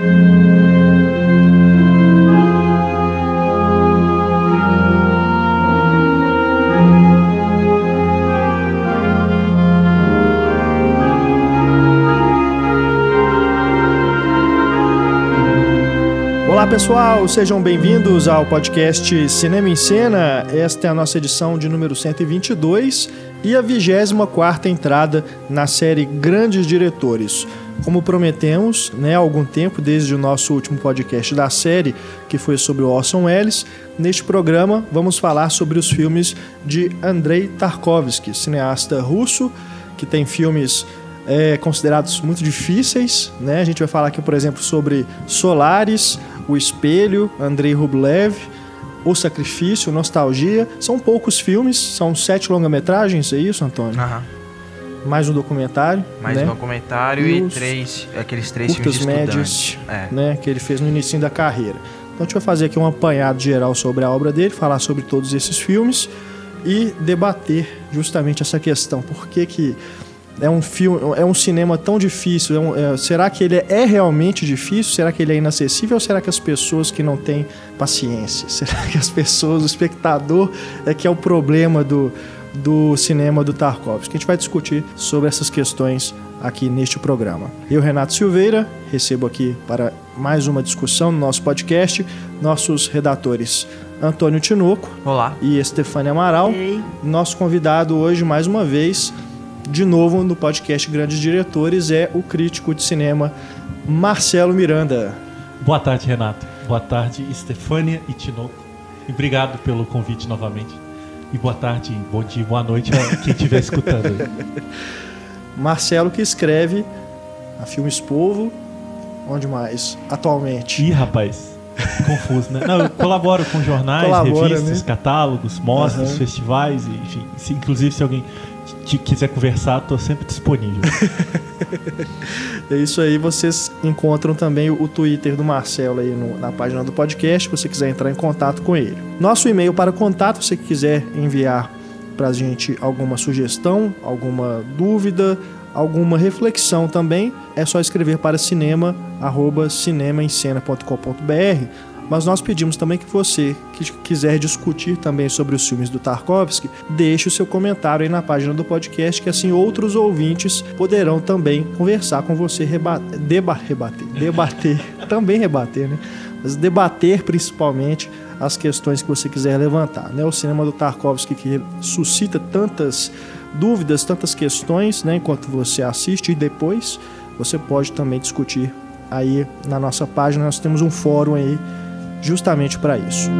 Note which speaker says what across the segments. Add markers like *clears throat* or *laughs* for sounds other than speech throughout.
Speaker 1: Olá pessoal, sejam bem-vindos ao podcast Cinema em Cena. Esta é a nossa edição de número 122 e a 24 entrada na série Grandes Diretores. Como prometemos, né, há algum tempo, desde o nosso último podcast da série, que foi sobre o Orson Welles, neste programa vamos falar sobre os filmes de Andrei Tarkovsky, cineasta russo, que tem filmes é, considerados muito difíceis. Né? A gente vai falar aqui, por exemplo, sobre Solaris, O Espelho, Andrei Rublev, O Sacrifício, Nostalgia. São poucos filmes, são sete longa-metragens, é isso, Antônio?
Speaker 2: Aham.
Speaker 1: Mais um documentário.
Speaker 2: Mais
Speaker 1: né?
Speaker 2: um documentário
Speaker 1: E
Speaker 2: e, três, aqueles três
Speaker 1: curtas
Speaker 2: filmes de
Speaker 1: médias.
Speaker 2: É.
Speaker 1: né, que ele fez no início da carreira. Então a gente vai fazer aqui um apanhado geral sobre a obra dele, falar sobre todos esses filmes e debater justamente essa questão. Por que, que é um filme, é um cinema tão difícil? É um- é- será que ele é realmente difícil? Será que ele é inacessível? Ou será que as pessoas que não têm paciência? *laughs* Será que as pessoas, o espectador, é que é o problema do, do cinema do Tarkovsky? A gente vai discutir sobre essas questões aqui neste programa. Eu, Renato Silveira, recebo aqui para mais uma discussão no nosso podcast nossos redatores Antônio Tinoco
Speaker 2: Olá.
Speaker 1: e Estefânia Amaral. Nosso convidado hoje, mais uma vez, de novo no podcast Grandes Diretores, é o crítico de cinema Marcelo Miranda.
Speaker 3: Boa tarde, Renato. Boa tarde, Estefânia e Tinoco. E obrigado pelo convite novamente. E boa tarde, bom dia, boa noite a quem estiver escutando. *laughs*
Speaker 1: Marcelo que escreve a Filmes Povo, onde mais? Atualmente.
Speaker 3: Ih, rapaz, confuso, né? Não, eu colaboro com jornais,
Speaker 1: Colabora,
Speaker 3: revistas,
Speaker 1: né?
Speaker 3: catálogos, mostras,
Speaker 1: Aham.
Speaker 3: festivais, enfim. Se, inclusive, se alguém quiser conversar, estou sempre disponível. *laughs*
Speaker 1: É isso aí, vocês encontram também o Twitter do Marcelo aí no- na página do podcast, se você quiser entrar em contato com ele. Nosso e-mail para contato, se você quiser enviar pra gente alguma sugestão, alguma dúvida, alguma reflexão também, é só escrever para cinema, arroba cinemaencena.com.br. Mas nós pedimos também que você que quiser discutir também sobre os filmes do Tarkovsky, deixe o seu comentário aí na página do podcast, que assim outros ouvintes poderão também conversar com você, reba deba rebater, debater, *laughs* também rebater, né? Mas debater principalmente as questões que você quiser levantar. Né? O cinema do Tarkovsky que suscita tantas dúvidas, tantas questões, né? enquanto você assiste e depois você pode também discutir aí na nossa página. Nós temos um fórum aí justamente para isso.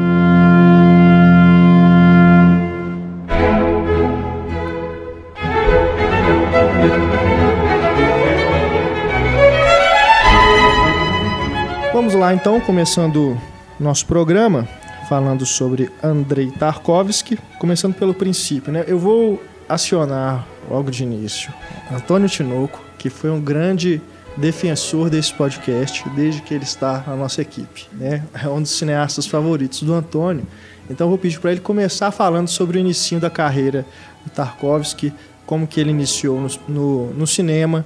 Speaker 1: Vamos lá então, começando nosso programa, falando sobre Andrei Tarkovsky, começando pelo princípio, né? Eu vou acionar logo de início Antônio Tinoco, que foi um grande defensor desse podcast desde que ele está na nossa equipe, né? É um dos cineastas favoritos do Antônio. Então eu vou pedir para ele começar falando sobre o início da carreira do Tarkovsky, como que ele iniciou no, no, no cinema,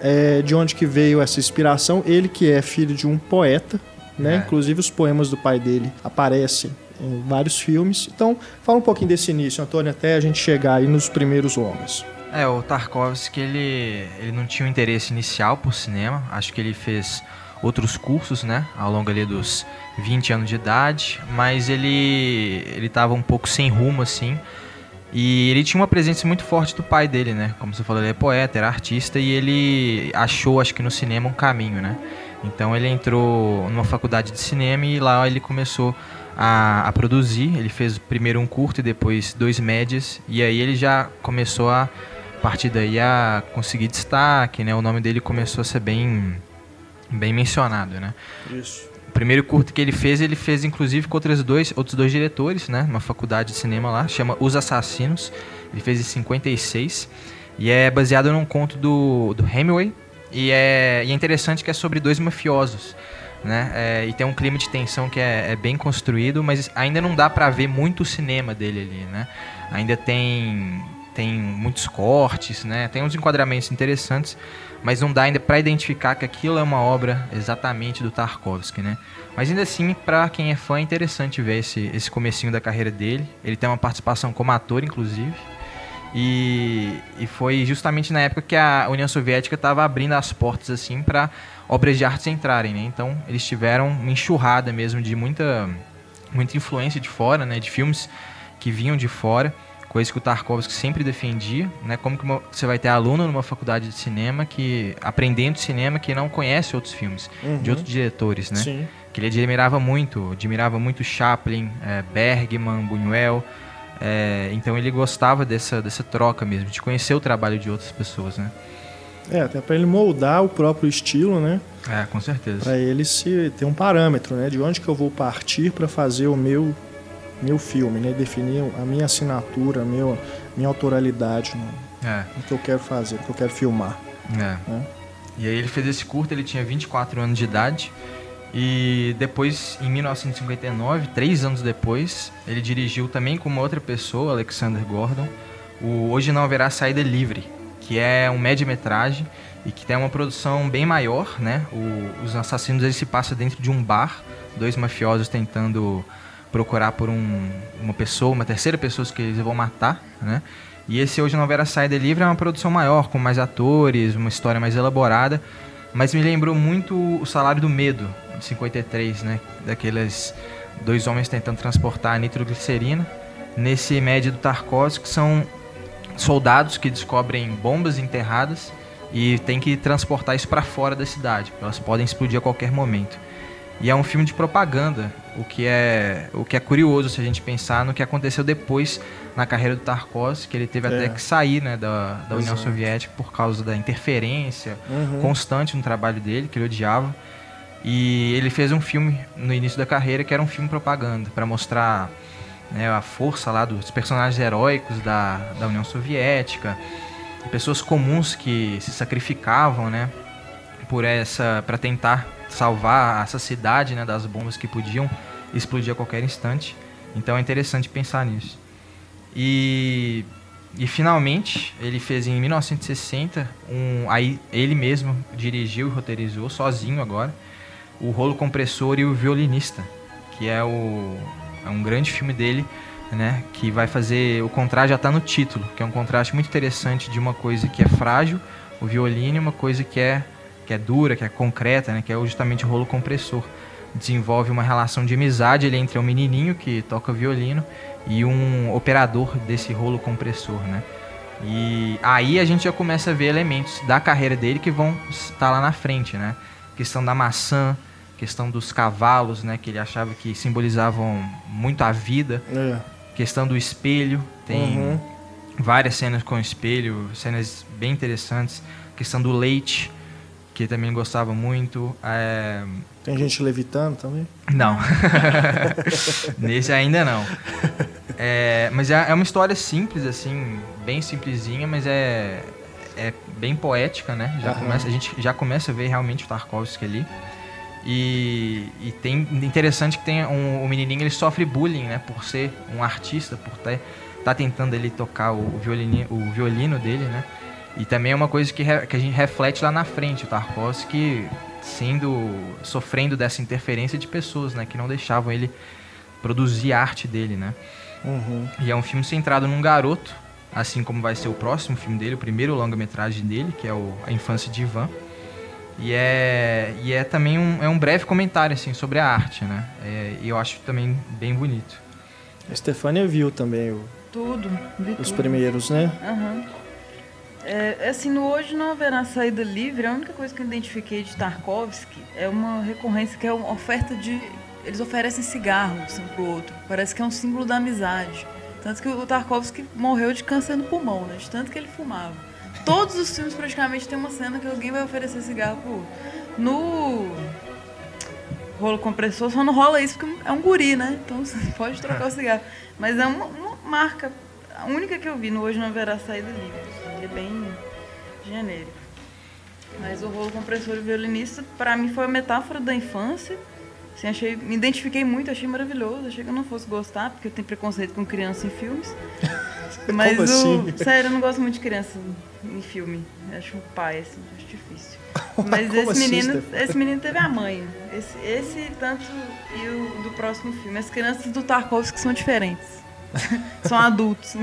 Speaker 1: é, de onde que veio essa inspiração. Ele que é filho de um poeta, né?
Speaker 2: É.
Speaker 1: Inclusive os poemas do pai dele aparecem em vários filmes. Então, fala um pouquinho desse início, Antônio, até a gente chegar aí nos primeiros longas.
Speaker 2: É, o Tarkovsky, ele, ele não tinha um interesse inicial por cinema. Acho que ele fez outros cursos, né, ao longo ali dos 20 anos de idade, mas ele ele tava um pouco sem rumo assim. E ele tinha uma presença muito forte do pai dele, né? Como você falou, ele é poeta, era artista e ele achou, acho que no cinema, um caminho, né? Então ele entrou numa faculdade de cinema e lá ele começou a, a produzir. Ele fez primeiro um curto e depois dois médias. E aí ele já começou a, a partir daí, a conseguir destaque, né? O nome dele começou a ser bem, bem mencionado, né?
Speaker 1: Isso.
Speaker 2: O primeiro curto que ele fez, ele fez inclusive com outros dois, outros dois diretores, né? Uma faculdade de cinema lá, chama Os Assassinos. Ele fez em 56 e é baseado num conto do, do Hemingway. E é, e é interessante que é sobre dois mafiosos, né? É, e tem um clima de tensão que é, é bem construído, mas ainda não dá pra ver muito o cinema dele ali, né? Ainda tem tem muitos cortes, né? Tem uns enquadramentos interessantes, mas não dá ainda para identificar que aquilo é uma obra exatamente do Tarkovsky, né? Mas ainda assim, para quem é fã, é interessante ver esse, esse comecinho da carreira dele. Ele tem uma participação como ator, inclusive. E, e foi justamente na época que a União Soviética estava abrindo as portas assim para obras de arte entrarem, né? Então eles tiveram uma enxurrada mesmo de muita muita influência de fora, né? De filmes que vinham de fora, coisa que o Tarkovsky sempre defendia, né? Como que uma, você vai ter aluno numa faculdade de cinema que aprendendo cinema que não conhece outros filmes
Speaker 1: Uhum.
Speaker 2: de outros diretores, né?
Speaker 1: Sim.
Speaker 2: Que ele admirava muito, admirava muito Chaplin, é, Bergman, Buñuel. é, então ele gostava dessa, dessa troca mesmo, de conhecer o trabalho de outras pessoas, né?
Speaker 1: É, até para ele moldar o próprio estilo, né?
Speaker 2: É, com certeza.
Speaker 1: Para ele se ter um parâmetro, né? De onde que eu vou partir para fazer o meu meu filme, né? Definir a minha assinatura, a meu, minha autoralidade no,
Speaker 2: É,
Speaker 1: no que eu quero fazer, no que eu quero filmar.
Speaker 2: é.
Speaker 1: Né?
Speaker 2: E aí ele fez esse curto, ele tinha 24 anos de idade. E depois, em 1959, três anos depois, ele dirigiu também com uma outra pessoa, Alexander Gordon, o Hoje Não Haverá Saída Livre, que é um média-metragem e que tem uma produção bem maior, né? O- os assassinos eles se passam dentro de um bar, dois mafiosos tentando procurar por um- uma pessoa, uma terceira pessoa que eles vão matar, né? E esse Hoje Não Haverá Saída Livre é uma produção maior, com mais atores, uma história mais elaborada, mas me lembrou muito o Salário do Medo, de 53, né? Daqueles dois homens tentando transportar nitroglicerina. Nesse média do Tarkovsky, que são soldados que descobrem bombas enterradas e tem que transportar isso para fora da cidade, elas podem explodir a qualquer momento. E é um filme de propaganda, o que é o que é curioso se a gente pensar no que aconteceu depois na carreira do Tarkovsky, que ele teve
Speaker 1: É.
Speaker 2: até que sair né, da, da União
Speaker 1: Exato.
Speaker 2: Soviética por causa da interferência
Speaker 1: Uhum.
Speaker 2: constante no trabalho dele, que ele odiava. E ele fez um filme no início da carreira que era um filme propaganda, para mostrar né, a força lá dos personagens heróicos da, da União Soviética, pessoas comuns que se sacrificavam, né, por essa, para tentar salvar essa cidade, né, das bombas que podiam explodir a qualquer instante. Então é interessante pensar nisso. E e finalmente ele fez em 1960 um aí ele mesmo dirigiu e roteirizou sozinho agora o Rolo Compressor e o Violinista, que é o é um grande filme dele, né, que vai fazer o contraste já está no título, que é um contraste muito interessante de uma coisa que é frágil, o violino, e uma coisa que é que é dura, que é concreta, né, que é justamente o rolo compressor. Desenvolve uma relação de amizade ele entre um menininho que toca violino e um operador desse rolo compressor, né? E aí a gente já começa a ver elementos da carreira dele que vão estar lá na frente, né? Questão da maçã, questão dos cavalos, né? Que ele achava que simbolizavam muito a vida.
Speaker 1: É.
Speaker 2: Questão do espelho, tem
Speaker 1: Uhum.
Speaker 2: várias cenas com espelho, cenas bem interessantes. Questão do leite, que também gostava muito. É,
Speaker 1: Tem gente levitando também?
Speaker 2: não. *laughs* Nesse ainda não. É, mas é, é uma história simples, assim, bem simplesinha, mas é, é bem poética, né? Já
Speaker 1: Aham.
Speaker 2: começa, a gente já começa a ver realmente o Tarkovsky ali. E, e tem interessante que tem um, o menininho ele sofre bullying, né? Por ser um artista, por estar tá tentando ele tocar o, o, violini, o violino dele, né? E também é uma coisa que, re- que a gente reflete lá na frente, o Tarkovsky sendo sofrendo dessa interferência de pessoas, né, que não deixavam ele produzir a arte dele, né?
Speaker 1: Uhum.
Speaker 2: E é um filme centrado num garoto, assim como vai ser o próximo filme dele, o primeiro longa-metragem dele, que é o A Infância de Ivan. E é, e é também um, é um breve comentário assim sobre a arte, né? É, e eu acho também bem bonito.
Speaker 1: A Stefania viu também o-
Speaker 4: Tudo, vi
Speaker 1: os
Speaker 4: tudo.
Speaker 1: primeiros, né?
Speaker 4: Aham. É, assim, no Hoje Não Haverá Saída Livre, a única coisa que eu identifiquei de Tarkovsky é uma recorrência que é uma oferta de... Eles oferecem cigarros um pro outro. Parece que é um símbolo da amizade. Tanto que o Tarkovsky morreu de câncer no pulmão, né? De tanto que ele fumava. Todos os filmes praticamente tem uma cena que alguém vai oferecer cigarro pro outro. No rolo compressor só não rola isso porque é um guri, né? Então *laughs* você pode trocar o cigarro. Mas é uma, uma marca, a única que eu vi no Hoje Não Haverá Saída Livre. É bem genérico. Mas o rolo compressor e violinista, pra mim, foi a metáfora da infância. Assim, achei, me identifiquei muito, achei maravilhoso. Achei que eu não fosse gostar, porque eu tenho preconceito com criança em filmes. *laughs* Mas
Speaker 1: Como
Speaker 4: o.
Speaker 1: assim?
Speaker 4: Sério, eu não gosto muito de criança em filme. Eu acho um pai, assim, acho difícil. *laughs* Mas esse
Speaker 1: assim,
Speaker 4: menino, esse menino teve a mãe. Esse, esse tanto e o do próximo filme. As crianças do Tarkovsky são diferentes. *laughs* são adultos.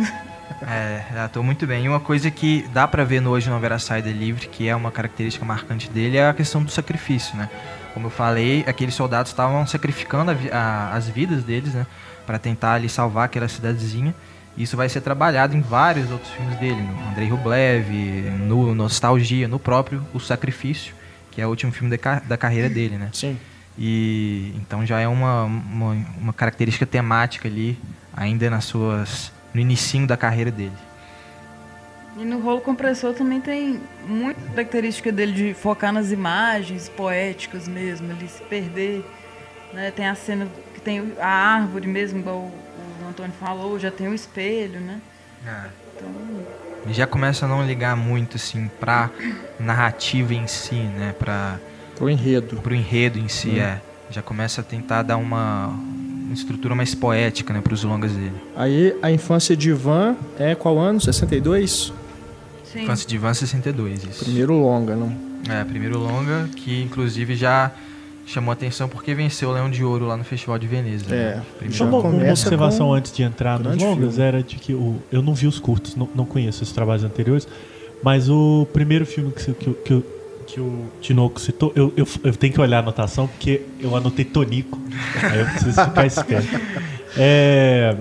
Speaker 2: É, atua muito bem. E uma coisa que dá pra ver no Hoje Não Haverá Saída Livre, que é uma característica marcante dele, é a questão do sacrifício, né? Como eu falei, aqueles soldados estavam sacrificando a a- as vidas deles, né? Pra tentar ali salvar aquela cidadezinha. Isso vai ser trabalhado em vários outros filmes dele, no Andrei Rublev, no Nostalgia, no próprio O Sacrifício, que é o último filme da, da carreira dele, né?
Speaker 1: Sim.
Speaker 2: E então já é uma, uma, uma característica temática ali, ainda nas suas no inicinho da carreira dele.
Speaker 4: E no rolo compressor também tem muita característica dele de focar nas imagens poéticas mesmo, ele se perder. Né? Tem a cena que tem a árvore mesmo, igual o Antônio falou, já tem o espelho, né? Então,
Speaker 2: Ele já começa a não ligar muito assim pra narrativa em si, né, para
Speaker 1: O enredo.
Speaker 2: pro enredo em si, é. Já começa a tentar dar uma estrutura mais poética, né, pros longas dele.
Speaker 1: Aí a infância de Ivan é qual ano? 62?
Speaker 4: sim.
Speaker 2: Infância de Ivan 62, isso.
Speaker 1: Primeiro longa, não?
Speaker 2: É, primeiro longa, que inclusive já chamou atenção porque venceu o Leão de Ouro lá no Festival de Veneza.
Speaker 1: É,
Speaker 2: né? Primeiro
Speaker 1: já
Speaker 3: Só uma, uma observação
Speaker 1: com
Speaker 3: antes de entrar nos longas
Speaker 1: filme.
Speaker 3: era de que o, eu não vi os curtos, não, não conheço os trabalhos anteriores, mas o primeiro filme que, que, que, que o Tinoco citou, eu, eu, eu tenho que olhar a anotação porque eu anotei Tonico, aí eu preciso ficar esperto. É,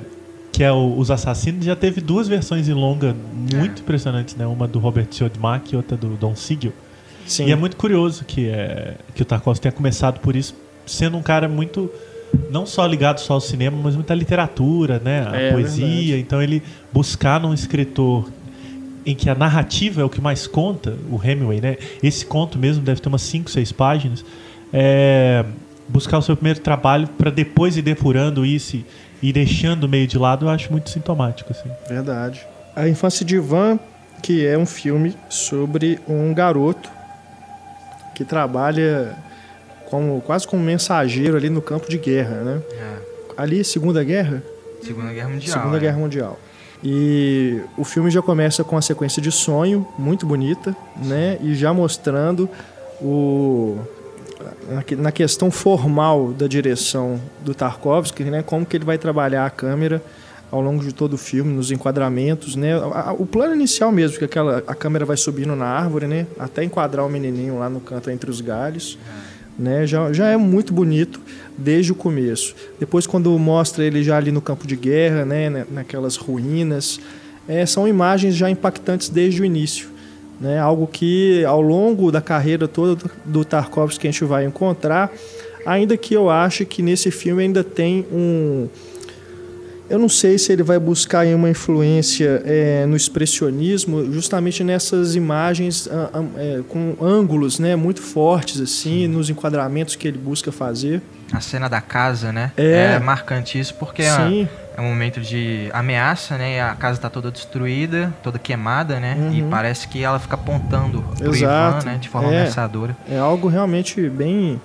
Speaker 3: que é o- Os Assassinos, já teve duas versões em longa muito impressionantes, né? Uma do Robert Siodmak e outra do Don Siegel.
Speaker 1: Sim.
Speaker 3: E é muito curioso que, é, que o Tarkovsky tenha começado por isso, sendo um cara muito não só ligado só ao cinema, mas muita literatura, né, a
Speaker 1: É,
Speaker 3: poesia.
Speaker 1: verdade.
Speaker 3: Então ele buscar num escritor em que a narrativa é o que mais conta, o Hemingway, né? Esse conto mesmo deve ter umas 5, 6 páginas. É, buscar o seu primeiro trabalho para depois ir depurando isso e deixando meio de lado, eu acho muito sintomático assim.
Speaker 1: Verdade. A Infância de Ivan, que é um filme sobre um garoto que trabalha como quase como mensageiro ali no campo de guerra, né?
Speaker 2: É,
Speaker 1: Ali, Segunda Guerra?
Speaker 2: Segunda Guerra Mundial.
Speaker 1: Segunda
Speaker 2: é.
Speaker 1: Guerra Mundial. E o filme já começa com uma sequência de sonho muito bonita, né? E já mostrando o na que- na questão formal da direção do Tarkovsky, né? Como que ele vai trabalhar a câmera ao longo de todo o filme, nos enquadramentos, né? A- a- O plano inicial mesmo, que aquela a câmera vai subindo na árvore, né? Até enquadrar o menininho lá no canto entre os galhos, né? Já, já é muito bonito desde o começo. Depois quando mostra ele já ali no campo de guerra, né? na- Naquelas ruínas, é, são imagens já impactantes desde o início. Né? Algo que ao longo da carreira toda do Tarkovsky a gente vai encontrar, ainda que eu ache que nesse filme ainda tem um eu não sei se ele vai buscar uma influência é, no expressionismo, justamente nessas imagens é, com ângulos né, muito fortes, assim, nos enquadramentos que ele busca fazer.
Speaker 2: A cena da casa, né?
Speaker 1: É.
Speaker 2: marcante isso porque é,
Speaker 1: Sim,
Speaker 2: é um momento de ameaça, né? E a casa tá toda destruída, toda queimada, né? E parece que ela fica apontando pro
Speaker 1: Uhum. Exato.
Speaker 2: Ivan, né? De forma
Speaker 1: É.
Speaker 2: ameaçadora.
Speaker 1: é algo realmente bem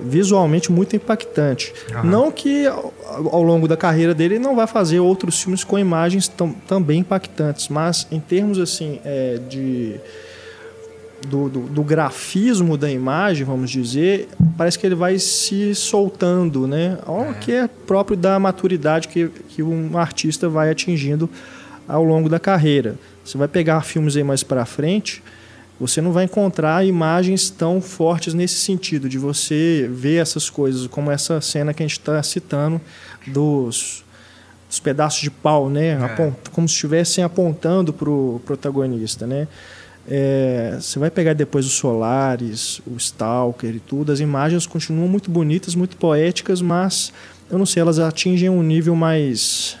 Speaker 1: visualmente muito impactante. Não que ao, longo da carreira dele ele não vai fazer outros filmes com imagens tam- também impactantes, mas em termos assim é, de do, do- do grafismo da imagem, vamos dizer, parece que ele vai se soltando, né? Algo que é próprio da maturidade que, que um artista vai atingindo ao longo da carreira. Você vai pegar filmes aí mais para frente, você não vai encontrar imagens tão fortes nesse sentido, de você ver essas coisas, como essa cena que a gente está citando dos, dos pedaços de pau, né? Apont- como se estivessem apontando para o protagonista, né? É, você vai pegar depois os Solares, o Stalker e tudo, as imagens continuam muito bonitas, muito poéticas, mas eu não sei, elas atingem um nível mais.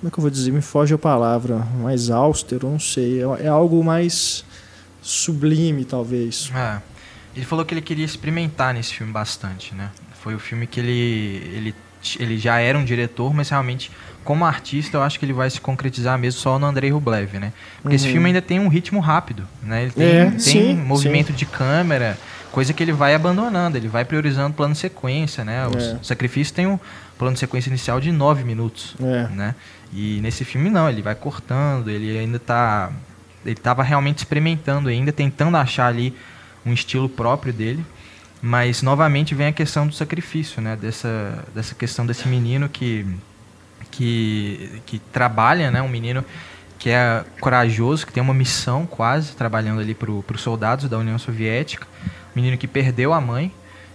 Speaker 1: Como é que eu vou dizer? Me foge a palavra. Mais austero, não sei. É, é algo mais sublime, talvez.
Speaker 2: É. Ele falou que ele queria experimentar nesse filme bastante, né? Foi o filme que ele, ele, ele já era um diretor, mas realmente, como artista, eu acho que ele vai se concretizar mesmo só no Andrei Rublev, né? Porque esse filme ainda tem um ritmo rápido, né? Ele tem,
Speaker 1: Uhum. É,
Speaker 2: tem
Speaker 1: sim,
Speaker 2: movimento de câmera, coisa que ele vai abandonando, ele vai priorizando plano sequência, né? O
Speaker 1: É.
Speaker 2: sacrifício tem um plano de sequência inicial de nove minutos,
Speaker 1: É.
Speaker 2: né? E nesse filme não, ele vai cortando, ele ainda tá ele tava realmente experimentando ainda, tentando achar ali um estilo próprio dele. Mas novamente vem a questão do sacrifício, né? Dessa, dessa questão desse menino que, que, que trabalha, né? Um menino que é corajoso, que tem uma missão quase, trabalhando ali para os soldados da União Soviética. Um menino que perdeu a mãe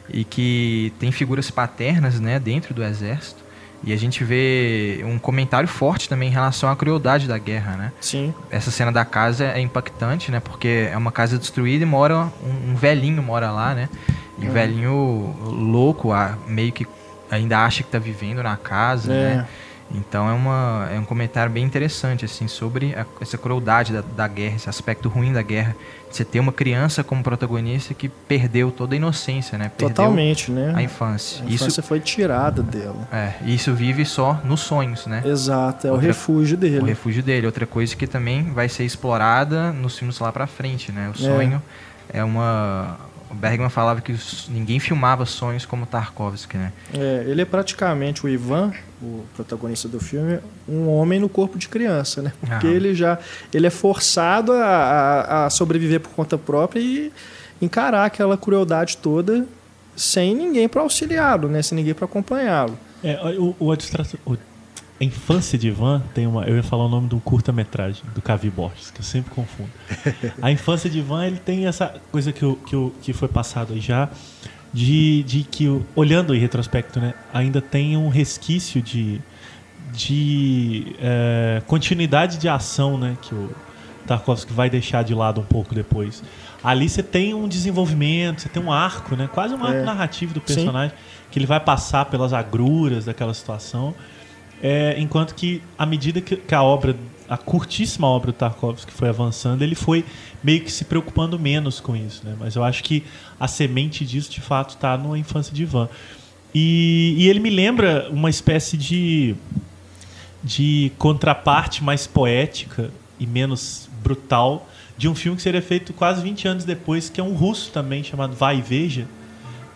Speaker 2: e que tem figuras paternas, né? Dentro do exército. E a gente vê um comentário forte também em relação à crueldade da guerra, né?
Speaker 1: Sim.
Speaker 2: essa cena da casa é impactante, né? Porque é uma casa destruída e mora um, um velhinho mora lá, né? E o velhinho louco, meio que ainda acha que tá vivendo na casa,
Speaker 1: É.
Speaker 2: né? Então é, uma, é um comentário bem interessante, assim, sobre a- essa crueldade da, da guerra, esse aspecto ruim da guerra. Você ter uma criança como protagonista que perdeu toda a inocência, né? Perdeu
Speaker 1: Totalmente, né?
Speaker 2: a infância.
Speaker 1: A infância
Speaker 2: Isso,
Speaker 1: foi tirada dela.
Speaker 2: é, e isso vive só nos sonhos, né?
Speaker 1: Exato, é o
Speaker 2: Outra-
Speaker 1: refúgio dele.
Speaker 2: o refúgio dele. Outra coisa que também vai ser explorada nos filmes lá pra frente, né? O sonho é, uma. O Bergman falava que os- ninguém filmava sonhos como Tarkovsky, né?
Speaker 1: É, ele é praticamente o Ivan, o protagonista do filme, um homem no corpo de criança, né? Porque
Speaker 2: Aham.
Speaker 1: ele já ele é forçado a, a- a sobreviver por conta própria e encarar aquela crueldade toda sem ninguém para auxiliá-lo, né? Sem ninguém para acompanhá-lo.
Speaker 3: É, o, o, o- a infância de Ivan tem uma. Eu ia falar o nome de um curta-metragem, do Cavi Borges, que eu sempre confundo. A infância de Ivan ele tem essa coisa que, o, que, o, que foi passado aí já, de, de que, olhando em retrospecto, né, ainda tem um resquício de, de é, continuidade de ação né, que o Tarkovsky vai deixar de lado um pouco depois. Ali você tem um desenvolvimento, você tem um arco, né, quase um arco
Speaker 1: É.
Speaker 3: narrativo do
Speaker 1: Sim.
Speaker 3: personagem, que ele vai passar pelas agruras daquela situação. É, enquanto que, à medida que, que a obra, a curtíssima obra do Tarkovsky foi avançando, ele foi meio que se preocupando menos com isso. Né? Mas eu acho que a semente disso, de fato, está na infância de Ivan. E, e ele me lembra uma espécie de, de contraparte mais poética e menos brutal de um filme que seria feito quase 20 anos depois, que é um russo também, chamado Vai e Veja,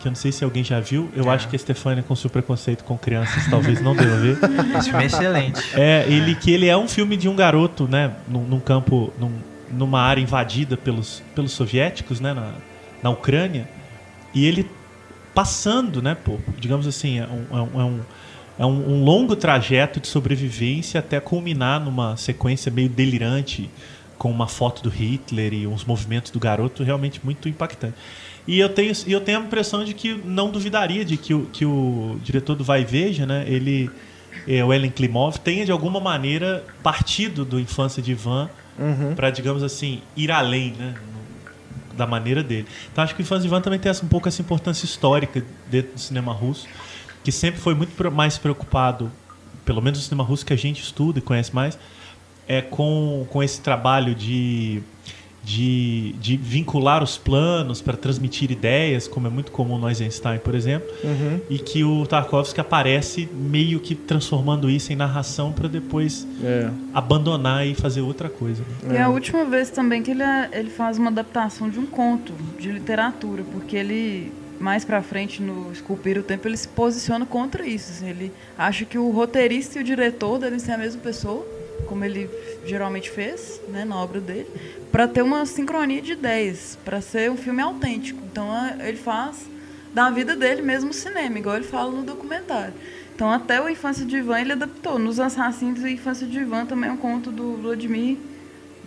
Speaker 3: que eu não sei se alguém já viu. Eu
Speaker 2: É.
Speaker 3: acho que a Stefania, com seu preconceito com crianças, talvez não deva ver. *laughs*
Speaker 2: Esse filme é excelente.
Speaker 3: É, ele que ele é um filme de um garoto, né, num, num campo, num- numa área invadida pelos, pelos soviéticos, né, na, na Ucrânia, e ele passando, né, por, digamos assim, é um, é um, é um, é um- um longo trajeto de sobrevivência até culminar numa sequência meio delirante com uma foto do Hitler e uns movimentos do garoto realmente muito impactante. E eu tenho, eu tenho a impressão de que não duvidaria de que o, que o diretor do Vai Veja, né, ele, é, o Ellen Klimov, tenha de alguma maneira partido do Infância de Ivan
Speaker 1: Uhum.
Speaker 3: para, digamos assim, ir além, né, da maneira dele. Então acho que o Infância de Ivan também tem essa, um pouco essa importância histórica dentro do cinema russo, que sempre foi muito mais preocupado, pelo menos no cinema russo que a gente estuda e conhece mais, é com, com esse trabalho de, de, de vincular os planos para transmitir ideias, como é muito comum no Eisenstein, por exemplo,
Speaker 1: Uhum.
Speaker 3: e que o Tarkovsky aparece meio que transformando isso em narração para depois
Speaker 1: É.
Speaker 3: abandonar e fazer outra coisa. né?
Speaker 4: E é a última vez também que ele, é- ele faz uma adaptação de um conto de literatura, porque ele, mais pra frente no Esculpir o Tempo, ele se posiciona contra isso. assim, ele acha que o roteirista e o diretor devem ser a mesma pessoa, como ele geralmente fez né, na obra dele, para ter uma sincronia de ideias, para ser um filme autêntico. Então ele faz da vida dele mesmo cinema, igual ele fala no documentário. Então até o Infância de Ivan ele adaptou. Nos Assassinos, o Infância de Ivan também é um conto do Vladimir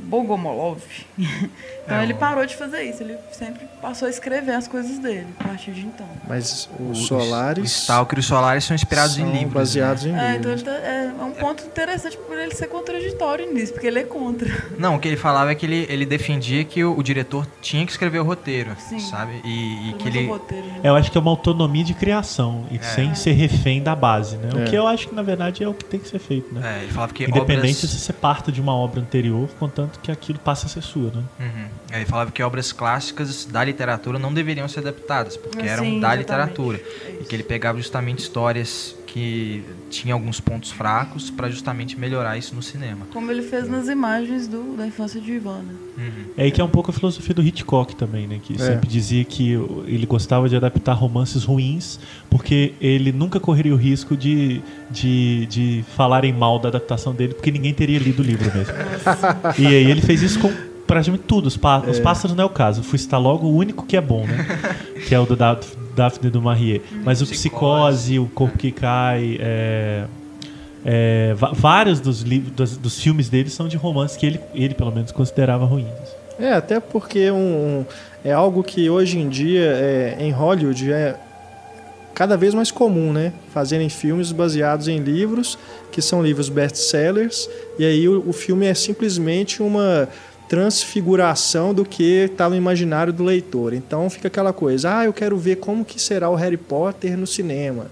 Speaker 4: Bogomolov. *laughs* então
Speaker 2: É,
Speaker 4: ele
Speaker 2: o-
Speaker 4: parou de fazer isso, ele sempre passou a escrever as coisas dele a partir de então.
Speaker 1: Mas
Speaker 2: O-
Speaker 1: os
Speaker 2: O
Speaker 1: Solares
Speaker 2: Stalker e o Solaris são inspirados
Speaker 1: são
Speaker 2: em livros.
Speaker 1: baseados
Speaker 2: né?
Speaker 1: em
Speaker 4: É, então
Speaker 1: livros.
Speaker 4: ele tá- é, é um ponto interessante por ele ser contraditório nisso, porque ele é contra.
Speaker 2: Não, o que ele falava é que ele, ele defendia que o, o diretor tinha que escrever o roteiro,
Speaker 4: Sim.
Speaker 2: sabe? E, e que ele...
Speaker 4: o roteiro, né?
Speaker 3: Eu acho que é uma autonomia de criação e sem ser refém da base, né?
Speaker 1: É.
Speaker 3: O que eu acho que na verdade é o que tem que ser feito, né?
Speaker 2: É, ele falava que
Speaker 3: Independente
Speaker 2: obras...
Speaker 3: se você parta de uma obra anterior, contanto que aquilo passa a ser sua, né?
Speaker 2: Uhum. Ele falava que obras clássicas da literatura não deveriam ser adaptadas, porque
Speaker 4: Ah,
Speaker 2: eram
Speaker 4: sim,
Speaker 2: da
Speaker 4: exatamente.
Speaker 2: literatura.
Speaker 4: É
Speaker 2: E que ele pegava justamente histórias que tinham alguns pontos fracos para justamente melhorar isso no cinema.
Speaker 4: Como ele fez nas imagens do, da infância de Ivan, né?
Speaker 2: Uhum.
Speaker 3: É aí que é um pouco a filosofia do Hitchcock também, né? Que
Speaker 1: É.
Speaker 3: sempre dizia que ele gostava de adaptar romances ruins, porque ele nunca correria o risco de, de, de falarem mal da adaptação dele, porque ninguém teria lido o livro mesmo. e aí ele fez isso com praticamente tudo. Os, pá- os pássaros não é o caso. Fui citar logo o único que é bom, né? *laughs* que é o do Da- Daphne do Marie. Mas o Psicose, o Corpo que Cai, é, é, vários dos, livros, dos, dos filmes dele são de romances que ele, ele pelo menos, considerava ruins.
Speaker 1: É, até porque um, um- é algo que hoje em dia é, em Hollywood é cada vez mais comum, né? Fazerem filmes baseados em livros, que são livros best-sellers, e aí o, o filme é simplesmente uma transfiguração do que está no imaginário do leitor. Então fica aquela coisa, ah, eu quero ver como que será o Harry Potter no cinema.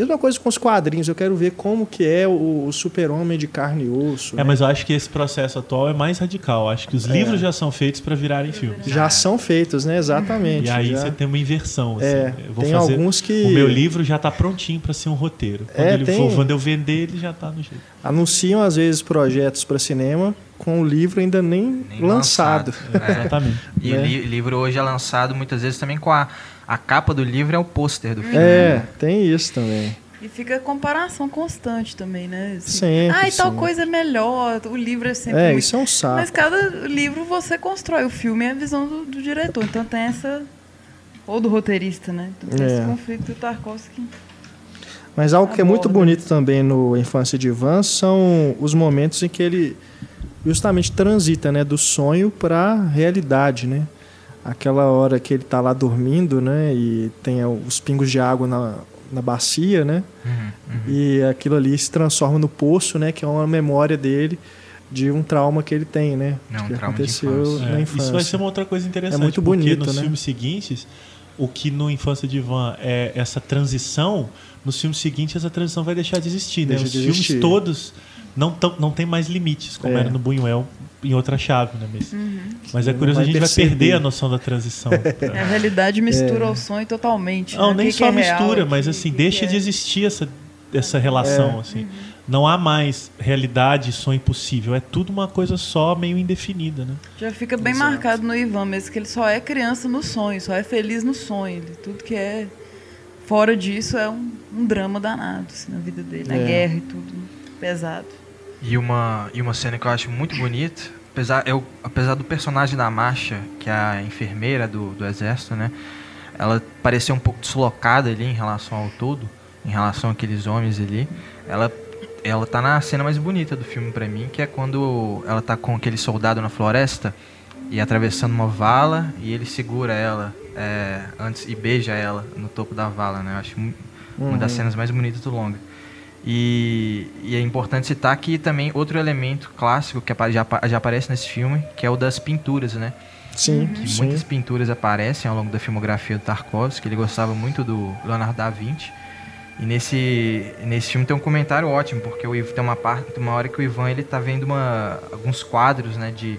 Speaker 1: Mesma coisa com os quadrinhos, eu quero ver como que é o, o super-homem de carne e osso.
Speaker 3: É,
Speaker 1: né?
Speaker 3: mas eu acho que esse processo atual é mais radical. Eu acho que os livros já são feitos para virarem filmes.
Speaker 1: Já são feitos, né? Exatamente.
Speaker 3: E aí
Speaker 1: já.
Speaker 3: você tem uma inversão. Assim.
Speaker 1: É,
Speaker 3: eu vou
Speaker 1: tem
Speaker 3: fazer,
Speaker 1: alguns que-
Speaker 3: O meu livro já está prontinho para ser um roteiro. Quando,
Speaker 1: É,
Speaker 3: ele
Speaker 1: tem-
Speaker 3: for, quando eu vender, ele já está no jeito.
Speaker 1: anunciam às vezes projetos para cinema com o livro ainda nem,
Speaker 2: Nem
Speaker 1: lançado.
Speaker 2: É.
Speaker 3: Exatamente.
Speaker 2: E
Speaker 1: Né?
Speaker 2: o li- livro hoje é lançado muitas vezes também com a, a capa do livro é o pôster do filme.
Speaker 1: É, tem isso também.
Speaker 4: E fica a comparação constante também, né? Assim,
Speaker 1: Sempre,
Speaker 4: Ah, e tal
Speaker 1: sim.
Speaker 4: coisa é melhor, o livro é sempre
Speaker 1: É,
Speaker 4: muito...
Speaker 1: isso é um saco.
Speaker 4: Mas cada livro você constrói, o filme é a visão do, do diretor, então tem essa... Ou do roteirista, né? Então tem
Speaker 1: É.
Speaker 4: esse conflito do Tarkovsky.
Speaker 1: Mas algo que é muito
Speaker 4: Aborda
Speaker 1: bonito também no Infância de Ivan são os momentos em que ele justamente transita, né, do sonho para a realidade, né? Aquela hora que ele tá lá dormindo, né, e tem os pingos de água na, na bacia, né?
Speaker 2: Uhum, uhum.
Speaker 1: E aquilo ali se transforma no poço, né, que é uma memória dele de um trauma que ele tem, né?
Speaker 2: É um
Speaker 1: que
Speaker 2: trauma de
Speaker 1: aconteceu
Speaker 2: infância.
Speaker 1: na
Speaker 3: É,
Speaker 1: infância.
Speaker 3: Isso vai ser uma outra coisa interessante.
Speaker 1: É muito
Speaker 3: porque
Speaker 1: bonito,
Speaker 3: nos
Speaker 1: né?
Speaker 3: filmes seguintes, o que no Infância de Ivan é essa transição, nos filmes seguintes essa transição vai deixar de existir. Né?
Speaker 1: Deixa
Speaker 3: Os
Speaker 1: de
Speaker 3: filmes
Speaker 1: existir.
Speaker 3: todos não, tão, não tem mais limites, como
Speaker 1: É.
Speaker 3: era no Buñuel, em outra chave. Né? Mas, mas é curioso,
Speaker 1: vai
Speaker 3: a gente vai
Speaker 1: perceber.
Speaker 3: perder a noção da transição. *laughs*
Speaker 4: A realidade mistura o sonho totalmente.
Speaker 3: Não,
Speaker 4: né?
Speaker 3: Nem
Speaker 4: que que
Speaker 3: só
Speaker 4: é real,
Speaker 3: mistura,
Speaker 4: o
Speaker 3: mas
Speaker 4: que-
Speaker 3: assim,
Speaker 4: que
Speaker 3: deixa
Speaker 4: é-
Speaker 3: de existir essa, essa relação.
Speaker 1: É.
Speaker 3: assim. Não há mais realidade e sonho possível. É tudo uma coisa só, meio indefinida. Né?
Speaker 4: Já fica bem
Speaker 1: Exato.
Speaker 4: marcado no Ivan mesmo, que ele só é criança no sonho, só é feliz no sonho. Ele, tudo que é fora disso é um, um drama danado assim, na vida dele, na
Speaker 1: É.
Speaker 4: guerra e tudo. Pesado.
Speaker 2: E uma, e uma cena que eu acho muito bonita, apesar, eu, apesar do personagem da Marcha, que é a enfermeira do, do exército, né? Ela parecer um pouco deslocada ali em relação ao todo, em relação àqueles homens ali. Ela, ela tá na cena mais bonita do filme pra mim, que é quando ela tá com aquele soldado na floresta e atravessando uma vala e ele segura ela é, antes e beija ela no topo da vala, né? Eu acho mu- uma das
Speaker 1: Uhum.
Speaker 2: cenas mais bonitas do longa. E, e é importante citar que também outro elemento clássico que já, já aparece nesse filme, que é o das pinturas, né?
Speaker 1: Sim,
Speaker 2: Que
Speaker 1: sim.
Speaker 2: muitas pinturas aparecem ao longo da filmografia do Tarkovsky, ele gostava muito do Leonardo da Vinci. E nesse, nesse filme tem um comentário ótimo, porque o Ivan, tem uma parte, uma hora que o Ivan ele tá vendo uma, alguns quadros, né, de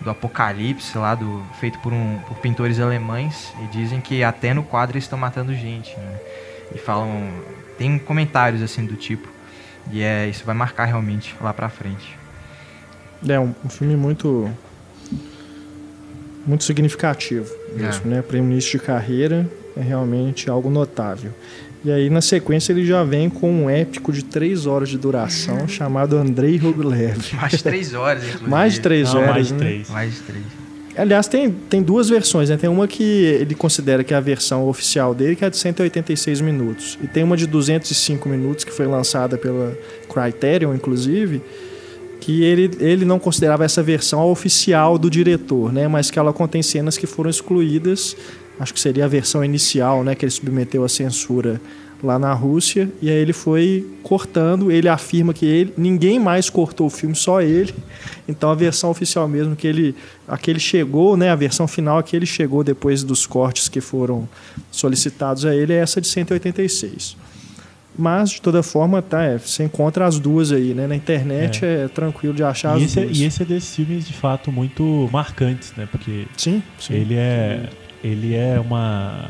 Speaker 2: do Apocalipse lá do feito por um por pintores alemães e dizem que até no quadro eles estão matando gente, né? E falam tem comentários assim do tipo. E é isso vai marcar realmente lá pra frente.
Speaker 1: É um, um filme muito muito significativo mesmo, né? Para um início de carreira é realmente algo notável. E aí na sequência ele já vem com um épico de três horas de duração *laughs* chamado Andrei Rublev.
Speaker 2: Mais de três horas, *laughs* inclusive.
Speaker 1: Mais de três
Speaker 3: Não,
Speaker 1: horas,
Speaker 3: mais de
Speaker 1: né?
Speaker 3: três.
Speaker 2: Mais de três.
Speaker 1: Aliás, tem, tem duas versões, né? Tem uma que ele considera que é a versão oficial dele, que é de 186 minutos. E tem uma de 205 minutos, que foi lançada pela Criterion, inclusive, que ele, ele não considerava essa versão oficial do diretor, né? Mas que ela contém cenas que foram excluídas. Acho que seria a versão inicial, né? Que ele submeteu à censura lá na Rússia. E aí ele foi cortando. Ele afirma que ele, ninguém mais cortou o filme, só ele. Então a versão oficial mesmo que ele, a que ele chegou, né? A versão final que ele chegou depois dos cortes que foram solicitados a ele é essa de 186. Mas, de toda forma, tá, é, você encontra as duas aí, né? Na internet é, tranquilo de achar
Speaker 3: E
Speaker 1: as
Speaker 3: esse, é,
Speaker 1: duas.
Speaker 3: e esse é desses filmes, de fato, muito marcantes, né? Porque
Speaker 1: Sim, sim.
Speaker 3: ele é, ele é uma...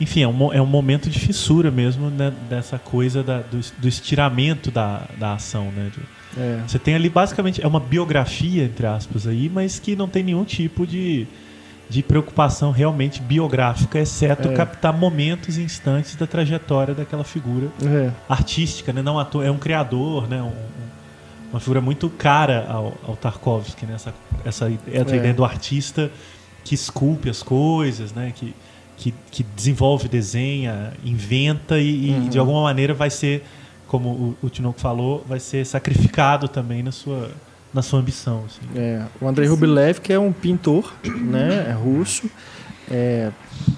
Speaker 3: Enfim, é um, é um momento de fissura mesmo, né? Dessa coisa da- do, do estiramento da, da ação, né? De-
Speaker 1: É.
Speaker 3: Você tem ali basicamente é uma biografia entre aspas aí, mas que não tem nenhum tipo de, de preocupação realmente biográfica, exceto
Speaker 1: É.
Speaker 3: captar momentos e instantes da trajetória daquela figura
Speaker 1: É.
Speaker 3: artística, né? Não ator, é um criador, né? Um- um- uma figura muito cara ao, ao Tarkovsky, né? Essa, essa, essa
Speaker 1: É.
Speaker 3: ideia do artista que esculpe as coisas, né? Que, que, que desenvolve, desenha, inventa e, e,
Speaker 1: Uhum.
Speaker 3: de alguma maneira vai ser, como o, o Tinoco falou, vai ser sacrificado também na sua, na sua ambição. assim.
Speaker 1: É, o Andrei Rublev, que é um pintor né, é russo, é,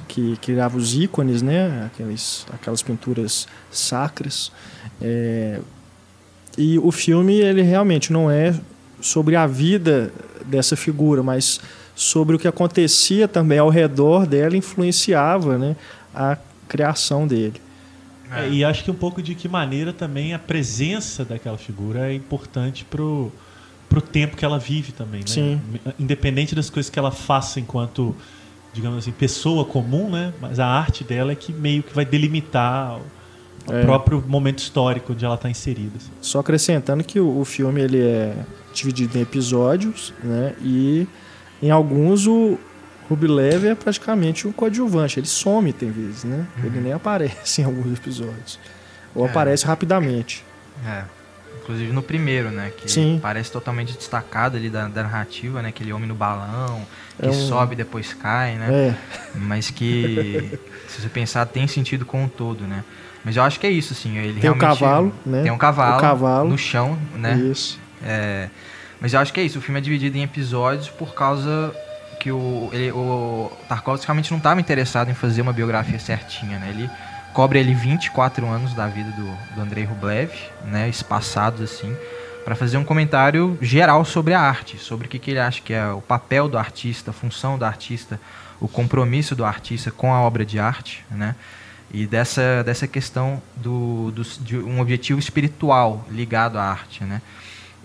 Speaker 1: que criava os ícones, né, aqueles, aquelas pinturas sacras. É, e o filme ele realmente não é sobre a vida dessa figura, mas sobre o que acontecia também ao redor dela influenciava né, a criação dele.
Speaker 3: É, e acho que um pouco de que maneira também a presença daquela figura é importante pro, pro tempo que ela vive também, né?
Speaker 1: Sim.
Speaker 3: Independente das coisas que ela faça enquanto, digamos assim, pessoa comum, né? Mas a arte dela é que meio que vai delimitar o,
Speaker 1: É.
Speaker 3: próprio momento histórico onde ela está inserida. assim.
Speaker 1: Só acrescentando que o, o filme ele é dividido em episódios, né? E em alguns o Rublev é praticamente um coadjuvante. Ele some tem vezes, né? Ele nem aparece *laughs* em alguns episódios. Ou
Speaker 2: É.
Speaker 1: aparece rapidamente.
Speaker 2: É. Inclusive no primeiro, né? Que
Speaker 1: Sim.
Speaker 2: parece totalmente destacado ali da, da narrativa, né? Aquele homem no balão, que
Speaker 1: É um-
Speaker 2: sobe e depois cai, né?
Speaker 1: É,
Speaker 2: Mas que, *laughs* se você pensar, tem sentido com o todo, né? Mas eu acho que é isso, assim. Ele
Speaker 1: Tem
Speaker 2: realmente-
Speaker 1: cavalo, né?
Speaker 2: Tem um cavalo,
Speaker 1: O cavalo.
Speaker 2: no chão, né?
Speaker 1: isso.
Speaker 2: É, mas eu acho que é isso. O filme é dividido em episódios por causa que o, ele, o Tarkovsky realmente não estava interessado em fazer uma biografia certinha, né? Ele cobre ele 24 anos da vida do, do Andrei Rublev, né? Espaçados assim, para fazer um comentário geral sobre a arte, sobre o que, que ele acha que é o papel do artista, a função do artista, o compromisso do artista com a obra de arte, né? E dessa, dessa questão do, do, de um objetivo espiritual ligado à arte, né?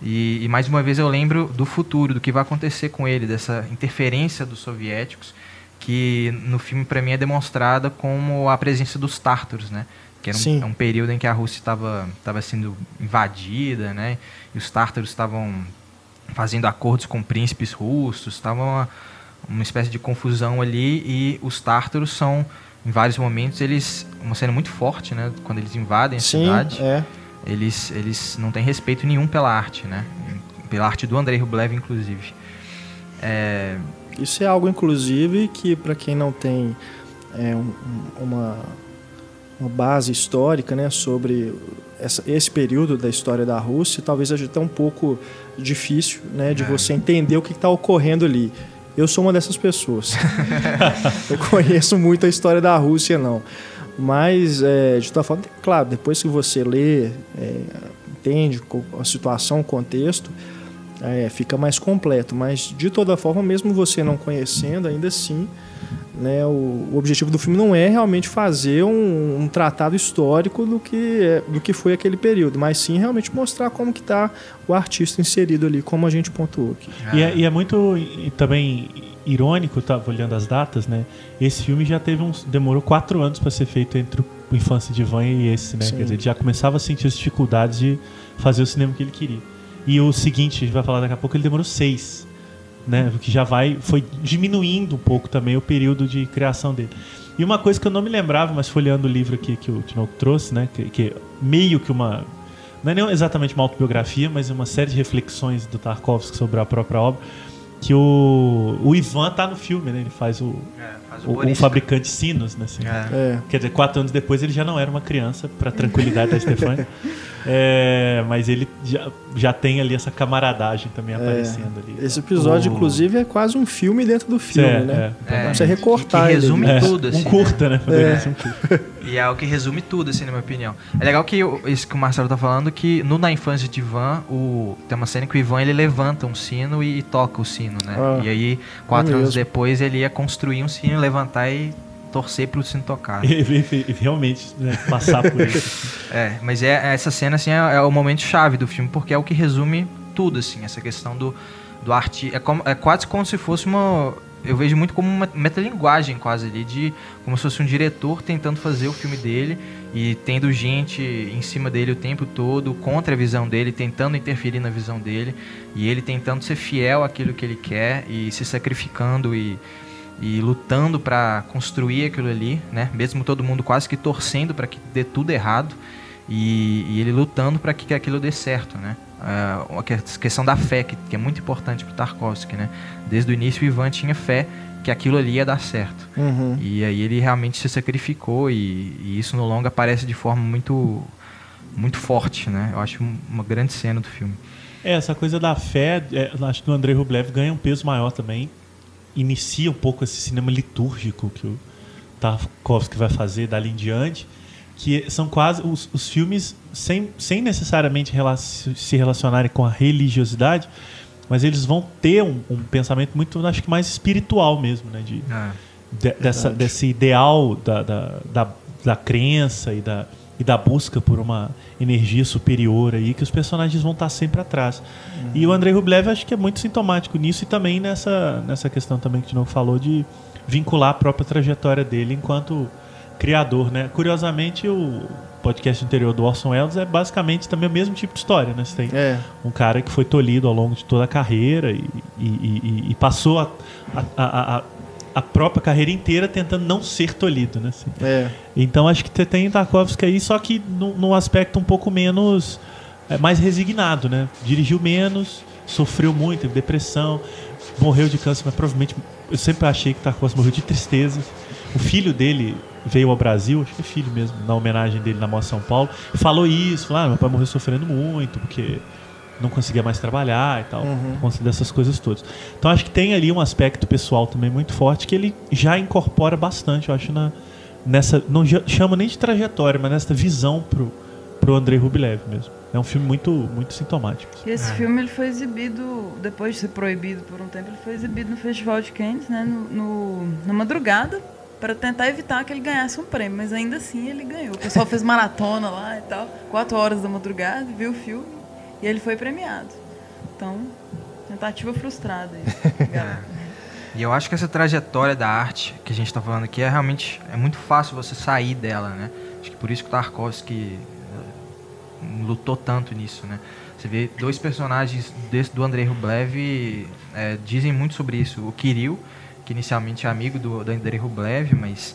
Speaker 2: E, e, mais uma vez eu lembro do futuro, do que vai acontecer com ele, dessa interferência dos soviéticos, que no filme para mim é demonstrada como a presença dos tártaros, né? Que era um, é um período em que a Rússia estava estava sendo invadida, né? E os tártaros estavam fazendo acordos com príncipes russos, estava uma, uma espécie de confusão ali e os tártaros são em vários momentos eles uma cena muito forte, né? Quando eles invadem a
Speaker 1: Sim,
Speaker 2: cidade
Speaker 1: é.
Speaker 2: Eles, eles não têm respeito nenhum pela arte, né? Pela arte do Andrei Rublev, inclusive. É,
Speaker 1: Isso é algo, inclusive, que para quem não tem é, um- uma, uma base histórica né, sobre essa- esse período da história da Rússia, talvez seja até um pouco difícil né, de
Speaker 2: É.
Speaker 1: você entender o que está ocorrendo ali. Eu sou uma dessas pessoas. *laughs* Eu conheço muito a história da Rússia, não. Mas, é, de toda forma, claro, depois que você lê, é, entende a situação, o contexto, é, fica mais completo. Mas, de toda forma, mesmo você não conhecendo, ainda assim, né, o, o objetivo do filme não é realmente fazer um, um tratado histórico do que, é- do que foi aquele período, mas sim realmente mostrar como que está o artista inserido ali, como a gente pontuou aqui.
Speaker 3: E, é, e é muito também irônico, tava olhando as datas, né? Esse filme já teve uns. demorou quatro anos para ser feito entre o Infância de Ivan e esse, né?
Speaker 1: Sim.
Speaker 3: Quer dizer, ele já começava a sentir as dificuldades de fazer o cinema que ele queria. E o seguinte, a gente vai falar daqui a pouco, ele demorou seis. Né, o que já vai foi diminuindo um pouco também o período de criação dele. E uma coisa que eu não me lembrava, mas folheando o livro aqui que o Tinoco trouxe, né, que, que é meio que uma não é nem exatamente uma autobiografia, mas uma série de reflexões do Tarkovsky sobre a própria obra, que o, o Ivan tá no filme, né? Ele faz o,
Speaker 2: faz
Speaker 3: o, um fabricante de sinos, né? assim.
Speaker 2: É.
Speaker 1: É,
Speaker 3: Quer dizer, quatro anos depois ele já não era uma criança, para tranquilidade da *laughs* Stefania. É, mas ele já, já tem ali essa camaradagem também aparecendo ali.
Speaker 1: esse episódio,
Speaker 3: O-
Speaker 1: inclusive, é quase um filme dentro do filme,
Speaker 3: É,
Speaker 1: né?
Speaker 3: é.
Speaker 2: É,
Speaker 1: Dá pra você recortar
Speaker 2: que
Speaker 1: ele
Speaker 2: resume
Speaker 1: ali.
Speaker 3: É,
Speaker 2: tudo, assim,
Speaker 3: um curta, né? Poderia
Speaker 1: É.
Speaker 3: um curta.
Speaker 2: E é o que resume tudo, assim, na minha opinião. É legal que o- isso que o Marcelo tá falando, que no Na Infância de Ivan, o, tem uma cena que o Ivan ele levanta um sino e, toca o sino, né?
Speaker 1: Ah,
Speaker 2: e aí, quatro
Speaker 1: é
Speaker 2: anos depois, ele ia construir um sino, levantar e torcer pro sino tocar. *laughs*
Speaker 3: E- e- Realmente, né, passar por isso. *laughs*
Speaker 2: É, mas é essa cena assim é, é o momento chave do filme porque é o que resume tudo assim, essa questão do do arte é, como, é quase como se fosse uma eu vejo muito como uma metalinguagem quase ali de como se fosse um diretor tentando fazer o filme dele e tendo gente em cima dele o tempo todo contra a visão dele, tentando interferir na visão dele e ele tentando ser fiel àquilo que ele quer e se sacrificando e e lutando para construir aquilo ali, né? Mesmo todo mundo quase que torcendo para que dê tudo errado e, e ele lutando para que aquilo dê certo, né? É, a que- questão da fé que, que é muito importante para Tarkovsky, né? Desde o início o Ivan tinha fé que aquilo ali ia dar certo
Speaker 1: Uhum.
Speaker 2: e aí ele realmente se sacrificou e, e isso no longa aparece de forma muito muito forte, né? Eu acho um- uma grande cena do filme.
Speaker 3: É, essa coisa da fé, é, eu acho que o Andrei Rublev ganha um peso maior também. Inicia um pouco esse cinema litúrgico que o Tarkovsky vai fazer dali em diante, que são quase os, os filmes sem, sem necessariamente rela- se relacionarem com a religiosidade, mas eles vão ter um, um pensamento muito, acho que mais espiritual mesmo, né? De, de- dessa, desse ideal da, da, da, da crença e da, e da busca por uma energia superior aí que os personagens vão estar sempre atrás. E o Andrei Rublev acho que é muito sintomático nisso e também nessa, nessa questão também que o Tinoco falou de vincular a própria trajetória dele enquanto criador, né? Curiosamente, o podcast anterior do Orson Welles é basicamente também o mesmo tipo de história, né? Você tem
Speaker 1: É,
Speaker 3: um cara que foi tolhido ao longo de toda a carreira e, e- e- e passou a, a, a, a- a própria carreira inteira tentando não ser tolhido, né? assim.
Speaker 1: é.
Speaker 3: Então acho que você tem Tarkovsky aí, só que num, num aspecto um pouco menos. é, mais resignado, né? Dirigiu menos, sofreu muito, teve depressão, morreu de câncer, mas provavelmente. Eu sempre achei que Tarkovsky morreu de tristeza. O filho dele veio ao Brasil, acho que é filho mesmo, na homenagem dele na Mostra São Paulo, falou isso, falou, ah, meu pai morreu sofrendo muito, porque não conseguia mais trabalhar e tal,
Speaker 1: Uhum.
Speaker 3: por conta dessas coisas todas. Então acho que tem ali um aspecto pessoal também muito forte que ele já incorpora bastante, eu acho, na, nessa. Não chama nem de trajetória, mas nessa visão pro, pro Andrei Rublev mesmo. É um filme muito, muito sintomático.
Speaker 4: E esse
Speaker 2: É.
Speaker 4: filme ele foi exibido, depois de ser proibido por um tempo, ele foi exibido no Festival de Cannes, né, no, no- na madrugada, para tentar evitar que ele ganhasse um prêmio. Mas ainda assim ele ganhou. O pessoal fez maratona lá e tal, quatro horas da madrugada, viu o filme e ele foi premiado. Então, tentativa frustrada. *laughs*
Speaker 2: E eu acho que essa trajetória da arte que a gente está falando aqui é realmente é muito fácil você sair dela, né? Acho que por isso que o Tarkovsky eh, lutou tanto nisso, né? Você vê dois personagens desse, do Andrei Rublev eh, dizem muito sobre isso. O Kirill, que inicialmente é amigo do, do Andrei Rublev, mas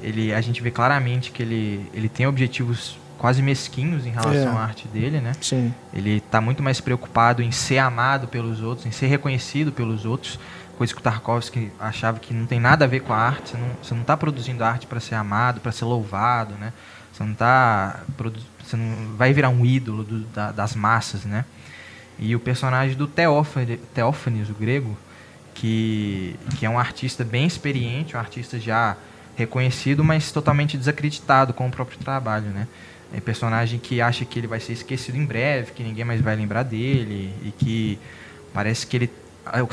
Speaker 2: ele, a gente vê claramente que ele, ele tem objetivos quase mesquinhos em relação
Speaker 1: É.
Speaker 2: à arte dele, né?
Speaker 1: Sim.
Speaker 2: Ele está muito mais preocupado em ser amado pelos outros, em ser reconhecido pelos outros, coisa que o Tarkovsky achava que não tem nada a ver com a arte. Você não, está produzindo arte para ser amado, para ser louvado, né? Você não tá você não vai virar um ídolo do- da- das massas, né? E o personagem do Teófane- Teófanes, o grego, que, que é um artista bem experiente, um artista já reconhecido, mas totalmente desacreditado com o próprio trabalho, né? É personagem que acha que ele vai ser esquecido em breve, que ninguém mais vai lembrar dele e que parece que ele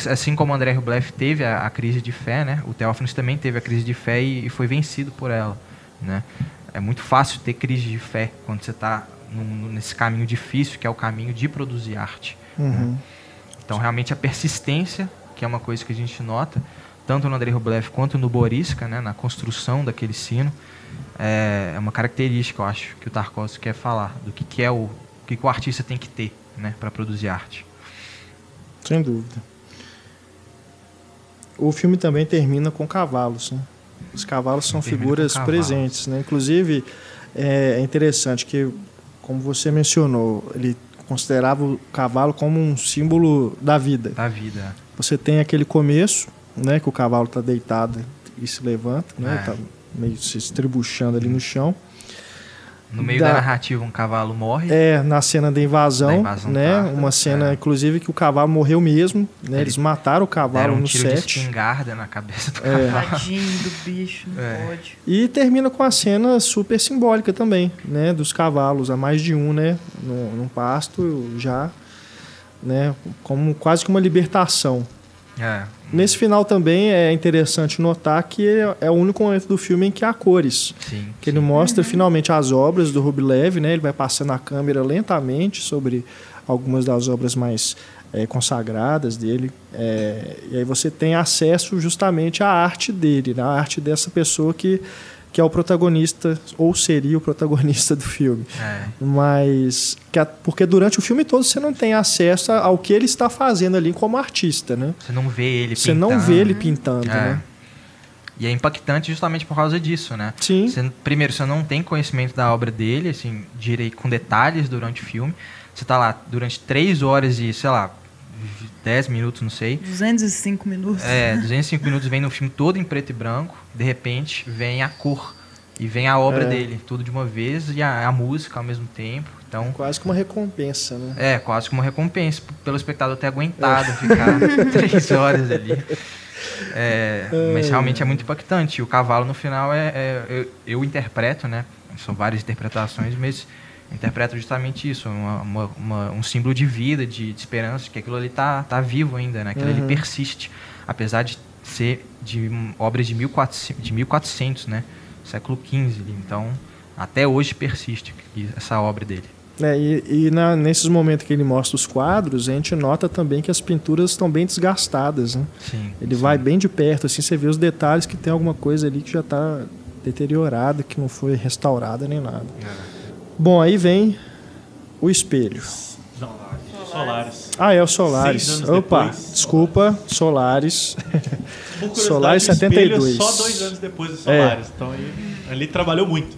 Speaker 2: assim como André Rublev teve a, a crise de fé, né? O Teófanes também teve a crise de fé e, e foi vencido por ela, né? É muito fácil ter crise de fé quando você está nesse caminho difícil, que é o caminho de produzir arte.
Speaker 1: Uhum.
Speaker 2: Então, realmente, a persistência, que é uma coisa que a gente nota, tanto no Andrei Rublev quanto no Boriska, né, na construção daquele sino, é é uma característica, eu acho, que o Tarkovsky quer falar, do que, que é o, o que, que o artista tem que ter né, para produzir arte.
Speaker 1: Sem dúvida. O filme também termina com cavalos. Né? Os cavalos são
Speaker 2: Termina
Speaker 1: figuras
Speaker 2: cavalos.
Speaker 1: presentes. Né? Inclusive, é interessante que, como você mencionou, ele considerava o cavalo como um símbolo da vida.
Speaker 2: Da vida.
Speaker 1: Você tem aquele começo, né, que o cavalo está deitado e se levanta, né,
Speaker 2: É.
Speaker 1: tá meio se estribuchando ali no chão.
Speaker 2: No meio
Speaker 1: Da-
Speaker 2: da, narrativa, um cavalo morre.
Speaker 1: É, na cena da invasão,
Speaker 2: Da invasão,
Speaker 1: né,
Speaker 2: tá.
Speaker 1: uma cena,
Speaker 2: É.
Speaker 1: inclusive, que o cavalo morreu mesmo, né,
Speaker 2: Ele-
Speaker 1: eles mataram o cavalo
Speaker 2: um
Speaker 1: no
Speaker 2: tiro de
Speaker 1: set.
Speaker 2: espingarda na cabeça do
Speaker 1: É.
Speaker 2: cavalo.
Speaker 4: Tadinho do bicho, não
Speaker 2: É.
Speaker 4: pode.
Speaker 1: E termina com a cena super simbólica também, né, dos cavalos, a mais de um, né, no, num pasto já, né, como quase que uma libertação,
Speaker 2: É.
Speaker 1: Nesse final também é interessante notar que é o único momento do filme em que há cores.
Speaker 2: Sim.
Speaker 1: Que ele mostra finalmente as obras do Rublev, né? Ele vai passando a câmera lentamente sobre algumas das obras mais é, consagradas dele. É, e aí você tem acesso justamente à arte dele, né? a arte dessa pessoa que, que é o protagonista, ou seria o protagonista do filme.
Speaker 2: É.
Speaker 1: Mas. Que a- porque durante o filme todo você não tem acesso ao que ele está fazendo ali como artista, né?
Speaker 2: Você não vê ele
Speaker 1: Você
Speaker 2: pintando.
Speaker 1: não vê ele pintando,
Speaker 2: É.
Speaker 1: né?
Speaker 2: E é impactante justamente por causa disso, né?
Speaker 1: Sim.
Speaker 2: Você- primeiro, você não tem conhecimento da obra dele, assim, direi com detalhes durante o filme. Você tá lá durante três horas e, sei lá, 10 minutos, não sei.
Speaker 4: 205 minutos.
Speaker 2: É, 205 minutos vem no filme todo em preto e branco. De repente, vem a cor. E vem a obra
Speaker 1: É.
Speaker 2: dele, tudo de uma vez, e a, a música ao mesmo tempo. Então,
Speaker 1: Quase que uma recompensa, né?
Speaker 2: é, quase como recompensa p- pelo espectador ter aguentado ficar *laughs* três horas ali. É, mas realmente é muito impactante. E o cavalo no final é. é- eu, eu interpreto, né? São várias interpretações, mas interpreto justamente isso, uma- uma- uma- um símbolo de vida, de, de esperança, que aquilo ali tá, tá vivo ainda, né? Aquilo ali
Speaker 1: Uhum.
Speaker 2: persiste, apesar de ser de obras de 1400, de 1400, né? Século XV. Então, até hoje persiste essa obra dele.
Speaker 1: É, e e na- nesses momentos que ele mostra os quadros, a gente nota também que as pinturas estão bem desgastadas, né?
Speaker 2: Sim.
Speaker 1: Ele
Speaker 2: sim.
Speaker 1: vai bem de perto, assim, você vê os detalhes que tem alguma coisa ali que já está deteriorada, que não foi restaurada nem nada. Bom, aí vem o espelho.
Speaker 3: Não, Solares.
Speaker 1: Ah, é o
Speaker 3: anos
Speaker 1: Opa,
Speaker 3: depois.
Speaker 1: desculpa, *laughs*
Speaker 3: o espelho
Speaker 1: 72.
Speaker 3: É só dois anos depois do Solares. Então aí, ali trabalhou muito.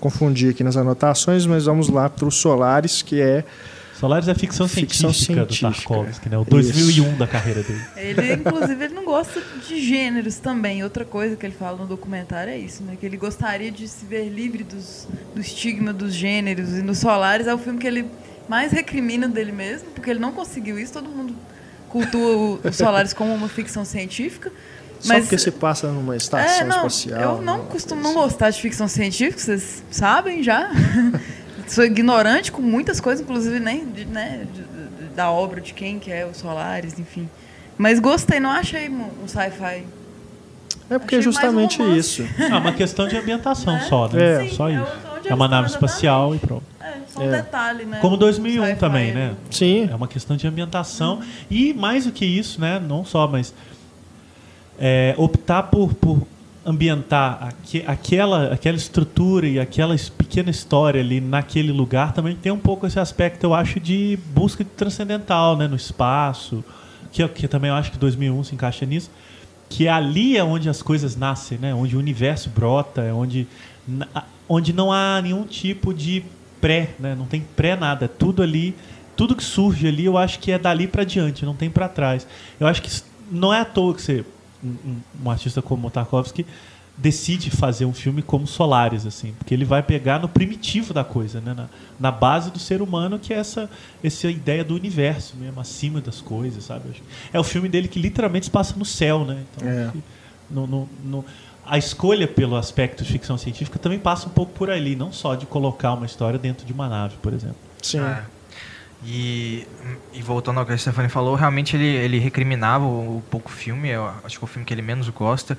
Speaker 1: Confundi aqui nas anotações, mas vamos lá para o Solares, que é
Speaker 3: Solares é ficção,
Speaker 1: Ficção
Speaker 3: científica,
Speaker 1: científica.
Speaker 3: do Tarkovsky, né? O 2001 da carreira dele.
Speaker 4: Ele, inclusive, ele não gosta de gêneros também. Outra coisa que ele fala no documentário é isso, né? Que ele gostaria de se ver livre dos, do estigma dos gêneros. E no Solares é o filme que ele mais recrimina dele mesmo, porque ele não conseguiu isso. Todo mundo cultua o, o Solares como uma ficção científica.
Speaker 1: só
Speaker 4: Mas
Speaker 1: porque se passa numa estação
Speaker 4: é, não,
Speaker 1: espacial.
Speaker 4: eu não costumo não gostar de ficção científica, vocês sabem já. *laughs* Sou ignorante com muitas coisas, inclusive nem de- né, de- de- da obra de quem que é o Solares, enfim. Mas gostei, não achei um, sci-fi.
Speaker 1: É porque é
Speaker 4: Achei
Speaker 1: justamente
Speaker 4: um
Speaker 1: isso.
Speaker 3: Ah, uma questão de ambientação *laughs*
Speaker 4: Né?
Speaker 3: só, né?
Speaker 1: É.
Speaker 3: Só
Speaker 4: Sim,
Speaker 3: isso.
Speaker 4: é
Speaker 3: É uma nave espacial e pronto.
Speaker 4: É, só um
Speaker 1: É.
Speaker 4: detalhe, né?
Speaker 3: Como 2001
Speaker 4: Sci-fi,
Speaker 3: também, né?
Speaker 1: Sim.
Speaker 3: É uma questão de ambientação. E mais do que isso, né? Não só, mas é, optar por, por ambientar aque- aquela, aquela estrutura e aquela pequena história ali naquele lugar também tem um pouco esse aspecto, eu acho, de busca de transcendental, né? No espaço. Que, que também eu acho que 2001 se encaixa nisso. Que ali é onde as coisas nascem, né? Onde o universo brota, é onde, onde não há nenhum tipo de pré, né? Não tem pré nada, é tudo ali, tudo que surge ali, eu acho que é dali para diante, não tem para trás. Eu acho que não é à toa que você um, um- artista como o Tarkovsky decide fazer um filme como Solaris assim, porque ele vai pegar no primitivo da coisa, né? Na, na base do ser humano, que é essa essa ideia do universo mesmo, acima das coisas, sabe? É o filme dele que literalmente se passa no céu, né? Então,
Speaker 1: É.
Speaker 3: no- no- no- a escolha pelo aspecto de ficção científica também passa um pouco por ali, não só de colocar uma história dentro de uma nave, por exemplo.
Speaker 1: Sim.
Speaker 2: É. E, e voltando ao que a Stephanie falou, realmente ele, ele recriminava o, o pouco filme, eu acho que é o filme que ele menos gosta,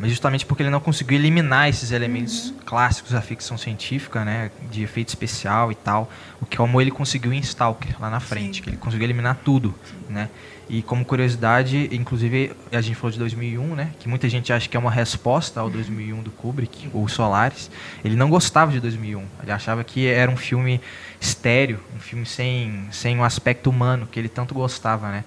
Speaker 2: mas justamente porque ele não conseguiu eliminar esses elementos clássicos da ficção científica, né, de efeito especial e tal, o que como ele conseguiu em Stalker lá na frente,
Speaker 4: Sim.
Speaker 2: que ele conseguiu eliminar tudo, né? E como curiosidade, inclusive a gente falou de 2001, né, que muita gente acha que é uma resposta ao 2001 do Kubrick, ou Solaris. Ele não gostava de 2001. Ele achava que era um filme estéreo, um filme sem sem o aspecto humano que ele tanto gostava, né?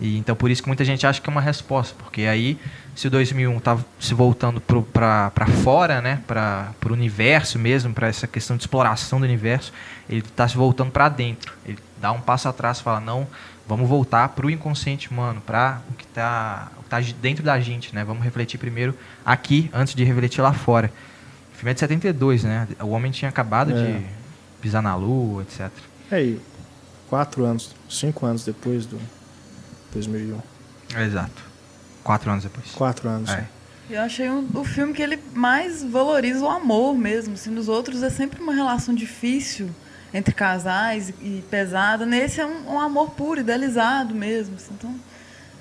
Speaker 2: E então por isso que muita gente acha que é uma resposta, porque aí se o 2001 tá se voltando para fora, né, para o universo mesmo, para essa questão de exploração do universo, ele está se voltando para dentro. Ele dá um passo atrás, fala não, vamos voltar para o inconsciente humano, para o que está tá dentro da gente, né? Vamos refletir primeiro aqui antes de refletir lá fora. O filme é de 72, né? O homem tinha acabado
Speaker 1: É.
Speaker 2: de pisar na lua, etc.
Speaker 1: É aí, quatro anos, cinco anos depois do 2001.
Speaker 2: Exato. Quatro anos depois.
Speaker 1: Quatro anos.
Speaker 2: É.
Speaker 4: Eu achei um, o filme que ele mais valoriza o amor mesmo. Assim, nos outros é sempre uma relação difícil entre casais e pesada. Nesse é um, um amor puro, idealizado mesmo. assim. Então,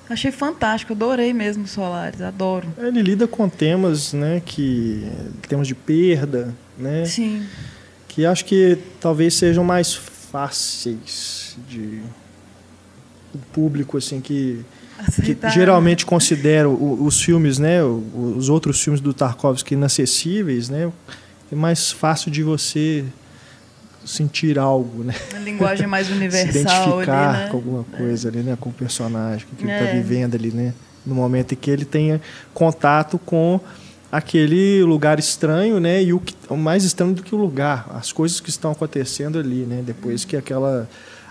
Speaker 4: Achei fantástico, adorei mesmo Solares, adoro.
Speaker 1: Ele lida com temas, né, que temas de perda, né?
Speaker 4: Sim.
Speaker 1: Que acho que talvez sejam mais fáceis de o público assim que, que geralmente considera o- os filmes, né, os outros filmes do Tarkovsky inacessíveis, né? É mais fácil de você sentir algo, né?
Speaker 4: Uma linguagem mais *laughs*
Speaker 1: se
Speaker 4: universal ali,
Speaker 1: identificar
Speaker 4: né?
Speaker 1: com alguma coisa ali, né? Com o personagem que ele está
Speaker 4: É.
Speaker 1: vivendo ali, né? No momento em que ele tenha contato com aquele lugar estranho, né? E o, que, mais estranho do que o lugar, as coisas que estão acontecendo ali, né? Depois que aquela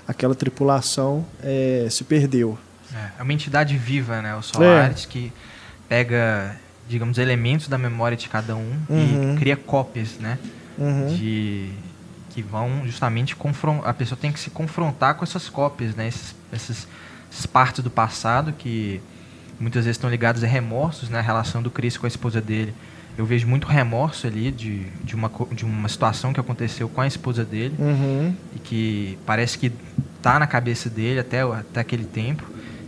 Speaker 1: aquela tripulação eh, se perdeu.
Speaker 2: É, é uma entidade viva, né? O
Speaker 1: É.
Speaker 2: Solaris, que pega, digamos, elementos da memória de cada um
Speaker 1: Uhum.
Speaker 2: e cria cópias, né?
Speaker 1: Uhum.
Speaker 2: De que vão justamente confrontar. A pessoa tem que se confrontar com essas cópias, né? Esses, essas partes do passado que muitas vezes estão ligadas a remorsos, né? A relação do Chris com a esposa dele. Eu vejo muito remorso ali de, de, uma, de uma situação que aconteceu com a esposa dele
Speaker 1: Uhum.
Speaker 2: e que parece que tá na cabeça dele até, até aquele tempo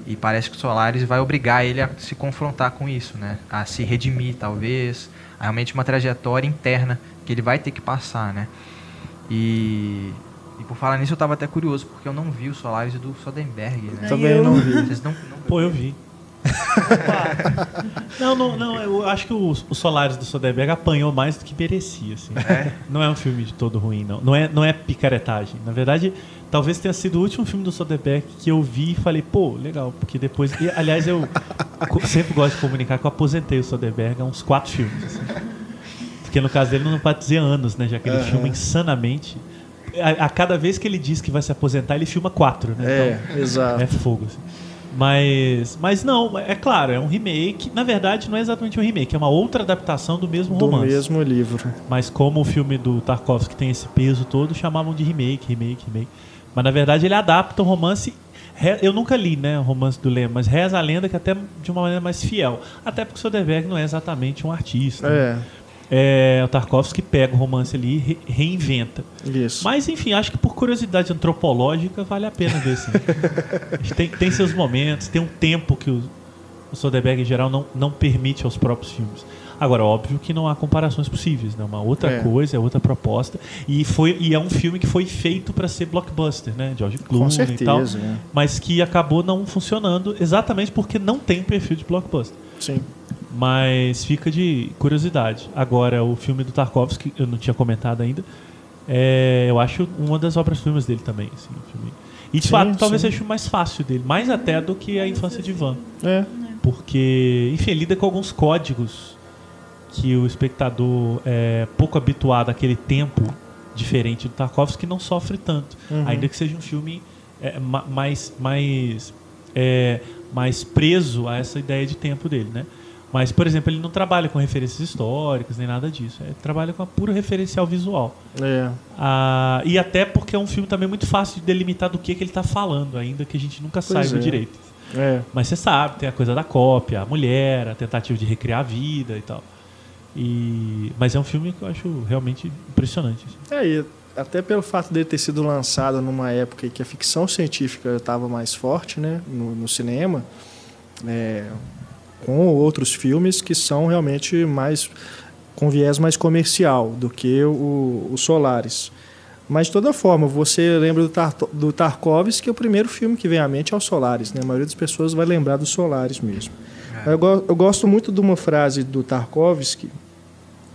Speaker 2: e parece que o Solaris vai obrigar ele a se confrontar com isso, né? A se redimir, talvez. É realmente uma trajetória interna que ele vai ter que passar, né? E, e por falar nisso, eu tava até curioso, porque eu não vi o Solaris do Soderbergh, né?
Speaker 1: Também
Speaker 4: eu-
Speaker 1: não vi.
Speaker 2: Vocês não, não
Speaker 3: Pô, eu vi. *laughs* não, não, não, eu acho que o, o Solaris do Soderbergh apanhou mais do que merecia, assim. Não é um filme de todo ruim, não. Não é, não é picaretagem. Na verdade, talvez tenha sido o último filme do Soderbergh que eu vi e falei, pô, legal, porque depois... E, aliás, eu sempre gosto de comunicar que eu aposentei o Soderbergh há uns quatro filmes, assim. Porque no caso dele não pode dizer anos, né? Já que ele
Speaker 1: Aham.
Speaker 3: filma insanamente. A, a cada vez que ele diz que vai se aposentar, ele filma quatro, né? Então,
Speaker 1: É, exato.
Speaker 3: é fogo. assim. Mas, mas não, é claro, é um remake. Na verdade, não é exatamente um remake, é uma outra adaptação do mesmo
Speaker 1: Do
Speaker 3: romance.
Speaker 1: mesmo livro.
Speaker 3: Mas como o filme do Tarkovsky tem esse peso todo, chamavam de remake, remake, remake. Mas na verdade ele adapta o romance. Eu nunca li, né, o romance do Lema, mas reza a lenda que até de uma maneira mais fiel. Até porque o Soderbergh não é exatamente um artista. né?
Speaker 1: É,
Speaker 3: É, o Tarkovsky pega o romance ali e re- reinventa.
Speaker 1: isso.
Speaker 3: Mas, enfim, acho que por curiosidade antropológica vale a pena ver, sim. *laughs* Tem, tem seus momentos, tem um tempo que o, o Soderbergh, em geral, não, não permite aos próprios filmes. Agora, óbvio que não há comparações possíveis, né? Uma outra
Speaker 1: É.
Speaker 3: coisa, é outra proposta. E, foi, e é um filme que foi feito para ser blockbuster, né? George Clooney
Speaker 1: Com certeza.
Speaker 3: e tal.
Speaker 1: né?
Speaker 3: Mas que acabou não funcionando exatamente porque não tem perfil de blockbuster.
Speaker 1: Sim.
Speaker 3: Mas fica de curiosidade. Agora, o filme do Tarkovsky, eu não tinha comentado ainda, é, eu acho uma das obras-primas dele também. Assim. E de
Speaker 1: Sim,
Speaker 3: fato, talvez
Speaker 1: sim.
Speaker 3: seja o mais fácil dele, mais até do que A Infância de Van.
Speaker 1: É.
Speaker 3: Porque, enfim, ele lida com alguns códigos que o espectador é pouco habituado àquele tempo diferente do Tarkovsky não sofre tanto.
Speaker 1: Uhum.
Speaker 3: Ainda que seja um filme é, ma- mais, mais, é, mais preso a essa ideia de tempo dele, né? Mas, por exemplo, ele não trabalha com referências históricas nem nada disso. Ele trabalha com a pura referencial visual.
Speaker 1: É.
Speaker 3: Ah, e até porque é um filme também muito fácil de delimitar do que, que ele está falando, ainda que a gente nunca
Speaker 1: Pois
Speaker 3: saiba
Speaker 1: é.
Speaker 3: direito.
Speaker 1: É.
Speaker 3: Mas você sabe, tem a coisa da cópia, a mulher, a tentativa de recriar a vida e tal. E... Mas é um filme que eu acho realmente impressionante. assim.
Speaker 1: É, e até pelo fato dele ter sido lançado numa época em que a ficção científica estava mais forte né, no, no cinema, é, com outros filmes que são realmente mais com viés mais comercial do que o, o Solaris. Mas de toda forma, você lembra do, Tar do Tarkovsky, que o primeiro filme que vem à mente é o Solaris. Né? A maioria das pessoas vai lembrar do Solaris mesmo. Eu, go- eu gosto muito de uma frase do Tarkovsky,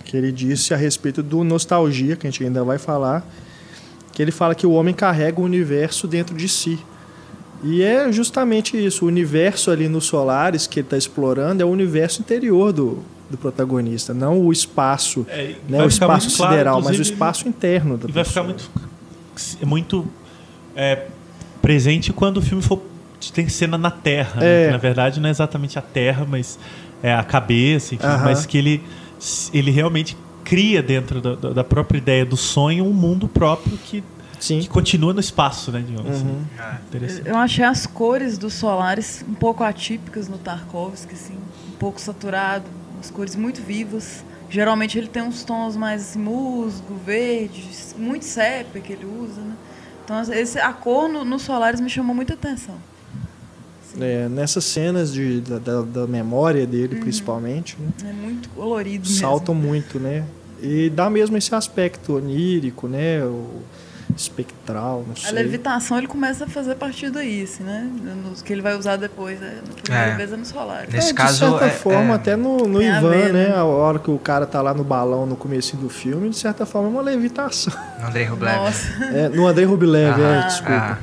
Speaker 1: que ele disse a respeito do nostalgia, que a gente ainda vai falar, que ele fala que o homem carrega o universo dentro de si. E é justamente isso, o universo ali no Solaris que ele está explorando é o universo interior do, do protagonista, não o espaço,
Speaker 3: É,
Speaker 1: né, o
Speaker 3: ficar
Speaker 1: espaço
Speaker 3: muito claro,
Speaker 1: sideral, mas o espaço interno da
Speaker 3: E vai ficar
Speaker 1: pessoa.
Speaker 3: muito, muito é, presente quando o filme for tem cena na Terra. né?
Speaker 1: É.
Speaker 3: Que, na verdade, não é exatamente a Terra, mas é a cabeça, enfim,
Speaker 1: Aham.
Speaker 3: mas que ele, ele realmente cria dentro da, da- da própria ideia do sonho um mundo próprio que,
Speaker 1: Sim.
Speaker 3: que continua no espaço, né? Digamos assim.
Speaker 1: Uhum.
Speaker 2: É.
Speaker 3: Interessante.
Speaker 4: Eu achei as cores dos Solares um pouco atípicas no Tarkovsky, assim, um pouco saturado, umas cores muito vivas. Geralmente ele tem uns tons mais assim, musgo, verde, muito sépia que ele usa, né? Então esse, a cor no, no Solares me chamou muita atenção. assim.
Speaker 1: É, nessas cenas de, da, da, da memória dele, principalmente, né?
Speaker 4: É muito colorido mesmo.
Speaker 1: saltam muito, né? E dá mesmo esse aspecto onírico, né? O espectral, não
Speaker 4: A
Speaker 1: sei.
Speaker 4: levitação ele começa a fazer a partir daí, assim, né? No- que ele vai usar depois, né? Na primeira
Speaker 2: É.
Speaker 4: vez é no solar.
Speaker 2: Nesse
Speaker 1: É,
Speaker 2: caso,
Speaker 1: de certa
Speaker 2: é-
Speaker 1: forma,
Speaker 2: é-
Speaker 1: até no, no
Speaker 4: a
Speaker 1: Ivan,
Speaker 4: ver,
Speaker 1: né?
Speaker 4: né?
Speaker 1: A hora que o cara tá lá no balão no começo do filme, de certa forma é uma levitação.
Speaker 2: No Andrei Rublev.
Speaker 4: Nossa.
Speaker 1: É, no Andrei Rublev, é, desculpa.
Speaker 2: ah.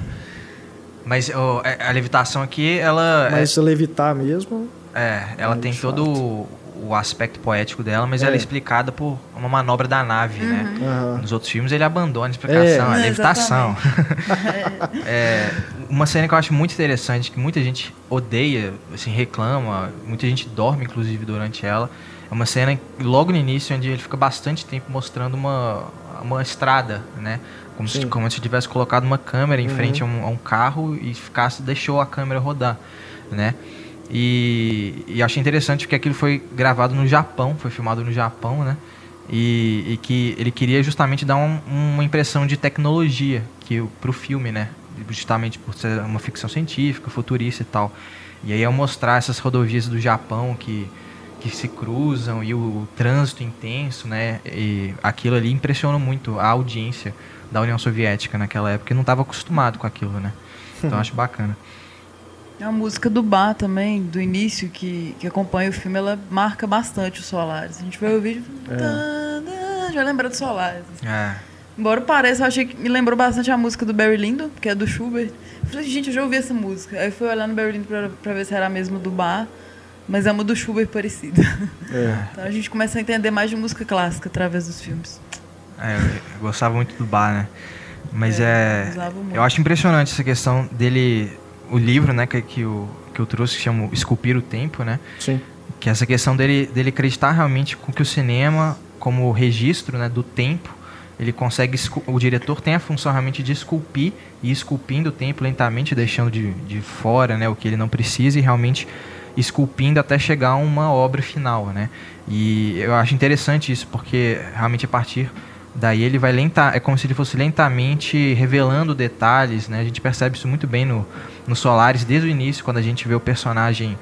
Speaker 2: Mas é- a levitação aqui, ela,
Speaker 1: Mas levitar mesmo,
Speaker 2: é, ela
Speaker 1: é,
Speaker 2: tem todo o, o aspecto poético dela, mas
Speaker 1: É.
Speaker 2: ela é explicada por uma manobra da nave, né?
Speaker 1: aham.
Speaker 2: Nos outros filmes ele abandona a explicação,
Speaker 1: É.
Speaker 2: a levitação.
Speaker 4: Exatamente. *laughs*
Speaker 2: É, uma cena que eu acho muito interessante, que muita gente odeia, assim, reclama, muita gente dorme, inclusive, durante ela. É uma cena logo no início, onde ele fica bastante tempo mostrando uma, uma estrada, né? Como se, como se tivesse colocado uma câmera em
Speaker 1: Uhum.
Speaker 2: frente a um, a um carro e ficasse, deixou a câmera rodar, né? E, e achei interessante porque aquilo foi gravado no Japão, foi filmado no Japão, né? E, e que ele queria justamente dar um- uma impressão de tecnologia que o- pro filme, né? Justamente por ser uma ficção científica, futurista e tal. E aí ao mostrar essas rodovias do Japão que, que se cruzam e o, trânsito intenso, né? E aquilo ali impressionou muito a audiência da União Soviética naquela época, que não estava acostumado com aquilo, né? Então *laughs* acho bacana.
Speaker 4: A música do bar também, do início, que, que acompanha o filme, ela marca bastante os Solares. A gente vai ouvir.
Speaker 1: É.
Speaker 4: Já lembra dos Solares.
Speaker 2: É.
Speaker 4: Embora pareça, eu achei que me lembrou bastante a música do Barry Lyndon, que é do Schubert. Eu falei, gente, eu já ouvi essa música. Aí fui olhar no Barry Lyndon pra, pra ver se era a mesma do bar, mas é uma do Schubert parecida.
Speaker 1: É. *laughs*
Speaker 4: Então a gente começa a entender mais de música clássica através dos filmes.
Speaker 2: É, eu, gostava muito do bar, né? Mas é.
Speaker 4: muito.
Speaker 2: eu acho impressionante essa questão dele. O livro, né, que, que, eu, que eu trouxe, que chama Esculpir o Tempo, né?
Speaker 1: Sim.
Speaker 2: Que é essa questão dele, dele acreditar realmente com que o cinema, como registro né, do tempo, ele consegue. O diretor tem a função realmente de esculpir e esculpindo o tempo lentamente, deixando de, de fora né, o que ele não precisa e realmente esculpindo até chegar a uma obra final, né? E eu acho interessante isso, porque realmente a partir daí ele vai lenta, é como se ele fosse lentamente revelando detalhes, né? A gente percebe isso muito bem no, no Solaris desde o início, quando a gente vê o personagem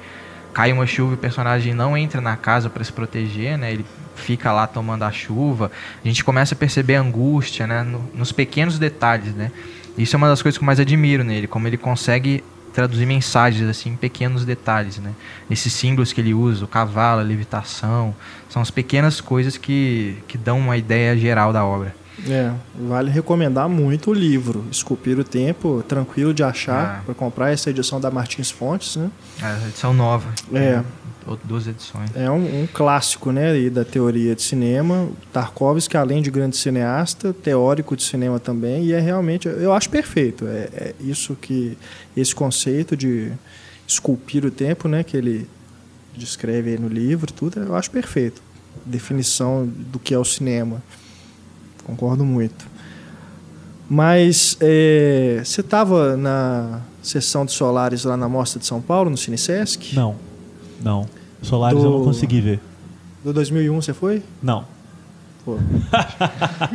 Speaker 2: cai uma chuva e o personagem não entra na casa para se proteger, né? Ele fica lá tomando a chuva. A gente começa a perceber a angústia, né? No- nos pequenos detalhes, né? Isso é uma das coisas que eu mais admiro nele, como ele consegue traduzir mensagens assim em pequenos detalhes, né? Esses símbolos que ele usa, o cavalo, a levitação, são as pequenas coisas que, que dão uma ideia geral da obra.
Speaker 1: É, vale recomendar muito o livro Esculpir o Tempo, tranquilo de achar
Speaker 2: É.
Speaker 1: para comprar essa edição da Martins Fontes, né?
Speaker 2: É edição nova.
Speaker 1: É.
Speaker 2: Ou Duas edições.
Speaker 1: É um, um clássico, né, aí da teoria de cinema. Tarkovsky, além de grande cineasta, teórico de cinema também, e é realmente, eu acho perfeito. É, é isso que esse conceito de esculpir o tempo, né, que ele descreve aí no livro, tudo, eu acho perfeito. Definição do que é o cinema. Concordo muito. Mas é, você estava na sessão de Solares lá na Mostra de São Paulo, no Cinesesc?
Speaker 3: Não. Não. Solares eu
Speaker 1: Do-
Speaker 3: não consegui ver.
Speaker 1: Do 2001 você foi?
Speaker 3: Não.
Speaker 1: Pô.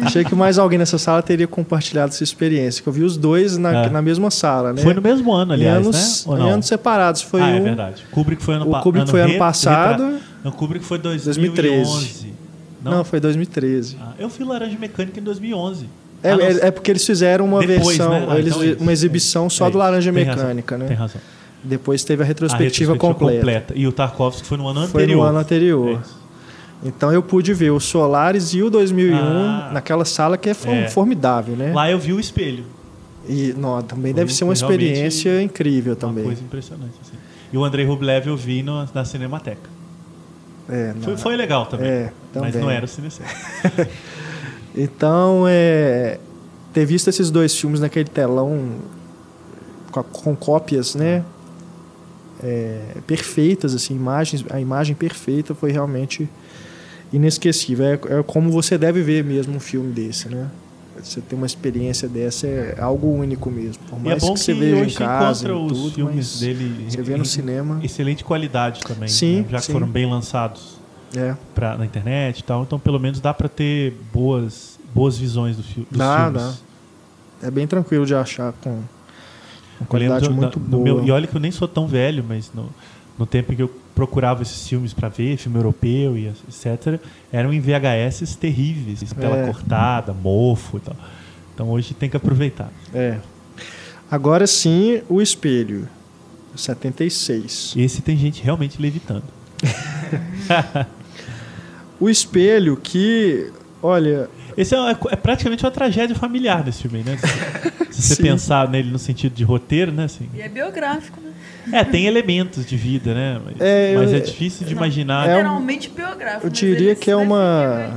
Speaker 1: Achei que mais alguém nessa sala teria compartilhado essa experiência, que eu vi os dois na,
Speaker 3: É.
Speaker 1: na mesma sala, né?
Speaker 3: Foi no mesmo ano, aliás,
Speaker 1: em anos,
Speaker 3: né? Ou
Speaker 1: em
Speaker 3: não?
Speaker 1: anos separados. Foi
Speaker 3: ah,
Speaker 1: um,
Speaker 3: é verdade. Kubrick foi ano
Speaker 1: o Kubrick foi ano passado.
Speaker 3: repra- Não, Kubrick foi
Speaker 1: 2013.
Speaker 3: 2011.
Speaker 1: Não,
Speaker 3: Não?
Speaker 1: foi 2013.
Speaker 3: Ah, eu fui Laranja Mecânica em 2011.
Speaker 1: É,
Speaker 3: Ah,
Speaker 1: é, é porque eles fizeram uma
Speaker 3: Depois,
Speaker 1: versão,
Speaker 3: né? Ah,
Speaker 1: eles,
Speaker 3: então é
Speaker 1: uma exibição só
Speaker 3: É
Speaker 1: do. Laranja
Speaker 3: Tem razão,
Speaker 1: Mecânica, né?
Speaker 3: Tem razão.
Speaker 1: Depois teve a
Speaker 3: A
Speaker 1: retrospectiva, completa.
Speaker 3: E o Tarkovsky foi no ano
Speaker 1: Foi
Speaker 3: anterior.
Speaker 1: no ano anterior.
Speaker 3: É.
Speaker 1: Então eu pude ver o Solaris e o 2001
Speaker 3: Ah.
Speaker 1: naquela sala que é,
Speaker 3: É.
Speaker 1: formidável, né?
Speaker 3: Lá eu vi o espelho.
Speaker 1: E não, também
Speaker 3: Foi-
Speaker 1: deve ser uma
Speaker 3: foi
Speaker 1: experiência incrível
Speaker 3: Uma
Speaker 1: também.
Speaker 3: coisa impressionante. Assim. E o Andrei Rublev eu vi no, na Cinemateca.
Speaker 1: É,
Speaker 3: Foi,
Speaker 1: não-
Speaker 3: foi legal também.
Speaker 1: É,
Speaker 3: mas
Speaker 1: também.
Speaker 3: não era o Cinecec. *laughs*
Speaker 1: Então, é, ter visto esses dois filmes naquele telão com, com cópias, né? É, perfeitas, assim, imagens, a imagem perfeita foi realmente inesquecível. É, é como você deve ver mesmo um filme desse, né? Você ter uma experiência dessa é algo único mesmo. Por
Speaker 3: E é
Speaker 1: mais
Speaker 3: bom
Speaker 1: que
Speaker 3: que,
Speaker 1: você veja em
Speaker 3: hoje você
Speaker 1: casa
Speaker 3: encontra
Speaker 1: e
Speaker 3: os
Speaker 1: tudo,
Speaker 3: filmes
Speaker 1: mas
Speaker 3: dele
Speaker 1: você vê
Speaker 3: em-
Speaker 1: no cinema,
Speaker 3: excelente qualidade também,
Speaker 1: Sim,
Speaker 3: né? já que
Speaker 1: sim.
Speaker 3: foram bem lançados
Speaker 1: é,
Speaker 3: pra, na internet e tal. Então, pelo menos dá pra ter boas, boas visões do fi dos
Speaker 1: Dá,
Speaker 3: filmes.
Speaker 1: é bem tranquilo de achar com Uma qualidade
Speaker 3: lembro
Speaker 1: muito
Speaker 3: no
Speaker 1: boa.
Speaker 3: meu- e olha que eu nem sou tão velho, mas no, no tempo em que eu procurava esses filmes para ver, filme europeu e etc., eram em VHS terríveis, tela
Speaker 1: É.
Speaker 3: cortada, mofo e tal. Então hoje tem que aproveitar.
Speaker 1: É. Agora sim, o espelho. 76.
Speaker 3: Esse tem gente realmente levitando. *laughs* *laughs*
Speaker 1: O espelho que, olha,
Speaker 3: Esse é, é praticamente uma tragédia familiar desse filme, né? Se, se você *laughs* pensar nele no sentido de roteiro, né? Assim,
Speaker 4: E é biográfico, né?
Speaker 3: é, tem elementos de vida, né? Mas
Speaker 1: É,
Speaker 3: mas
Speaker 1: eu-
Speaker 3: é difícil de
Speaker 4: Não,
Speaker 3: imaginar.
Speaker 1: É um-
Speaker 4: Literalmente biográfico.
Speaker 1: eu diria que é uma?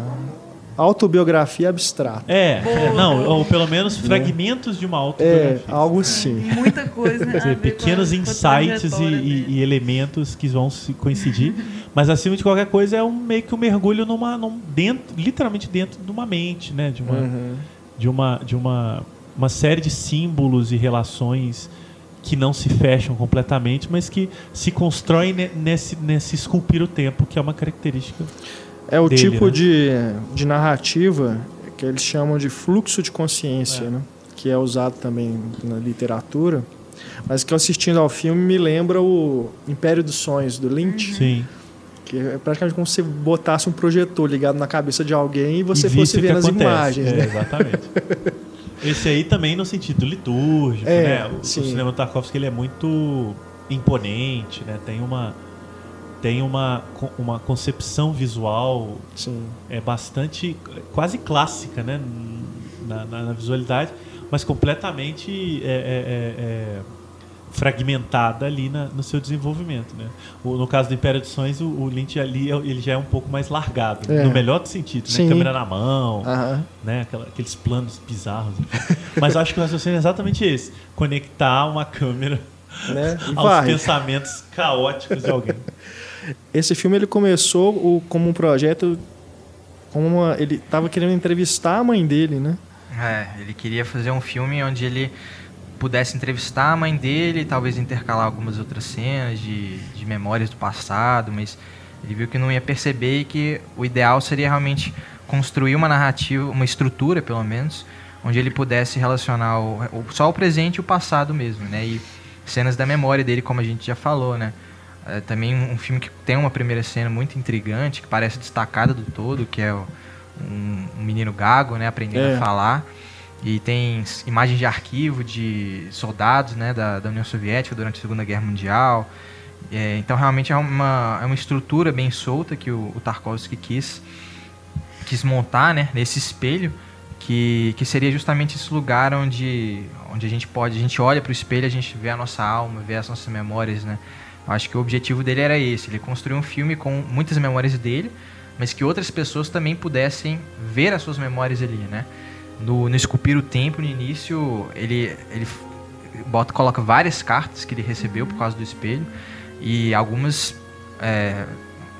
Speaker 1: Autobiografia abstrata.
Speaker 3: É,
Speaker 4: Boa,
Speaker 3: é, não, ou pelo menos fragmentos de uma
Speaker 1: É,
Speaker 3: autobiografia.
Speaker 1: algo assim.
Speaker 4: Muita coisa, né?
Speaker 3: Dizer, pequenos insights e, e- e elementos que vão se coincidir. *laughs* Mas acima de qualquer coisa é um meio que um mergulho numa, num, dentro, literalmente dentro de uma mente, né? De uma,
Speaker 1: Uhum.
Speaker 3: de uma, de uma, uma série de símbolos e relações que não se fecham completamente, mas que se constroem ne- nesse, nesse esculpir o tempo, que é uma característica.
Speaker 1: É o
Speaker 3: dele,
Speaker 1: tipo
Speaker 3: né?
Speaker 1: de, de narrativa que eles chamam de fluxo de consciência,
Speaker 3: É.
Speaker 1: né? que é usado também na literatura, mas que assistindo ao filme me lembra o Império dos Sonhos, do Lynch,
Speaker 3: Sim.
Speaker 1: que é praticamente como se você botasse um projetor ligado na cabeça de alguém e você
Speaker 3: E
Speaker 1: fosse
Speaker 3: o
Speaker 1: vendo as
Speaker 3: acontece.
Speaker 1: imagens.
Speaker 3: É,
Speaker 1: né?
Speaker 3: Exatamente. *laughs* Esse aí também no sentido litúrgico,
Speaker 1: É,
Speaker 3: né? O, o
Speaker 1: sim.
Speaker 3: cinema do Tarkovsky ele é muito imponente, né? Tem uma tem uma, uma concepção visual
Speaker 1: Sim.
Speaker 3: é bastante quase clássica, né? Na, na- na visualidade, mas completamente é, é- é- é fragmentada ali na- no seu desenvolvimento, né? O- no caso do Império dos Sonhos, o, o Lynch ali ele já é um pouco mais largado,
Speaker 1: É.
Speaker 3: no melhor dos sentidos, né? Câmera na mão,
Speaker 1: Aham.
Speaker 3: né? Aquela- aqueles planos bizarros. Mas eu acho que o raciocínio é exatamente esse: conectar uma câmera
Speaker 1: Né?
Speaker 3: Aos pensamentos caóticos de alguém.
Speaker 1: Esse filme ele começou o- como um projeto, como uma, ele estava querendo entrevistar a mãe dele, né?
Speaker 2: É, ele queria fazer um filme onde ele pudesse entrevistar a mãe dele, talvez intercalar algumas outras cenas de, de memórias do passado, mas ele viu que não ia perceber e que o ideal seria realmente construir uma narrativa, uma estrutura, pelo menos, onde ele pudesse relacionar o, só o presente e o passado mesmo, né? E cenas da memória dele, como a gente já falou, né? É, também um filme que tem uma primeira cena muito intrigante, que parece destacada do todo, que é um, um menino gago, né? Aprendendo
Speaker 1: É.
Speaker 2: a falar. E tem imagens de arquivo de soldados né, da, da União Soviética durante a Segunda Guerra Mundial. É, então, realmente é uma, é uma estrutura bem solta que o, o Tarkovsky quis, quis montar né, nesse espelho, que, que seria justamente esse lugar onde, onde a gente pode, a gente olha para o espelho, a gente vê a nossa alma, vê as nossas memórias. Né? Acho que o objetivo dele era esse, ele construiu um filme com muitas memórias dele, mas que outras pessoas também pudessem ver as suas memórias ali, né? No, no Esculpir o Tempo, no início, ele, ele bota, coloca várias cartas que ele recebeu por causa do espelho e algumas é,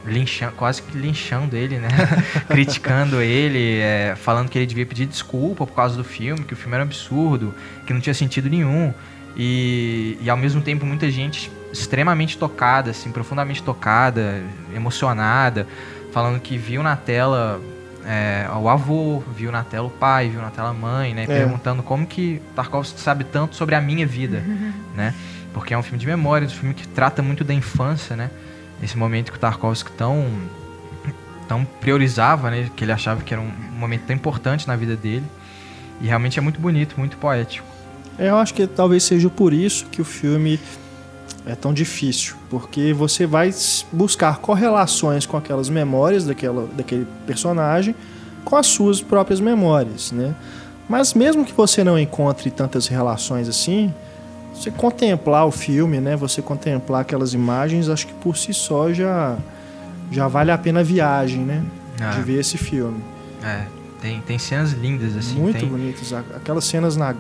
Speaker 2: lincha- quase que linchando ele, né? *laughs* Criticando ele, é, falando que ele devia pedir desculpa por causa do filme, que o filme era um absurdo, que não tinha sentido nenhum. E, e ao mesmo tempo muita gente extremamente tocada, assim, profundamente tocada, emocionada, falando que viu na tela é, o avô, viu na tela o pai, viu na tela a mãe, né?
Speaker 1: É.
Speaker 2: Perguntando como que Tarkovsky sabe tanto sobre a minha vida, *laughs* né? Porque é um filme de memória, um filme que trata muito da infância, né? Esse momento que o Tarkovsky tão, tão priorizava, né? Que ele achava que era um momento tão importante na vida dele. E realmente é muito bonito, muito poético.
Speaker 1: É, Eu acho que talvez seja por isso que o filme é tão difícil, porque você vai buscar correlações com aquelas memórias daquela, daquele personagem com as suas próprias memórias, né? Mas mesmo que você não encontre tantas relações assim, você contemplar o filme, né? Você contemplar aquelas imagens, acho que por si só já já vale a pena a viagem, né?
Speaker 2: Ah.
Speaker 1: De ver esse filme.
Speaker 2: É, tem, tem cenas lindas, assim.
Speaker 1: Muito
Speaker 2: tem,
Speaker 1: bonitas. Aquelas cenas na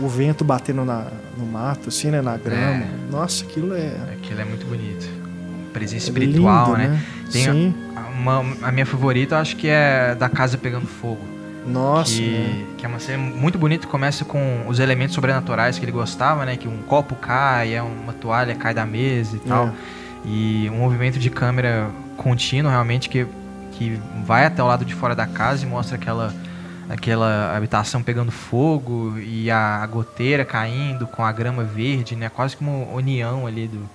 Speaker 1: o vento batendo na, no mato, assim, né? Na grama.
Speaker 2: É.
Speaker 1: Nossa, aquilo é.
Speaker 2: Aquilo é muito bonito. Presença
Speaker 1: é
Speaker 2: espiritual,
Speaker 1: lindo,
Speaker 2: né? Tem a-
Speaker 1: Sim.
Speaker 2: Uma, a minha favorita, eu acho que é da casa pegando fogo.
Speaker 1: Nossa. né?
Speaker 2: que, que é uma cena muito bonita, começa com os elementos sobrenaturais que ele gostava, né? Que um copo cai, é uma toalha cai da mesa e tal.
Speaker 1: É.
Speaker 2: E um movimento de câmera contínuo, realmente, que, que vai até o lado de fora da casa e mostra aquela, aquela habitação pegando fogo e a, goteira caindo com a grama verde, né? Quase como uma união ali do,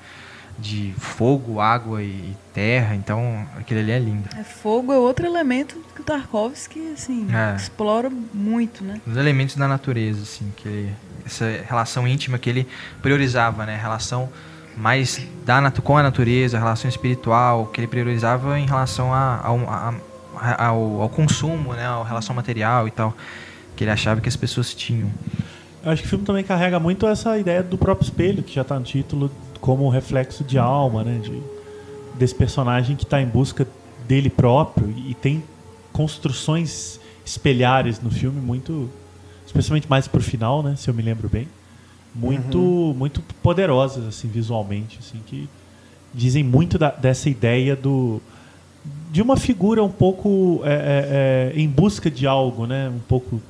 Speaker 2: de fogo, água e terra. Então, aquilo ali é lindo.
Speaker 4: É, fogo é outro elemento que o Tarkovsky, assim,
Speaker 2: É.
Speaker 4: explora muito, né?
Speaker 2: Os elementos da natureza, assim, que ele- essa relação íntima que ele priorizava, né? Relação mais da com a natureza, relação espiritual, que ele priorizava em relação a- a- ao, ao consumo, né? A relação material e tal, que ele achava que as pessoas tinham.
Speaker 3: Eu acho que o filme também carrega muito essa ideia do próprio espelho, que já está no título, como um reflexo de alma, né? De, desse personagem que está em busca dele próprio e tem construções espelhares no filme muito, especialmente mais pro final, né? Se eu me lembro bem, muito, muito poderosas assim visualmente, assim que dizem muito da- dessa ideia do de uma figura um pouco é, é, é, em busca de algo, né? Um pouco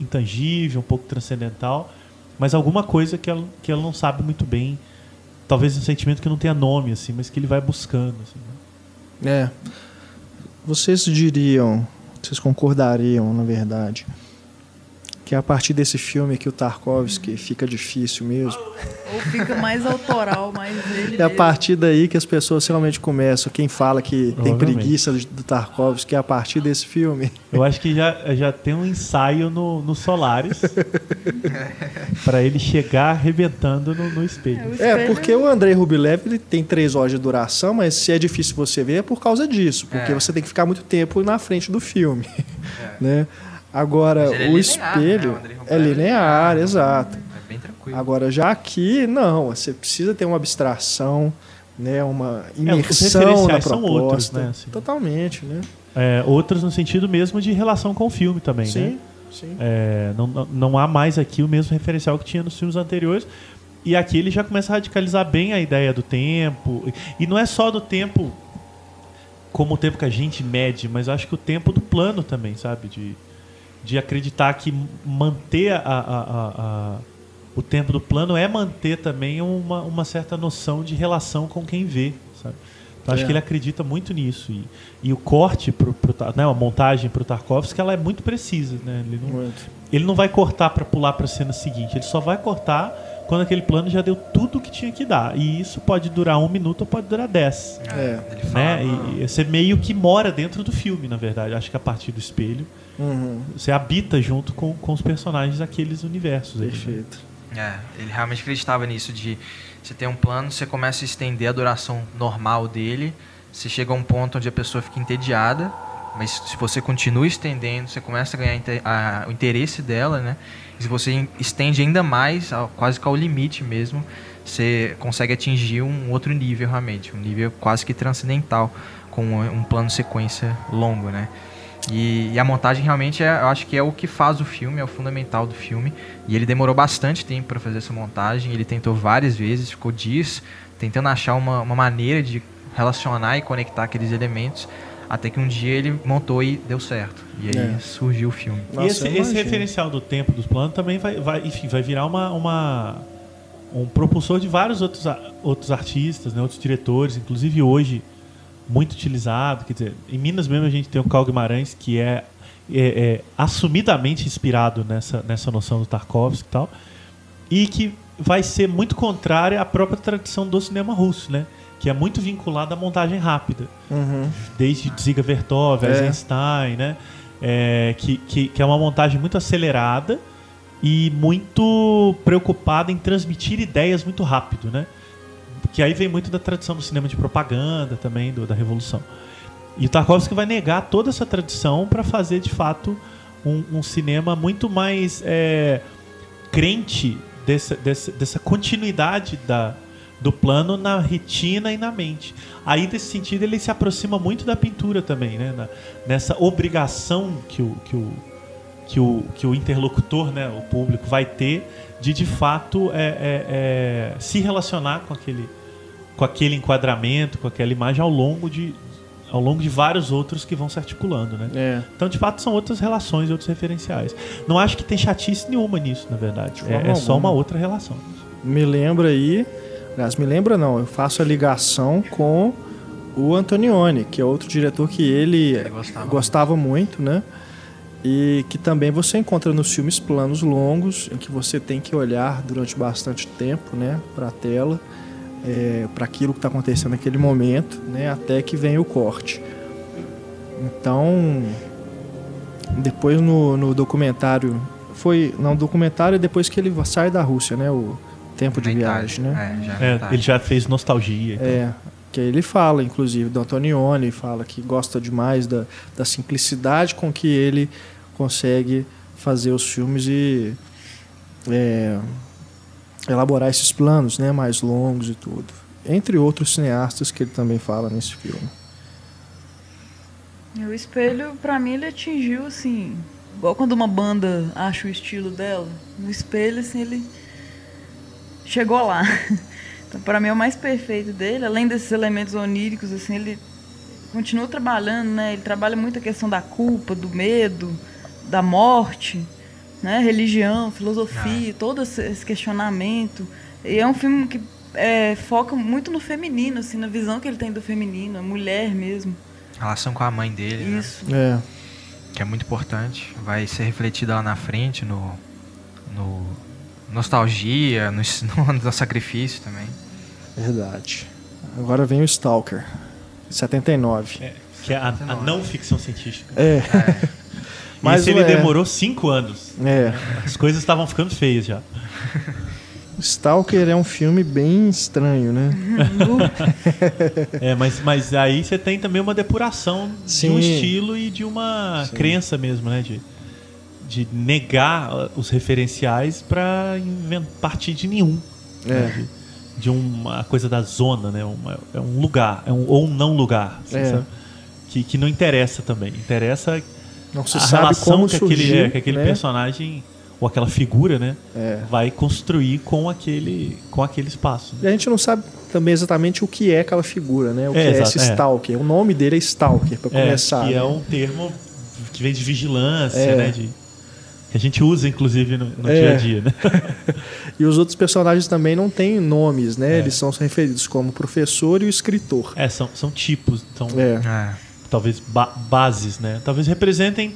Speaker 3: intangível, um pouco transcendental, mas alguma coisa que ela, que ela não sabe muito bem. Talvez um sentimento que não tenha nome, assim, mas que ele vai buscando. Assim, né?
Speaker 1: É. Vocês diriam, vocês concordariam, na verdade, que é a partir desse filme que o Tarkovsky fica difícil mesmo?
Speaker 4: Ou fica mais autoral, mais *laughs* dele.
Speaker 1: É a partir daí que as pessoas realmente começam. Quem fala que tem preguiça do Tarkovsky é a partir desse filme.
Speaker 3: Eu acho que já, já tem um ensaio no, no Solaris *laughs* para ele chegar arrebentando no, no
Speaker 4: É,
Speaker 3: espelho.
Speaker 4: o
Speaker 1: É,
Speaker 4: espelho-
Speaker 1: porque o Andrei Rubilev ele tem três horas de duração, mas se é difícil você ver é por causa disso, porque
Speaker 2: É.
Speaker 1: você tem que ficar muito tempo na frente do filme, né? Agora,
Speaker 2: é
Speaker 1: o
Speaker 2: linear,
Speaker 1: espelho
Speaker 2: né? O Andrei
Speaker 1: é
Speaker 2: é
Speaker 1: linear,
Speaker 2: linear.
Speaker 1: exato.
Speaker 2: É bem tranquilo.
Speaker 1: Agora, já aqui, não, você precisa ter uma abstração, né, uma
Speaker 3: os
Speaker 1: imersão na
Speaker 3: referenciais são
Speaker 1: proposta.
Speaker 3: outros, né, assim.
Speaker 1: Totalmente, né?
Speaker 3: É, outros no sentido mesmo de relação com o filme também, né?
Speaker 1: Sim, sim.
Speaker 3: É, não, não- não há mais aqui o mesmo referencial que tinha nos filmes anteriores. E aqui ele já começa a radicalizar bem a ideia do tempo. E não é só do tempo como o tempo que a gente mede, mas acho que o tempo do plano também, sabe? De, de acreditar que manter a, a- a- o tempo do plano é manter também uma, uma certa noção de relação com quem vê, sabe? Então, acho
Speaker 1: É.
Speaker 3: que ele acredita muito nisso. E, e o corte, pro, pro, né, a montagem para o Tarkovsky, ela é muito precisa. Né? Ele, não,
Speaker 1: Muito.
Speaker 3: ele não vai cortar para pular para a cena seguinte. Ele só vai cortar quando aquele plano já deu tudo o que tinha que dar. E isso pode durar um minuto ou pode durar dez.
Speaker 1: É.
Speaker 2: Ele
Speaker 3: Né?
Speaker 2: falava-
Speaker 3: E, e você meio que mora dentro do filme, na verdade. Acho que a partir do espelho,
Speaker 1: Uhum,
Speaker 3: você habita junto com, com os personagens daqueles universos. aí, né?
Speaker 1: perfeito.
Speaker 2: É, ele realmente acreditava nisso de você tem um plano, você começa a estender a duração normal dele, você chega a um ponto onde a pessoa fica entediada, mas se você continua estendendo, você começa a ganhar inte- a- o interesse dela, né? Se você estende ainda mais, quase que ao limite mesmo, você consegue atingir um outro nível realmente, um nível quase que transcendental, com um plano sequência longo, né? E, e a montagem realmente é, eu acho que é o que faz o filme, é o fundamental do filme. E ele demorou bastante tempo para fazer essa montagem. Ele tentou várias vezes, ficou dias tentando achar uma, uma maneira de relacionar e conectar aqueles elementos. Até que um dia ele montou e deu certo. E aí
Speaker 1: É.
Speaker 2: surgiu o filme.
Speaker 1: Nossa,
Speaker 3: e esse, esse referencial do tempo dos planos também vai, vai, enfim, vai virar uma, uma- um propulsor de vários outros, outros artistas, né, outros diretores, inclusive hoje muito utilizado. Quer dizer, em Minas mesmo a gente tem o Carl Guimarães, que é, é- é assumidamente inspirado nessa, nessa noção do Tarkovsky e tal, e que vai ser muito contrária à própria tradição do cinema russo, né? Que é muito vinculada à montagem rápida
Speaker 1: Uhum.
Speaker 3: desde Ziga Vertov,
Speaker 1: É.
Speaker 3: Eisenstein, né? É, que, que, que é uma montagem muito acelerada e muito preocupada em transmitir ideias muito rápido, né? Que aí vem muito da tradição do cinema de propaganda também, do- da Revolução. E o Tarkovsky vai negar toda essa tradição para fazer, de fato, um, um cinema muito mais é, crente dessa, dessa, dessa continuidade da, do plano na retina e na mente. Aí, nesse sentido, ele se aproxima muito da pintura também, né? Na- nessa obrigação que o, que o, que o, que o interlocutor, né, o público, vai ter de, de fato, é, é, é, se relacionar com aquele, com aquele enquadramento, com aquela imagem ao longo de, ao longo de vários outros que vão se articulando, né?
Speaker 1: É.
Speaker 3: Então, de fato, são outras relações, outros referenciais. Não acho que tem chatice nenhuma nisso, na verdade. É, é só uma outra relação.
Speaker 1: Me lembra aí, aliás, me lembra não, eu faço a ligação com o Antonioni, que é outro diretor que ele,
Speaker 2: Ele gostava.
Speaker 1: gostava muito, né? e que também você encontra nos filmes planos longos em que você tem que olhar durante bastante tempo, né, para a tela, é, para aquilo que está acontecendo naquele momento, né, até que vem o corte. Então, depois no, no documentário foi não documentário depois que ele sai da Rússia, né, o tempo de viagem, né?
Speaker 3: É, já é, ele já fez nostalgia.
Speaker 1: Então. É, que ele fala, inclusive, do Antonioni, fala que gosta demais da, da simplicidade com que ele consegue fazer os filmes e é, elaborar esses planos né, mais longos e tudo. Entre outros cineastas que ele também fala nesse filme.
Speaker 4: O espelho, para mim, ele atingiu, assim, igual quando uma banda acha o estilo dela, no espelho, assim, ele chegou lá. *laughs* Então, para mim, é o mais perfeito dele, além desses elementos oníricos, assim, ele continua trabalhando, né? Ele trabalha muito a questão da culpa, do medo, da morte, né? Religião, filosofia, ah. todo esse questionamento. E é um filme que é, foca muito no feminino, assim, na visão que ele tem do feminino, a mulher mesmo.
Speaker 2: A relação com a mãe dele,
Speaker 4: né? Isso.
Speaker 1: né?
Speaker 2: É. Que é muito importante. Vai ser refletida lá na frente, no, no nostalgia, no, *laughs* no sacrifício também.
Speaker 1: Verdade. Agora vem o Stalker, 79.
Speaker 3: É, que é a, a, não ficção científica.
Speaker 1: É. é. *laughs*
Speaker 3: Mas ele é... demorou cinco anos.
Speaker 1: É.
Speaker 3: As coisas estavam ficando feias já.
Speaker 1: Stalker é um filme bem estranho, né? *laughs*
Speaker 3: é, mas, mas aí você tem também uma depuração Sim. de um estilo e de uma Sim. crença mesmo, né? De, de negar os referenciais para partir de nenhum.
Speaker 1: É.
Speaker 3: Né? De, de uma coisa da zona, né? Uma, é um lugar, é um, ou um não lugar, assim, é. que, que não interessa também. Interessa
Speaker 1: não se a sabe relação como que
Speaker 3: surgiu,
Speaker 1: aquele,
Speaker 3: é, que aquele né? personagem ou aquela figura, né,
Speaker 1: é.
Speaker 3: vai construir com aquele com aquele espaço. Né?
Speaker 1: E a gente não sabe também exatamente o que é aquela figura, né? O é, que é, esse é. stalker. O nome dele é stalker para é, começar.
Speaker 3: Que
Speaker 1: é
Speaker 3: né? um termo que vem de vigilância, né? De, que a gente usa, inclusive, no, no é. dia a dia. Né? *laughs*
Speaker 1: e os outros personagens também não têm nomes, né? É. Eles são referidos como professor e o escritor.
Speaker 3: É, são, são tipos, são é. é. talvez ba bases, né? Talvez representem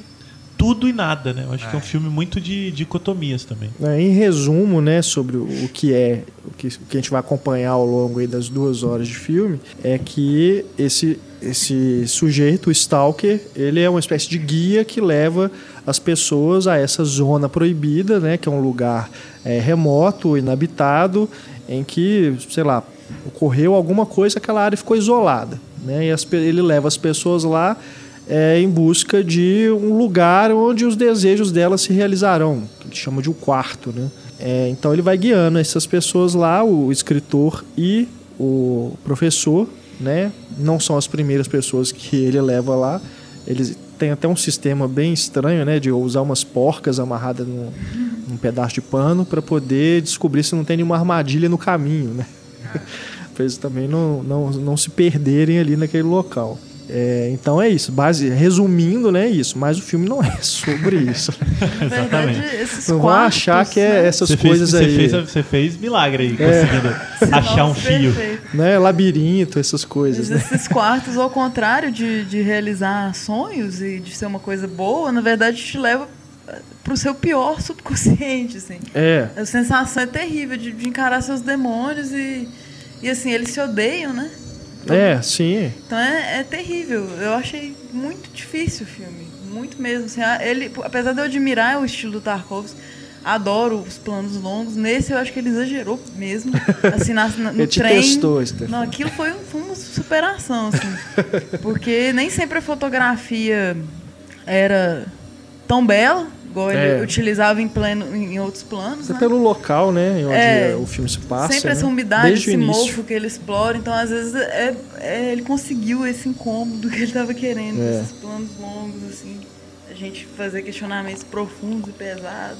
Speaker 3: tudo e nada, né? Eu acho que é um é. filme muito de dicotomias também.
Speaker 1: É, em resumo, né, sobre o que é, o que, o que a gente vai acompanhar ao longo das duas horas de filme, é que esse, esse sujeito, o Stalker, ele é uma espécie de guia que leva as pessoas a essa zona proibida, né, que é um lugar é, remoto, inabitado, em que, sei lá, ocorreu alguma coisa, aquela área ficou isolada. Né, e as, ele leva as pessoas lá é, em busca de um lugar onde os desejos delas se realizarão, que ele chama de o um quarto. Né? É, então ele vai guiando essas pessoas lá, o escritor e o professor, né? não são as primeiras pessoas que ele leva lá, eles tem até um sistema bem estranho, né, de usar umas porcas amarradas num, num pedaço de pano para poder descobrir se não tem nenhuma armadilha no caminho, né? *laughs* para eles também não, não, não se perderem ali naquele local. É, então é isso, base, resumindo, né, isso, mas o filme não é *laughs* sobre isso. *laughs*
Speaker 4: Exatamente.
Speaker 1: Não vão achar que é né? essas
Speaker 3: você
Speaker 1: coisas
Speaker 3: fez,
Speaker 1: aí.
Speaker 3: Você fez, você fez milagre aí, é. conseguindo achar um fio.
Speaker 1: Né, labirinto, essas coisas.
Speaker 4: Né? Esses quartos, ao contrário de, de realizar sonhos e de ser uma coisa boa, na verdade te leva para o seu pior subconsciente, assim.
Speaker 1: É.
Speaker 4: A sensação é terrível de, de encarar seus demônios e, e assim, eles se odeiam, né?
Speaker 1: É, sim.
Speaker 4: Então é, é, terrível. Eu achei muito difícil o filme. Muito mesmo. Assim, ele, apesar de eu admirar o estilo do Tarkovsky, adoro os planos longos. Nesse eu acho que ele exagerou mesmo. *laughs* Assim, na, no ele trem.
Speaker 1: Testou,
Speaker 4: não, aquilo foi, foi uma superação, assim. Porque nem sempre a fotografia era tão bela igual é. ele utilizava em, pleno, em outros planos.
Speaker 1: É né? pelo local, né? Onde é, o filme se passa.
Speaker 4: Sempre
Speaker 1: né?
Speaker 4: essa umidade, Desde esse mofo que ele explora. Então, às vezes, é, é ele conseguiu esse incômodo que ele estava querendo, é. esses planos longos, assim. A gente fazer questionamentos profundos e pesados.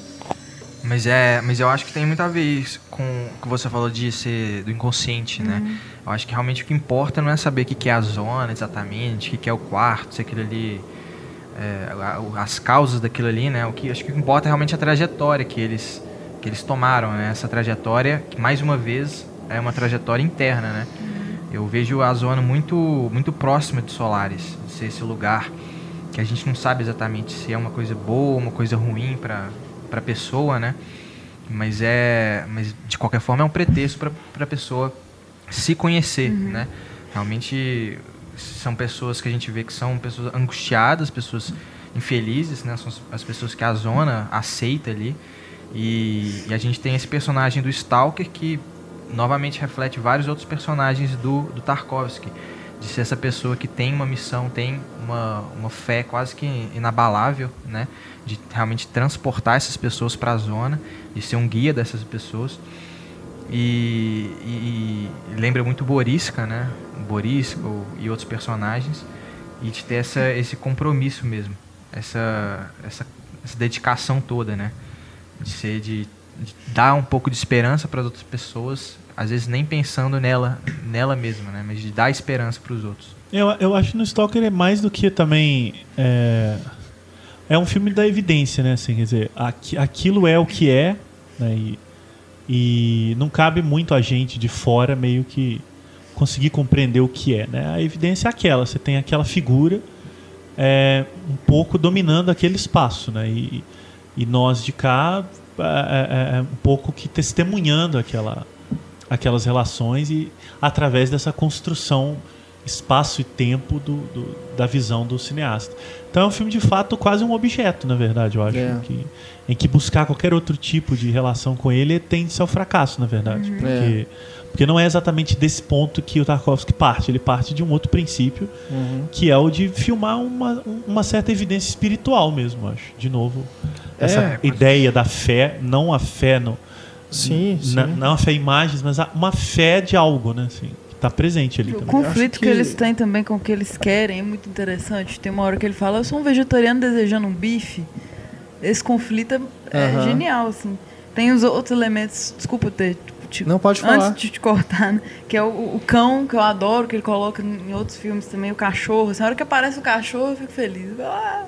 Speaker 2: Mas é, mas eu acho que tem muito a ver com o que você falou de ser do inconsciente, né? uhum. né? Eu acho que realmente o que importa não é saber o que é a zona exatamente, o que é o quarto, se aquilo ali é, as causas daquilo ali, né? O que acho que importa é realmente a trajetória que eles que eles tomaram, né? Essa trajetória que mais uma vez é uma trajetória interna, né? Eu vejo a zona muito muito próxima de Solares, de ser esse lugar que a gente não sabe exatamente se é uma coisa boa uma coisa ruim para a pessoa, né? Mas é, mas de qualquer forma é um pretexto para a pessoa se conhecer, uhum. né? Realmente são pessoas que a gente vê que são pessoas angustiadas, pessoas infelizes, né? São as pessoas que a zona aceita ali. E, e, a gente tem esse personagem do Stalker que novamente reflete vários outros personagens do, do Tarkovsky. De ser essa pessoa que tem uma missão, tem uma, uma fé quase que inabalável, né? De realmente transportar essas pessoas para a zona, de ser um guia dessas pessoas. E, e, e lembra muito Borisca, né? Borisca e outros personagens. E de ter essa, esse compromisso mesmo. Essa, essa, essa dedicação toda, né? De ser de, de dar um pouco de esperança para as outras pessoas, às vezes nem pensando nela, nela mesma, né? Mas de dar esperança para os outros.
Speaker 3: Eu, eu acho que no Stalker é mais do que também é, é um filme da evidência, né? Assim, quer dizer, aqui, aquilo é o que é, né? E, e não cabe muito a gente de fora meio que conseguir compreender o que é, né? A evidência é aquela, você tem aquela figura é, um pouco dominando aquele espaço, né? E, e nós de cá é, é, é, é, um pouco que testemunhando aquela, aquelas relações e através dessa construção espaço e tempo do, do, da visão do cineasta. Então é um filme de fato quase um objeto, na verdade, eu acho. É. Que, em que buscar qualquer outro tipo de relação com ele tende ao fracasso, na verdade. Uhum. Porque, é. porque não é exatamente desse ponto que o Tarkovsky parte. Ele parte de um outro princípio, uhum. que é o de filmar uma, uma certa evidência espiritual mesmo, acho. De novo, essa é, ideia da fé, não a fé no.
Speaker 1: Sim, sim.
Speaker 3: não a fé em imagens, mas uma fé de algo, né? Assim tá presente ali.
Speaker 4: O
Speaker 3: também.
Speaker 4: conflito que... que... eles têm também com o que eles querem é muito interessante. Tem uma hora que ele fala, eu sou um vegetariano desejando um bife. Esse conflito é, uhum. genial, assim. Tem os outros elementos, desculpa ter
Speaker 1: te, Não pode falar.
Speaker 4: Antes de te cortar, né? que é o, o, cão, que eu adoro, que ele coloca em outros filmes também, o cachorro. Assim, a hora que aparece o cachorro, eu fico feliz. Ah,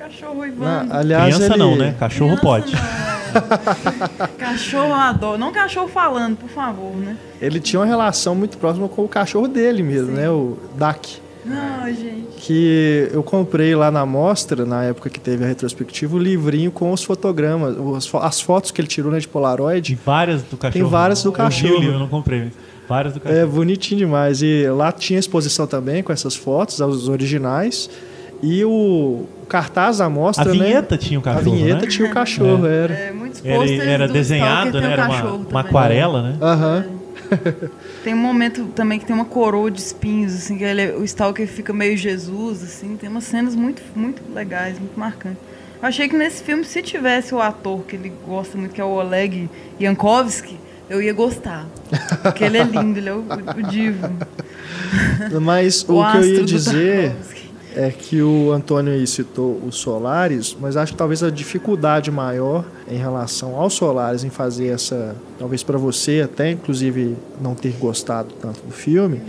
Speaker 4: cachorro Ivan.
Speaker 3: aliás, Criança ele... não, né? Cachorro Criança pode.
Speaker 4: Não, é. *laughs* cachorro eu adoro. Não cachorro falando, por favor, né?
Speaker 1: Ele tinha uma relação muito próxima com o cachorro dele mesmo, Sim. né? O Dak.
Speaker 4: Não, gente.
Speaker 1: Que eu comprei lá na mostra, na época que teve a retrospectiva, o livrinho com os fotogramas, as fotos que ele tirou né, de Polaroid.
Speaker 3: Tem várias do cachorro.
Speaker 1: Tem várias do cachorro. Eu,
Speaker 3: li eu não comprei. Várias do
Speaker 1: cachorro. É bonitinho demais. E lá tinha exposição também com essas fotos, os originais. E o cartaz da mostra,
Speaker 3: A vinheta né? tinha o cachorro,
Speaker 1: A vinheta
Speaker 3: né?
Speaker 1: tinha o cachorro, é. era.
Speaker 4: É, muitos
Speaker 3: era, era desenhado, né? Era uma, uma aquarela, né?
Speaker 1: Aham.
Speaker 4: Uhum. *laughs* tem um momento também que tem uma coroa de espinhos, assim, que ele, o Stalker fica meio Jesus, assim, tem umas cenas muito, muito legais, muito marcantes. Eu achei que nesse filme, se tivesse o ator que ele gosta muito, que é o Oleg Yankovsky, eu ia gostar. Porque ele é lindo, ele é o, o divo.
Speaker 1: Mas *laughs* o, o que eu ia dizer é que o Antônio aí citou os Solares, mas acho que talvez a dificuldade maior em relação aos Solares em fazer essa, talvez para você até inclusive não ter gostado tanto do filme,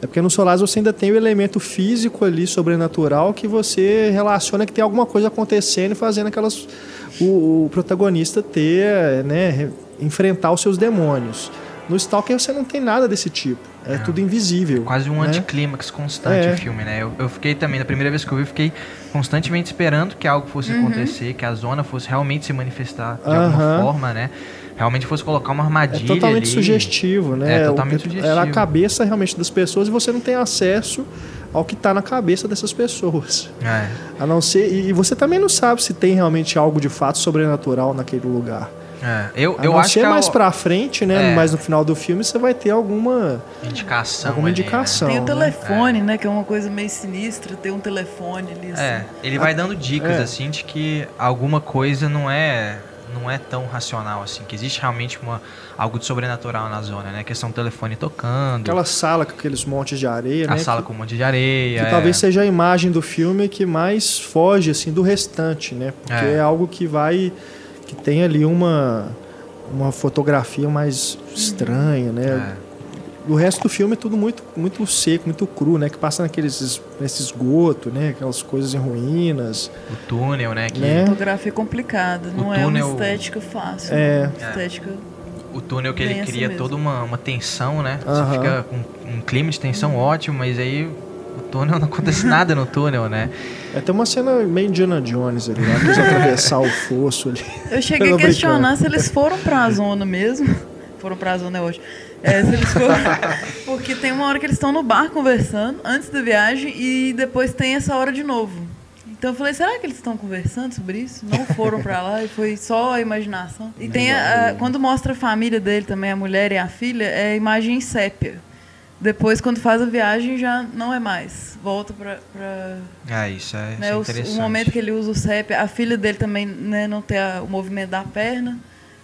Speaker 1: é porque no Solares você ainda tem o elemento físico ali sobrenatural que você relaciona que tem alguma coisa acontecendo e fazendo aquelas o, o protagonista ter, né, enfrentar os seus demônios. No Stalker você não tem nada desse tipo. É, é. tudo invisível.
Speaker 2: Quase um
Speaker 1: né?
Speaker 2: anticlímax constante é. o filme, né? Eu, eu, fiquei também, na primeira vez que eu vi, fiquei constantemente esperando que algo fosse uhum. acontecer, que a zona fosse realmente se manifestar de uhum. alguma forma, né? Realmente fosse colocar uma armadilha.
Speaker 1: É totalmente
Speaker 2: ali.
Speaker 1: sugestivo, né?
Speaker 2: É totalmente o, sugestivo.
Speaker 1: Era a cabeça realmente das pessoas e você não tem acesso ao que está na cabeça dessas pessoas.
Speaker 2: É.
Speaker 1: A não ser. E você também não sabe se tem realmente algo de fato sobrenatural naquele lugar.
Speaker 2: É, eu,
Speaker 1: a
Speaker 2: eu
Speaker 1: não
Speaker 2: acho
Speaker 1: ser
Speaker 2: que é
Speaker 1: mais é pra frente, né? É. Mais no final do filme você vai ter alguma
Speaker 2: indicação.
Speaker 1: Alguma
Speaker 2: ali,
Speaker 1: indicação.
Speaker 4: Né? Tem o
Speaker 1: né?
Speaker 4: telefone, né? né? Que é uma coisa meio sinistra. Tem um telefone ali. Assim.
Speaker 2: É, ele vai dando dicas é. assim de que alguma coisa não é não é tão racional assim, que existe realmente uma algo de sobrenatural na zona, né? A questão do telefone tocando.
Speaker 1: Aquela sala com aqueles montes de areia,
Speaker 2: a
Speaker 1: né?
Speaker 2: A sala
Speaker 1: que,
Speaker 2: com um monte de areia.
Speaker 1: Que
Speaker 2: é.
Speaker 1: talvez seja a imagem do filme que mais foge assim do restante, né? Porque é, é algo que vai que tem ali uma uma fotografia mais estranha, né? É. O resto do filme é tudo muito, muito seco, muito cru, né? Que passa naqueles, nesse esgoto, né? Aquelas coisas em ruínas.
Speaker 2: O túnel, né? Que...
Speaker 4: né? A fotografia é complicada, não túnel... é uma estética fácil.
Speaker 1: É.
Speaker 4: Uma estética...
Speaker 2: O túnel que ele cria
Speaker 4: mesmo.
Speaker 2: toda uma, uma tensão, né? Você fica com um clima de tensão ótimo, mas aí O túnel não acontece *laughs* nada no túnel, né?
Speaker 1: É, tem uma cena meio Indiana Jones ali, né? Eles atravessar o fosso ali.
Speaker 4: Eu cheguei a *laughs* questionar se eles foram pra zona mesmo. Foram pra zona hoje. É, se eles foram... *laughs* Porque tem uma hora que eles estão no bar conversando, antes da viagem, e depois tem essa hora de novo. Então eu falei, será que eles estão conversando sobre isso? Não foram pra lá e foi só a imaginação. E tem a, a, quando mostra a família dele também, a mulher e a filha, é imagem em sépia. Depois, quando faz a viagem, já não é mais. Volta pra. pra
Speaker 2: Ah, isso é,
Speaker 4: né,
Speaker 2: isso é
Speaker 4: o,
Speaker 2: interessante.
Speaker 4: o momento que ele usa o sépia. A filha dele também né, não tem a- o movimento da perna.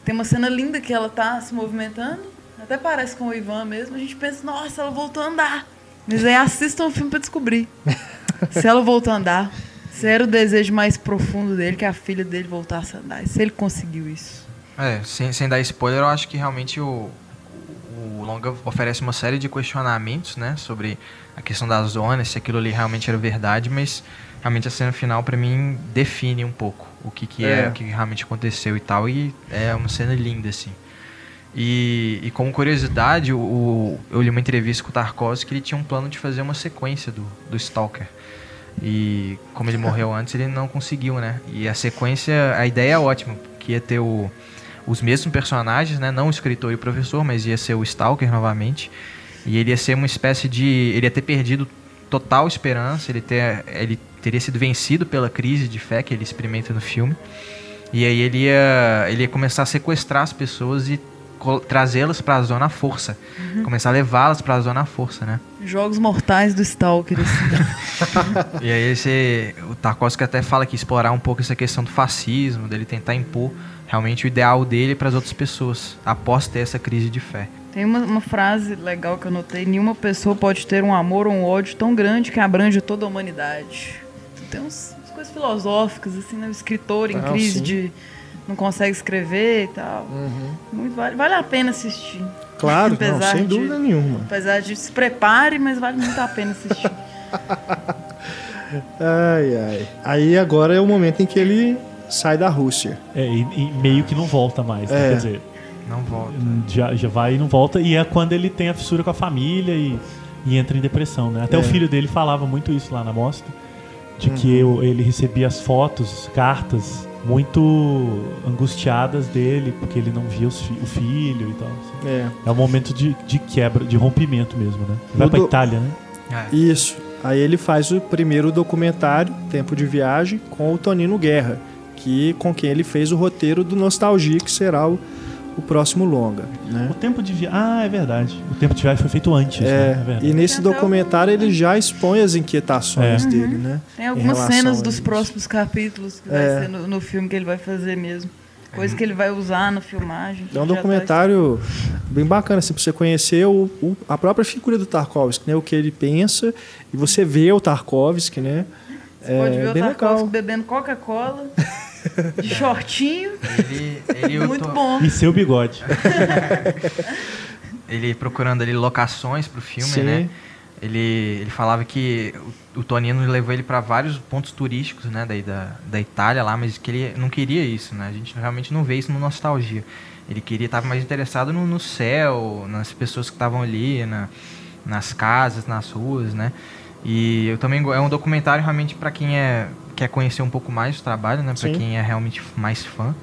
Speaker 4: Tem uma cena linda que ela tá se movimentando. Até parece com o Ivan mesmo. A gente pensa, nossa, ela voltou a andar. Mas aí assistam o filme pra descobrir. *laughs* se ela voltou a andar. Se era o desejo mais profundo dele, que a filha dele voltasse a andar. Se ele conseguiu isso.
Speaker 2: É, sem, sem dar spoiler, eu acho que realmente o, o Longa oferece uma série de questionamentos, né, sobre a questão da zona, se aquilo ali realmente era verdade, mas realmente a cena final pra mim define um pouco o que que é,
Speaker 1: É.
Speaker 2: o que realmente aconteceu e tal, e é uma cena linda assim. E, e como curiosidade, o, o- eu li uma entrevista com o Tarkovsky que ele tinha um plano de fazer uma sequência do, do Stalker. E como ele morreu *laughs* antes, ele não conseguiu, né? E a sequência, a ideia é ótima, que ia ter o, os mesmos personagens, né? Não o escritor e o professor, mas ia ser o Stalker novamente. E ele ia ser uma espécie de. Ele ia ter perdido total esperança, ele, ter, ele teria sido vencido pela crise de fé que ele experimenta no filme. E aí ele ia, ele ia começar a sequestrar as pessoas e trazê-las para a zona à força. Começar a levá-las para a zona à força, né?
Speaker 4: Jogos mortais do Stalker, assim. *laughs*
Speaker 2: E aí esse, o Tarkovsky até fala que explorar um pouco essa questão do fascismo, dele tentar impor realmente o ideal dele para as outras pessoas, após ter essa crise de fé.
Speaker 4: Tem uma, uma frase legal que eu notei: nenhuma pessoa pode ter um amor ou um ódio tão grande que abrange toda a humanidade. Tem uns, umas coisas filosóficas, assim, né? O escritor em
Speaker 1: Ah,
Speaker 4: crise
Speaker 1: sim.
Speaker 4: de não consegue escrever e tal. Muito vale, vale a pena assistir.
Speaker 1: Claro, não, sem
Speaker 4: de-
Speaker 1: dúvida nenhuma.
Speaker 4: Apesar de se prepare, mas vale muito a pena assistir. *laughs*
Speaker 1: Ai, ai. Aí agora é o momento em que ele sai da Rússia.
Speaker 3: É, e, e meio que não volta mais, né?
Speaker 1: É.
Speaker 3: Quer dizer,
Speaker 2: Não volta.
Speaker 3: já, já vai e não volta. E é quando ele tem a fissura com a família e, e entra em depressão, né? Até
Speaker 1: É.
Speaker 3: o filho dele falava muito isso lá na mostra. De que
Speaker 1: Uhum.
Speaker 3: eu- ele recebia as fotos, cartas muito angustiadas dele, porque ele não via os fi- o filho e tal. assim.
Speaker 1: É.
Speaker 3: É um momento de, de quebra, de rompimento mesmo, né? Vai
Speaker 1: do-
Speaker 3: Itália, né?
Speaker 2: É.
Speaker 1: Isso. Aí ele faz o primeiro documentário, Tempo de Viagem, com o Tonino Guerra, que com quem ele fez o roteiro do Nostalgia, que será o, o próximo longa. Né?
Speaker 3: O tempo de viagem. Ah, é verdade. O tempo de viagem foi feito antes, né?
Speaker 1: É,
Speaker 3: É verdade.
Speaker 1: e nesse documentário ele já expõe as inquietações
Speaker 3: É.
Speaker 1: dele, né?
Speaker 4: Tem
Speaker 1: Em
Speaker 4: algumas cenas dos
Speaker 1: isso.
Speaker 4: próximos capítulos que
Speaker 1: É.
Speaker 4: vai ser no, no filme que ele vai fazer mesmo. Coisa que ele vai usar na filmagem.
Speaker 1: É um
Speaker 4: tá
Speaker 1: documentário bem bacana, assim, pra você conhecer o, o- a própria figura do Tarkovsky, né? O que ele pensa, e você vê o Tarkovsky, né?
Speaker 4: Você pode ver
Speaker 1: É
Speaker 4: o
Speaker 1: bem
Speaker 4: Tarkovsky
Speaker 1: legal.
Speaker 4: bebendo Coca-Cola, *laughs* de shortinho,
Speaker 2: Ele, ele,
Speaker 4: muito
Speaker 2: tô-
Speaker 4: bom.
Speaker 3: E seu bigode. *laughs*
Speaker 2: ele procurando ali locações pro filme,
Speaker 1: Sim.
Speaker 2: né? Ele, ele falava que o, o Tonino levou ele para vários pontos turísticos, né, daí da, da Itália lá, mas que ele não queria isso, né? A gente realmente não vê isso no Nostalgia. Ele queria estar mais interessado no, no céu, nas pessoas que estavam ali, na, nas casas, nas ruas, né? E eu também é um documentário realmente para quem é quer conhecer um pouco mais do trabalho, né? Para quem é realmente mais fã.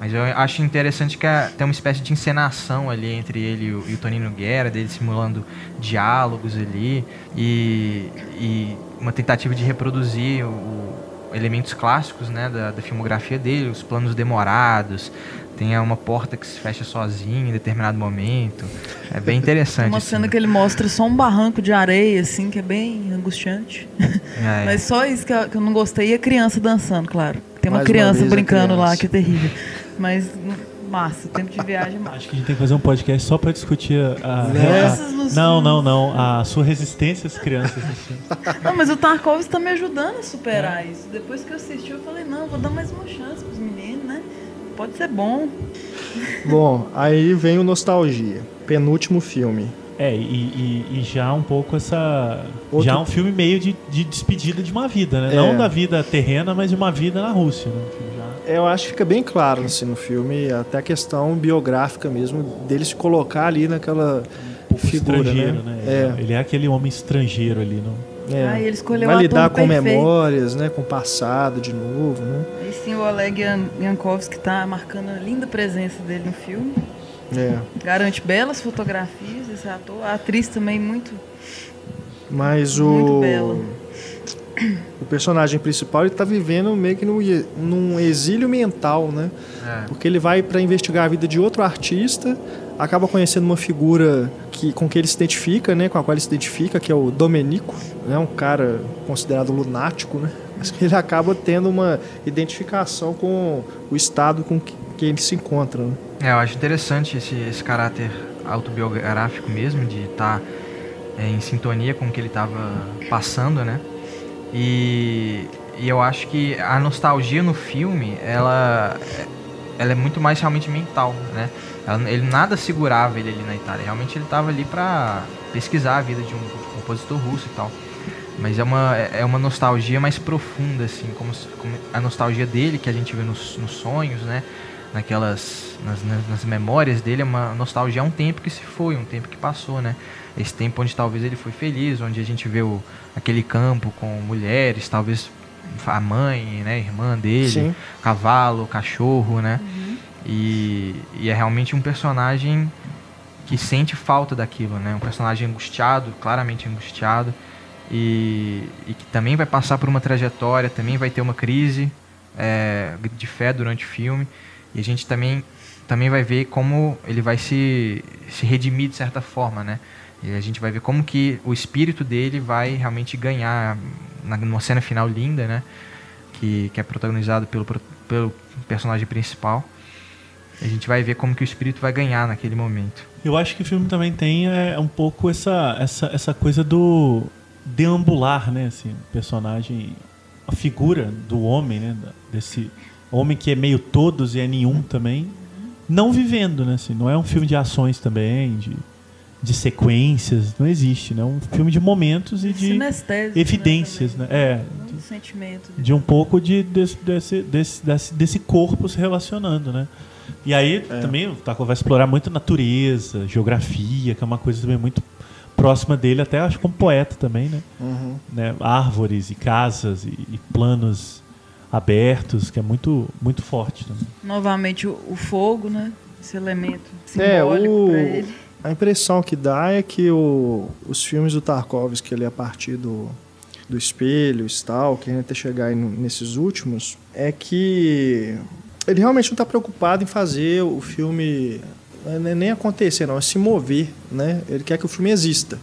Speaker 2: Mas eu acho interessante que a- tem uma espécie de encenação ali entre ele e o, e o Tonino Guerra, dele simulando diálogos ali e, e uma tentativa de reproduzir o, o- elementos clássicos né, da, da filmografia dele, os planos demorados, tem uma porta que se fecha sozinha em determinado momento. É bem interessante.
Speaker 4: Uma
Speaker 2: assim,
Speaker 4: cena que ele mostra só um barranco de areia, assim, que é bem angustiante.
Speaker 2: É, *laughs*
Speaker 4: Mas só isso que eu, que eu não gostei e a criança dançando, claro. Tem uma
Speaker 1: Mais uma
Speaker 4: criança
Speaker 1: vez a
Speaker 4: brincando lá,
Speaker 1: criança.
Speaker 4: que é terrível. Mas massa, tempo de viagem é massa.
Speaker 3: Acho que a gente tem que fazer um podcast só pra discutir a. a- não, não, não. A sua resistência às crianças. assim. *laughs*
Speaker 4: Não, mas o Tarkovsky tá me ajudando a superar isso. Depois que eu assisti, eu falei, não, vou dar mais uma chance pros meninos? Pode ser bom.
Speaker 1: Bom, aí vem o Nostalgia, penúltimo filme.
Speaker 3: É, e, e- e já um pouco essa.
Speaker 1: Outro-
Speaker 3: Já um filme meio de, de despedida de uma vida, né?
Speaker 1: É.
Speaker 3: Não da vida terrena, mas de uma vida na Rússia, né? Um já-
Speaker 1: Eu acho que fica bem claro assim, no filme, até a questão biográfica mesmo, dele se colocar ali naquela
Speaker 3: pouco
Speaker 1: figura,
Speaker 3: estrangeiro,
Speaker 1: né?
Speaker 3: né?
Speaker 1: É.
Speaker 3: Ele é aquele homem estrangeiro ali, não?
Speaker 1: É.
Speaker 4: Ah, ele escolheu
Speaker 1: Vai lidar com
Speaker 4: perfeito.
Speaker 1: memórias, né? Com o passado de novo, né?
Speaker 4: E sim, o Oleg Yan- Yankovsky tá marcando a linda presença dele no filme.
Speaker 1: É.
Speaker 4: Garante belas fotografias esse ator. A atriz também muito.
Speaker 1: Mas o.
Speaker 4: Muito bela.
Speaker 1: O personagem principal ele tá vivendo meio que num, num exílio mental, né?
Speaker 2: É.
Speaker 1: Porque ele vai para investigar a vida de outro artista, acaba conhecendo uma figura que, com que ele se identifica, né? Com a qual ele se identifica, que é o Domenico, né? Um cara considerado lunático, né? Mas que ele acaba tendo uma identificação com o estado com que, que ele se encontra, né?
Speaker 2: É, eu acho interessante esse, esse caráter autobiográfico mesmo, de estar em sintonia com o que ele estava passando, né? E, e eu acho que a nostalgia no filme, ela, ela é muito mais realmente mental, né? Ele nada segurava ele ali na Itália. Realmente ele estava ali para pesquisar a vida de um compositor russo e tal. Mas é uma, é uma nostalgia mais profunda, assim, como, como a nostalgia dele que a gente vê nos, nos sonhos, né? Naquelas. Nas, nas- nas memórias dele, é uma nostalgia a um tempo que se foi, um tempo que passou, né? Esse tempo onde talvez ele foi feliz, onde a gente vê o, aquele campo com mulheres, talvez a mãe, né, a irmã dele,
Speaker 1: Sim.
Speaker 2: cavalo, cachorro, né? E, e é realmente um personagem que sente falta daquilo, né? Um personagem angustiado, claramente angustiado, e, e que também vai passar por uma trajetória, também vai ter uma crise é, de fé durante o filme, e a gente também, também vai ver como ele vai se, se redimir de certa forma, né? E a gente vai ver como que o espírito dele vai realmente ganhar na, numa cena final linda, né? Que, que é protagonizado pelo, pelo personagem principal. A gente vai ver como que o espírito vai ganhar naquele momento.
Speaker 3: Eu acho que o filme também tem é, um pouco essa, essa, essa coisa do deambular, né? Assim, o personagem, a figura do homem, né? Desse homem que é meio todos e é nenhum também, não vivendo, né? Assim, não é um filme de ações também, de, de sequências, não existe, né? É um filme de momentos e de
Speaker 4: Sinestésico,
Speaker 3: evidências,
Speaker 4: né?
Speaker 3: né? É.
Speaker 4: Um sentimento.
Speaker 3: de um pouco de, desse, desse, desse, desse corpo se relacionando, né? E aí também o Taco vai explorar muito natureza, geografia, que é uma coisa também muito próxima dele, até acho como poeta também, né?
Speaker 1: Uhum.
Speaker 3: né? Árvores e casas e, e planos abertos, que é muito, muito forte também.
Speaker 4: Novamente o, o fogo, né? Esse elemento
Speaker 1: É,
Speaker 4: simbólico
Speaker 1: o-
Speaker 4: pra ele.
Speaker 1: A impressão que dá é que o- os filmes do Tarkovsky, ele é a partir do, do espelho, Stalker, né, até chegar nesses últimos, é que ele realmente não está preocupado em fazer o filme né, nem acontecer, não, é se mover, né? Ele quer que o filme exista,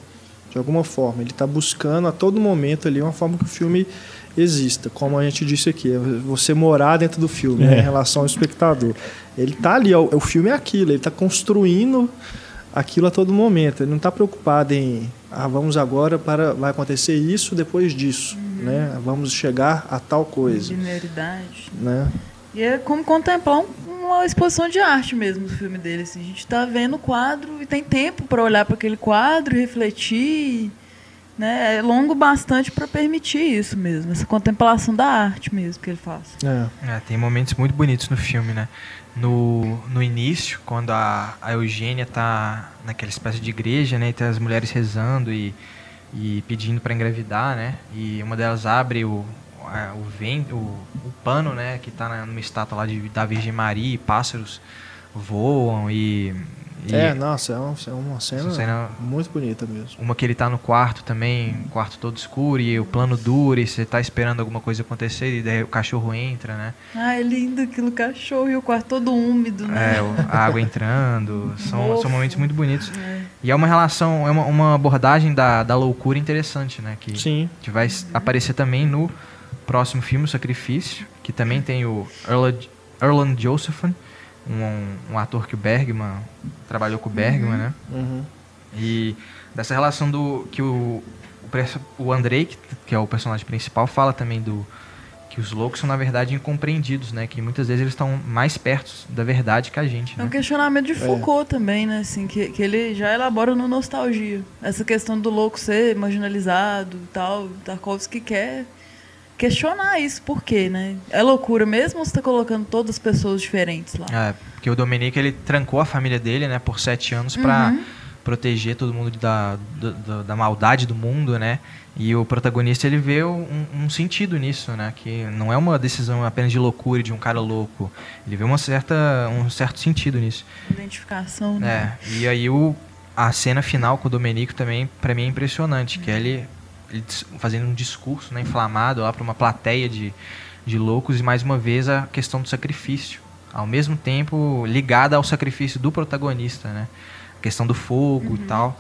Speaker 1: de alguma forma. Ele está buscando a todo momento ali uma forma que o filme exista, como a gente disse aqui, é você morar dentro do filme, né,
Speaker 3: É.
Speaker 1: em relação ao espectador. Ele tá ali, ó, o filme é aquilo, ele está construindo aquilo a todo momento. Ele não está preocupado em, ah, vamos agora para, vai acontecer isso depois disso, né? Vamos chegar a tal coisa,
Speaker 4: Linearidade.
Speaker 1: né?
Speaker 4: E é como contemplar um- uma exposição de arte mesmo do filme dele. Assim. A gente está vendo o quadro e tem tempo para olhar para aquele quadro e refletir. Né? É longo bastante para permitir isso mesmo, essa contemplação da arte mesmo que ele faz.
Speaker 1: É.
Speaker 2: É, tem momentos muito bonitos no filme, né? No, no início, quando a, a Eugênia tá naquela espécie de igreja, né? E tem as mulheres rezando e, e pedindo para engravidar, né? E uma delas abre o, a- o, vento, o, o pano, né? Que tá na, numa estátua lá de, da Virgem Maria e pássaros voam e... e
Speaker 1: É, nossa, é uma, é uma cena,
Speaker 2: cena
Speaker 1: muito bonita mesmo.
Speaker 2: uma que ele tá no quarto também, um quarto todo escuro e o plano dura e você tá esperando alguma coisa acontecer e daí o cachorro entra, né?
Speaker 4: Ah, é lindo aquilo cachorro e o quarto todo úmido, né?
Speaker 2: É, a água entrando. *laughs* São, são momentos muito bonitos.
Speaker 4: É.
Speaker 2: E é uma relação, é uma, uma abordagem da, da loucura interessante, né? Que,
Speaker 1: Sim.
Speaker 2: que vai aparecer também no próximo filme, O Sacrifício, que também tem o Erland, Josephson, um, um ator que o Bergman trabalhou com o Bergman, né?
Speaker 1: Uhum.
Speaker 2: E dessa relação do que o, o, Andrei, que, que é o personagem principal, fala também do que os loucos são na verdade incompreendidos, né? Que muitas vezes eles estão mais perto da verdade que a gente,
Speaker 4: É um
Speaker 2: né?
Speaker 4: questionamento de Foucault também, né? Assim, que, que ele já elabora no Nostalgia. Essa questão do louco ser marginalizado e tal. Tarkovsky quer questionar isso. Por quê, né? É loucura mesmo ou você está colocando todas as pessoas diferentes lá?
Speaker 2: É, porque o Dominique ele trancou a família dele, né, por sete anos pra
Speaker 4: Uhum.
Speaker 2: proteger todo mundo da, da, da maldade do mundo, né? E o protagonista ele vê um, um, sentido nisso, né? Que não é uma decisão apenas de loucura de um cara louco. Ele vê uma certa, um certo sentido nisso.
Speaker 4: Identificação, né?
Speaker 2: É. E aí o, a cena final com o Domenico também, para mim, é impressionante. Que é ele, ele fazendo um discurso né, inflamado lá para uma plateia de, de loucos e mais uma vez a questão do sacrifício. Ao mesmo tempo ligada ao sacrifício do protagonista, né? A questão do fogo uhum. e tal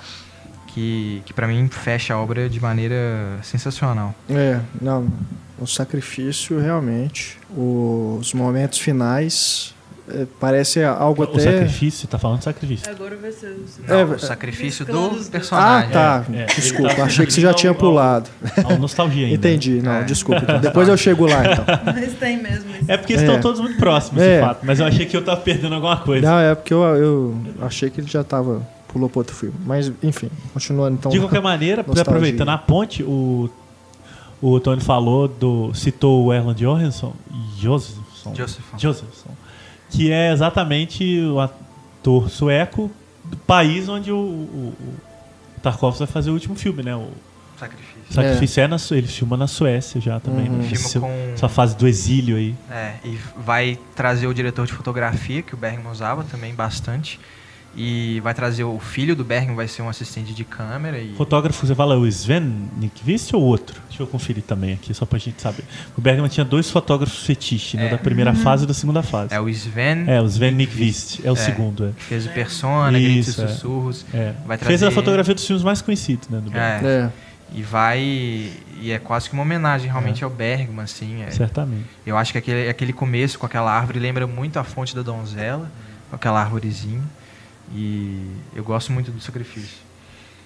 Speaker 2: que, que para mim fecha a obra de maneira sensacional.
Speaker 1: É, não, o sacrifício realmente, os momentos finais parece algo
Speaker 3: o
Speaker 1: até.
Speaker 3: O sacrifício, tá falando de sacrifício.
Speaker 4: Agora vai ser o,
Speaker 2: Não, é, o sacrifício do personagem.
Speaker 1: Ah, tá. É, é. Desculpa, tá achei que você já tinha pulado.
Speaker 3: Uma nostalgia ainda.
Speaker 1: Entendi, não, é. desculpa. Então. *laughs* Depois eu chego lá então.
Speaker 4: Mas tem mesmo.
Speaker 3: Isso. É porque estão é. todos muito próximos, de fato. Mas eu achei que eu tava perdendo alguma coisa.
Speaker 1: Não, é porque eu, eu achei que ele já tava pulou para outro filme. Mas, enfim, continuando então.
Speaker 3: De qualquer maneira, aproveitando a ponte, o, o Tony falou do. citou o Erland Johansson. Josephson,
Speaker 2: Josephson.
Speaker 3: Josephson. Que é exatamente o ator sueco do país onde o, o, o Tarkovsky vai fazer o último filme, né? O
Speaker 2: Sacrifício.
Speaker 3: Sacrifício é, é na, ele filma na Suécia já também. Uhum. Né? Com... Sua fase do exílio aí.
Speaker 2: É, e vai trazer o diretor de fotografia, que o Bergman usava também bastante. E vai trazer o filho do Bergman, vai ser um assistente de câmera. E...
Speaker 3: Fotógrafo, você fala o Sven Nikvist ou outro? Deixa eu conferir também aqui, só pra gente saber. O Bergman tinha dois fotógrafos fetiche, né, é. né, da primeira uhum. fase e da segunda fase.
Speaker 2: É o Sven.
Speaker 3: É, o Sven Nikvist, é o é. segundo. É.
Speaker 2: Fez o Persona, Gritos e é. Sussurros.
Speaker 3: É. Vai trazer... Fez a fotografia dos filmes mais conhecidos, né, do
Speaker 2: Bergman. É. E vai. E é quase que uma homenagem realmente é. ao Bergman, assim. É.
Speaker 3: Certamente.
Speaker 2: Eu acho que aquele, aquele começo com aquela árvore lembra muito a fonte da donzela, com aquela árvorezinha. E eu gosto muito do Sacrifício.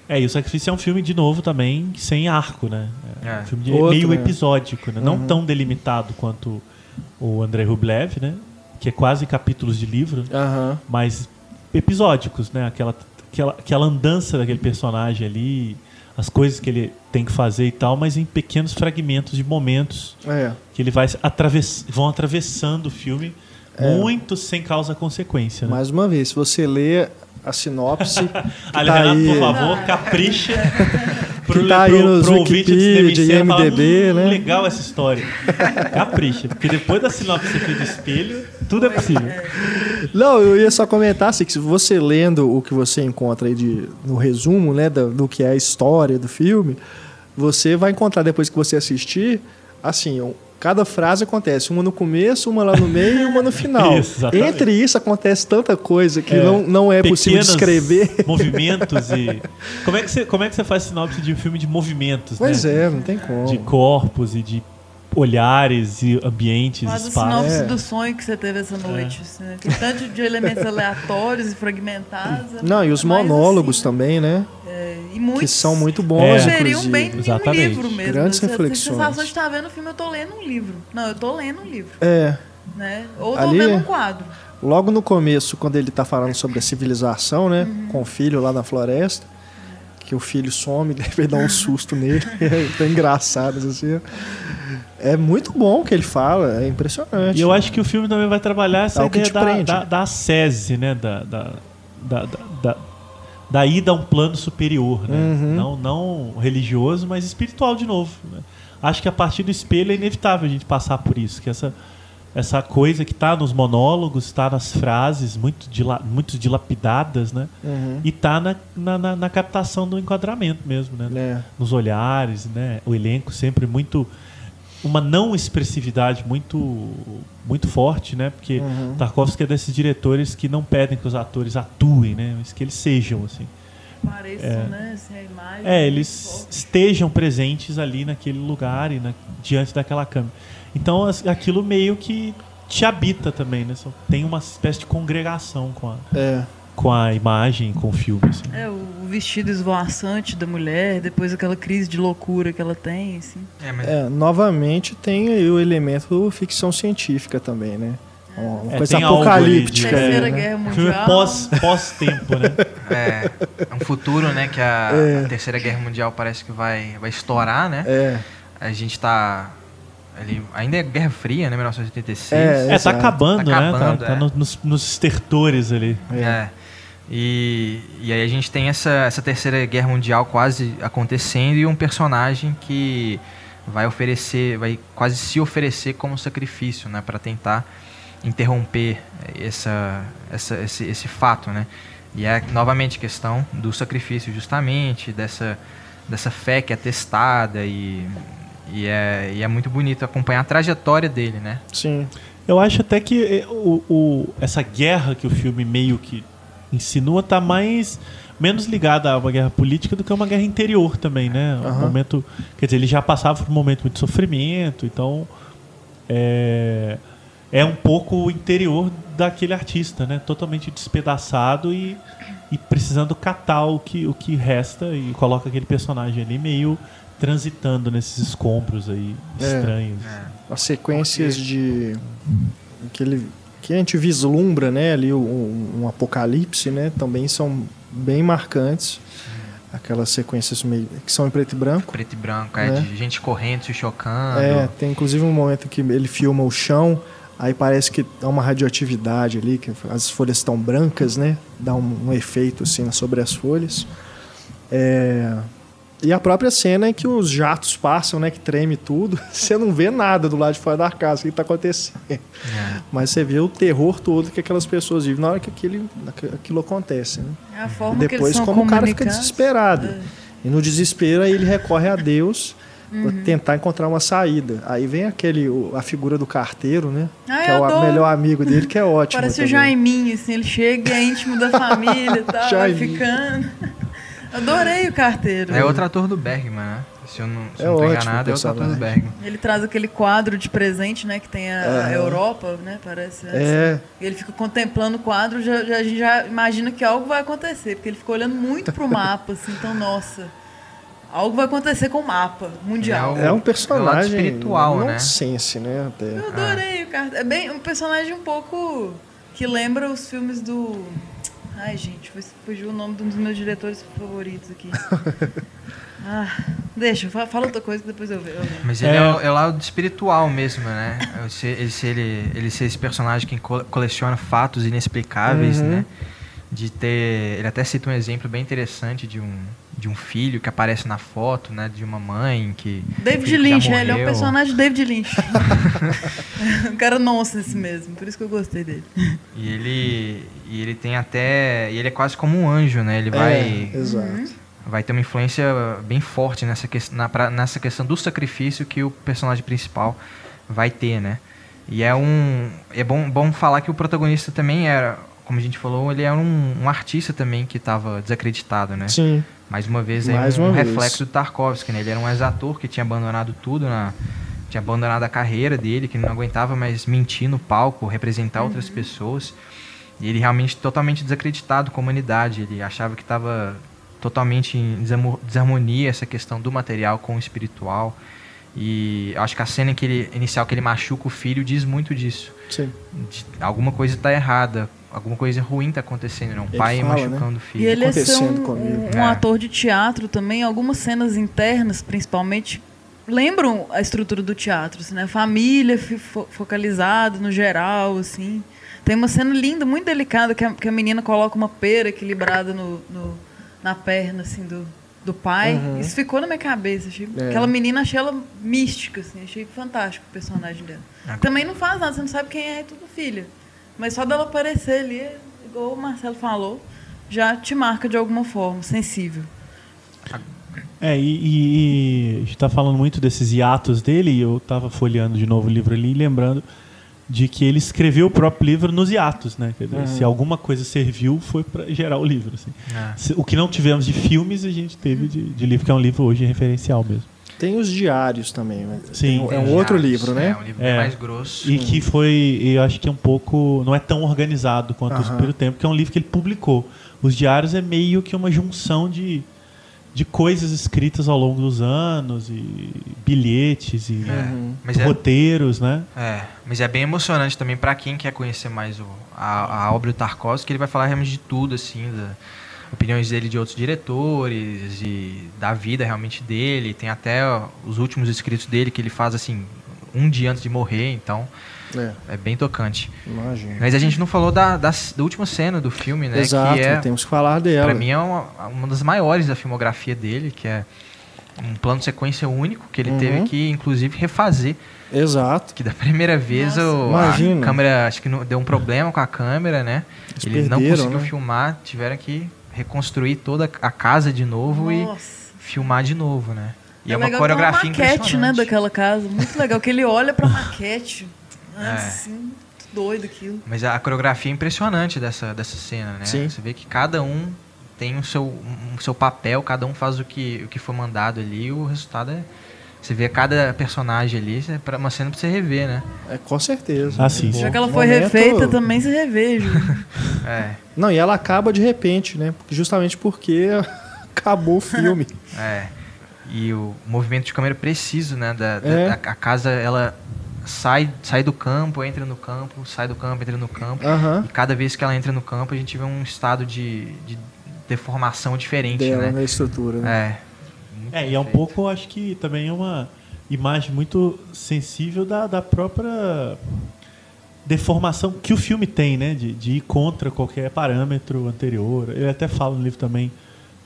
Speaker 3: É, e o Sacrifício é um filme, de novo, também sem arco, né? É, é. um filme de, Outro, meio né? episódico, né? Uhum. Não tão delimitado quanto o Andrei Rublev, né? Que é quase capítulos de livro,
Speaker 1: uhum.
Speaker 3: mas episódicos, né? Aquela, aquela, aquela andança daquele personagem ali, as coisas que ele tem que fazer e tal, mas em pequenos fragmentos de momentos
Speaker 1: é.
Speaker 3: que ele vai atravess, vão atravessando o filme é. Muito sem causa-consequência. Né?
Speaker 1: Mais uma vez, se você lê a sinopse. *laughs*
Speaker 3: Aliás, tá aí... por favor, capricha. *laughs*
Speaker 1: pro, tá aí nos pro Wikipedia e MDB,
Speaker 3: fala,
Speaker 1: hum, né?
Speaker 3: Legal essa história. Capricha, porque depois da sinopse aqui do espelho, tudo é possível.
Speaker 1: Não, eu ia só comentar assim, que se você lendo o que você encontra aí de, no resumo, né, do, do que é a história do filme, você vai encontrar depois que você assistir, assim, Cada frase acontece, uma no começo, uma lá no meio e uma no final. *laughs* Isso, Entre isso acontece tanta coisa que é, não, não é possível descrever. *laughs*
Speaker 3: Movimentos e. Como é, que você, como é que você faz sinopse de um filme de movimentos?
Speaker 1: Pois
Speaker 3: né?
Speaker 1: é, não tem como.
Speaker 3: De corpos e de olhares e ambientes, Mas espaços.
Speaker 4: Mas sinopse é. do sonho que você teve essa noite. É. Assim, né? tanto de elementos aleatórios e fragmentados. *laughs*
Speaker 1: Não, e os monólogos assim, também, né?
Speaker 4: É, e muitos,
Speaker 1: que são muito bons,
Speaker 4: é. inclusive. bem Exatamente. um livro mesmo.
Speaker 1: Grandes
Speaker 4: você,
Speaker 1: reflexões.
Speaker 4: Você sensação de estar vendo o filme, eu estou lendo um livro. Não, eu estou lendo um livro.
Speaker 1: É.
Speaker 4: Né? Ou estou vendo um quadro.
Speaker 1: Logo no começo, quando ele está falando sobre a civilização, né? Uhum. Com o filho lá na floresta, que o filho some, *laughs* deve dar um susto nele. *laughs* é tão engraçado assim. É muito bom o que ele fala, é impressionante.
Speaker 3: E eu acho que o filme também vai trabalhar essa é ideia da, da, da ascese, né? Da, da, da, da, da ida a um plano superior, né? Uhum. Não, não religioso, mas espiritual de novo. Né? Acho que a partir do espelho é inevitável a gente passar por isso, que essa, essa coisa que está nos monólogos, está nas frases muito, dila, muito dilapidadas, né? Uhum. E está na, na, na, captação do enquadramento mesmo, né? É. Nos olhares, né? O elenco sempre muito uma não expressividade muito muito forte, né? Porque uhum. Tarkovsky é desses diretores que não pedem que os atores atuem, né? Mas que eles sejam assim.
Speaker 4: Pareçam, é, né? Assim, a imagem
Speaker 3: é, eles estejam presentes ali naquele lugar e na, diante daquela câmera. Então aquilo meio que te habita também, né? Tem uma espécie de congregação com a.
Speaker 1: É
Speaker 3: com a imagem, com o filme. Assim.
Speaker 4: É, o vestido esvoaçante da mulher, depois aquela crise de loucura que ela tem. Assim.
Speaker 1: É, mas... é, novamente tem aí o elemento ficção científica também, né? Uma é, coisa apocalíptica.
Speaker 4: De, Terceira né? Guerra Mundial. Filme
Speaker 3: pós, pós-tempo, né? *laughs*
Speaker 2: É, é um futuro, né? Que a, é. a, Terceira Guerra Mundial parece que vai, vai estourar, né?
Speaker 1: É.
Speaker 2: A gente tá ele ainda é Guerra Fria, né? 1986.
Speaker 3: É, é tá acabando, tá né? Acabando, tá, tá é. nos, nos estertores ali.
Speaker 2: É. E, e aí a gente tem essa, essa terceira guerra mundial quase acontecendo e um personagem que vai oferecer, vai quase se oferecer como sacrifício, né, para tentar interromper essa, essa, esse, esse fato, né? E é novamente questão do sacrifício, justamente dessa dessa fé que é testada e, e, é, e é muito bonito acompanhar a trajetória dele, né?
Speaker 1: Sim.
Speaker 3: Eu acho até que eh, o, o, essa guerra que o filme meio que insinua tá mais menos ligada a uma guerra política do que a uma guerra interior também, né? Um momento, quer dizer, ele já passava por um momento muito sofrimento, então é, é um pouco o interior daquele artista, né? Totalmente despedaçado e, e precisando catar o que, o que resta e coloca aquele personagem ali meio transitando nesses escombros aí
Speaker 1: É.
Speaker 3: estranhos.
Speaker 1: As sequências de. Que, ele, que a gente vislumbra, né? Ali um, um apocalipse, né? Também são bem marcantes. Aquelas sequências meio, que são em preto e branco.
Speaker 2: Preto e branco, é,
Speaker 1: Né?
Speaker 2: de gente correndo, se chocando.
Speaker 1: É, tem inclusive um momento que ele filma o chão, aí parece que dá uma radioatividade ali, que as folhas estão brancas, né? Dá um, um efeito assim sobre as folhas. É, E a própria cena em que os jatos passam, né? Que treme tudo. *laughs* Você não vê nada do lado de fora da casa, o que está acontecendo.
Speaker 2: É.
Speaker 1: Mas você vê o terror todo que aquelas pessoas vivem na hora que aquilo, aquilo acontece, né?
Speaker 4: É a
Speaker 1: E
Speaker 4: forma que eles
Speaker 1: depois,
Speaker 4: são
Speaker 1: como o cara fica desesperado.
Speaker 4: É.
Speaker 1: E no desespero, aí ele recorre a Deus
Speaker 4: Uhum.
Speaker 1: para tentar encontrar uma saída. Aí vem aquele, o- a figura do carteiro, né?
Speaker 4: Ah,
Speaker 1: que é o
Speaker 4: adoro.
Speaker 1: melhor amigo dele, que é ótimo.
Speaker 4: Parece o
Speaker 1: também.
Speaker 4: Jaiminho, assim, ele chega e é íntimo da família e tal, *laughs* vai ficando. Adorei o carteiro.
Speaker 2: É outro ator do Bergman, né? Se eu não, se
Speaker 1: É
Speaker 2: eu não tô
Speaker 1: ótimo
Speaker 2: enganado, é
Speaker 1: o
Speaker 2: outro ator do. Bergman.
Speaker 4: Ele traz aquele quadro de presente, né? Que tem a, a
Speaker 1: Aham.
Speaker 4: Europa, né? Parece.
Speaker 1: É,
Speaker 4: E ele fica contemplando o quadro, já, já- a gente já imagina que algo vai acontecer, porque ele fica olhando muito pro mapa, assim, então, nossa, algo vai acontecer com o mapa mundial.
Speaker 2: Ele
Speaker 1: é um
Speaker 2: É
Speaker 1: personagem
Speaker 2: espiritual, né?
Speaker 1: nonsense, né? Até.
Speaker 4: Eu adorei o carteiro. É bem um personagem um pouco que lembra os filmes do. Ai, gente, fugiu o nome de um dos meus diretores favoritos aqui. *laughs* Ah, deixa, fa- fala outra coisa que depois eu ve- eu lembro.
Speaker 2: Mas ele
Speaker 3: É.
Speaker 2: é, o, é o lado espiritual mesmo, né? Ele ser, ele, ser, ele, ser esse personagem que co- coleciona fatos inexplicáveis,
Speaker 1: Uhum.
Speaker 2: né? De ter. Ele até cita um exemplo bem interessante de um, de um filho que aparece na foto, né? De uma mãe que.
Speaker 4: David Lynch, é, ele é um personagem David Lynch. *laughs* *laughs* um cara nonsense mesmo, por isso que eu gostei dele.
Speaker 2: E ele. E ele tem até. E ele é quase como um anjo, né? Ele vai.
Speaker 1: É, exato.
Speaker 2: vai ter uma influência bem forte nessa, que, na, pra- nessa questão do sacrifício que o personagem principal vai ter, né? E é um. É bom, bom falar que o protagonista também era, como a gente falou, ele era um, um artista também que estava desacreditado, né?
Speaker 1: Sim.
Speaker 2: Mais uma vez, aí
Speaker 1: Mais
Speaker 2: um,
Speaker 1: uma vez.
Speaker 2: reflexo do Tarkovsky, né? Ele era um ex-ator que tinha abandonado tudo na. Tinha abandonado a carreira dele, que não aguentava mais mentir no palco, representar outras pessoas. E ele realmente totalmente desacreditado com a humanidade. Ele achava que estava totalmente em desarmonia essa questão do material com o espiritual. E acho que a cena que ele, inicial que ele machuca o filho diz muito disso.
Speaker 1: Sim.
Speaker 2: De- alguma coisa está errada, alguma coisa ruim está acontecendo, não? Um
Speaker 1: Ele
Speaker 2: pai
Speaker 1: fala, né?
Speaker 2: machucando o filho.
Speaker 4: E ele é ser
Speaker 1: acontecendo
Speaker 4: um,
Speaker 1: comigo.
Speaker 4: um
Speaker 2: É.
Speaker 4: ator de teatro também, algumas cenas internas, principalmente, lembram a estrutura do teatro, assim, né? Família fo- focalizado no geral, assim. Tem uma cena linda, muito delicada, que a, que a menina coloca uma pera equilibrada no, no- na perna, assim, do, do pai.
Speaker 1: Uhum.
Speaker 4: Isso ficou na minha cabeça. Achei,
Speaker 1: É.
Speaker 4: Aquela menina, achei ela mística, assim. Achei fantástico o personagem dela.
Speaker 2: Agora-
Speaker 4: Também não faz nada, você não sabe quem é, é tudo filha. Mas só dela aparecer ali, igual o Marcelo falou, já te marca de alguma forma, sensível.
Speaker 3: É, e, e- e a gente tá falando muito desses hiatos dele, e eu tava folheando de novo o livro ali, e lembrando de que ele escreveu o próprio livro nos hiatos, né? Quer dizer,
Speaker 1: Uhum.
Speaker 3: se alguma coisa serviu, foi para gerar o livro. assim.
Speaker 2: É.
Speaker 3: O que não tivemos de filmes, a gente teve de, de livro, que é um livro hoje referencial mesmo.
Speaker 1: Tem os diários também. né?
Speaker 3: Sim.
Speaker 1: Tem- é um outro
Speaker 2: diários,
Speaker 1: livro, né?
Speaker 2: É um livro
Speaker 3: É.
Speaker 2: mais grosso.
Speaker 3: E que foi, eu acho que é um pouco, não é tão organizado quanto o
Speaker 1: Aham.
Speaker 3: Espírito Tempo, que é um livro que ele publicou. Os diários é meio que uma junção de, de coisas escritas ao longo dos anos, e bilhetes, e
Speaker 2: É. Mas é,
Speaker 3: roteiros, né?
Speaker 2: é, mas é bem emocionante também pra quem quer conhecer mais o, a, a obra do Tarkovsky, que ele vai falar realmente de tudo, assim, da opiniões dele de outros diretores e da vida realmente dele. Tem até os últimos escritos dele que ele faz assim um dia antes de morrer, então
Speaker 1: É,
Speaker 2: É bem tocante.
Speaker 1: imagina.
Speaker 2: Mas a gente não falou da, da, da última cena do filme, né?
Speaker 1: Exato,
Speaker 2: que é,
Speaker 1: temos que falar dela.
Speaker 2: pra mim, é uma, uma das maiores da filmografia dele, que é um plano de sequência único, que ele
Speaker 1: Uhum.
Speaker 2: teve que, inclusive, refazer.
Speaker 1: Exato.
Speaker 2: Que da primeira vez o,
Speaker 1: Imagina.
Speaker 2: a câmera, acho que não, deu um problema com a câmera, né?
Speaker 1: Eles
Speaker 2: ele não conseguiu
Speaker 1: né?
Speaker 2: filmar, tiveram que reconstruir toda a casa de novo e
Speaker 4: Nossa.
Speaker 2: filmar de novo, né? E é,
Speaker 4: É
Speaker 2: uma
Speaker 4: legal
Speaker 2: coreografia
Speaker 4: é uma maquete, né, daquela casa. Muito legal, que ele olha pra *laughs* maquete.
Speaker 2: É.
Speaker 4: Assim, muito doido aquilo.
Speaker 2: Mas a coreografia é impressionante dessa, dessa cena, né?
Speaker 1: Sim.
Speaker 2: Você vê que cada um tem o seu, um, seu papel, cada um faz o que, o que foi mandado ali e o resultado é... Você vê cada personagem ali, é pra- uma cena pra você rever, né?
Speaker 1: É, com certeza.
Speaker 3: Ah, sim,
Speaker 4: Já que ela foi
Speaker 1: momento-
Speaker 4: refeita, também se reveja. *laughs*
Speaker 2: É,
Speaker 1: Não, e ela acaba de repente, né? Justamente porque *laughs* acabou o filme.
Speaker 2: é. E o movimento de câmera preciso, né? Da, da-
Speaker 1: É.
Speaker 2: da- a casa, ela sai, sai do campo, entra no campo, sai do campo, entra no campo. E cada vez que ela entra no campo, a gente vê um estado de, de deformação diferente,
Speaker 1: Dela
Speaker 2: né?
Speaker 1: na estrutura. Né?
Speaker 2: É.
Speaker 3: É, e é um
Speaker 2: perfeito.
Speaker 3: pouco, acho que também é uma imagem muito sensível da, da própria deformação que o filme tem, né? De, de ir contra qualquer parâmetro anterior. Ele até fala no livro também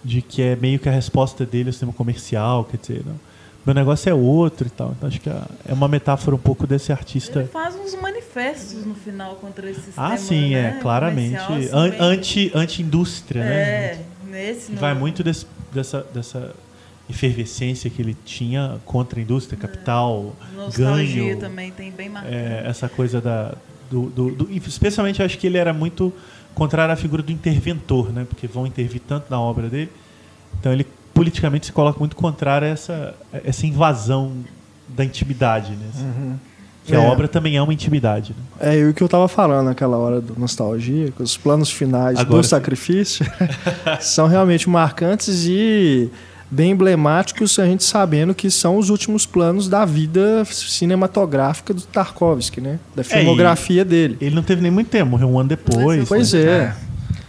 Speaker 3: de que é meio que a resposta dele ao sistema comercial, quer dizer, não, meu negócio é outro e tal. Então acho que é uma metáfora um pouco desse artista.
Speaker 4: Ele faz uns manifestos no final contra esse sistema.
Speaker 3: Ah, sim,
Speaker 4: né,
Speaker 3: é, claramente. An- anti, anti-indústria, né?
Speaker 4: É, nesse.
Speaker 3: Que
Speaker 4: no-
Speaker 3: vai muito desse- dessa, dessa efervescência que ele tinha contra a indústria, capital,
Speaker 4: Nostalgia
Speaker 3: ganho,
Speaker 4: também tem bem marcado.
Speaker 3: é, essa coisa da. Do, do- do- e especialmente, acho que ele era muito contrário à figura do interventor, né? Porque vão intervir tanto na obra dele. Então ele politicamente se coloca muito contrário a essa, a essa invasão da intimidade, né?
Speaker 1: Uhum.
Speaker 3: Que a
Speaker 1: É.
Speaker 3: obra também é uma intimidade. Né?
Speaker 1: É e o que eu tava falando naquela hora do nostalgia, que os planos finais
Speaker 3: Agora
Speaker 1: do
Speaker 3: sim.
Speaker 1: sacrifício *laughs* são realmente marcantes e bem emblemáticos, a gente sabendo que são os últimos planos da vida cinematográfica do Tarkovsky, né? Da filmografia dele.
Speaker 3: Ele não teve nem muito tempo, morreu um ano depois.
Speaker 1: Pois
Speaker 3: né?
Speaker 1: é.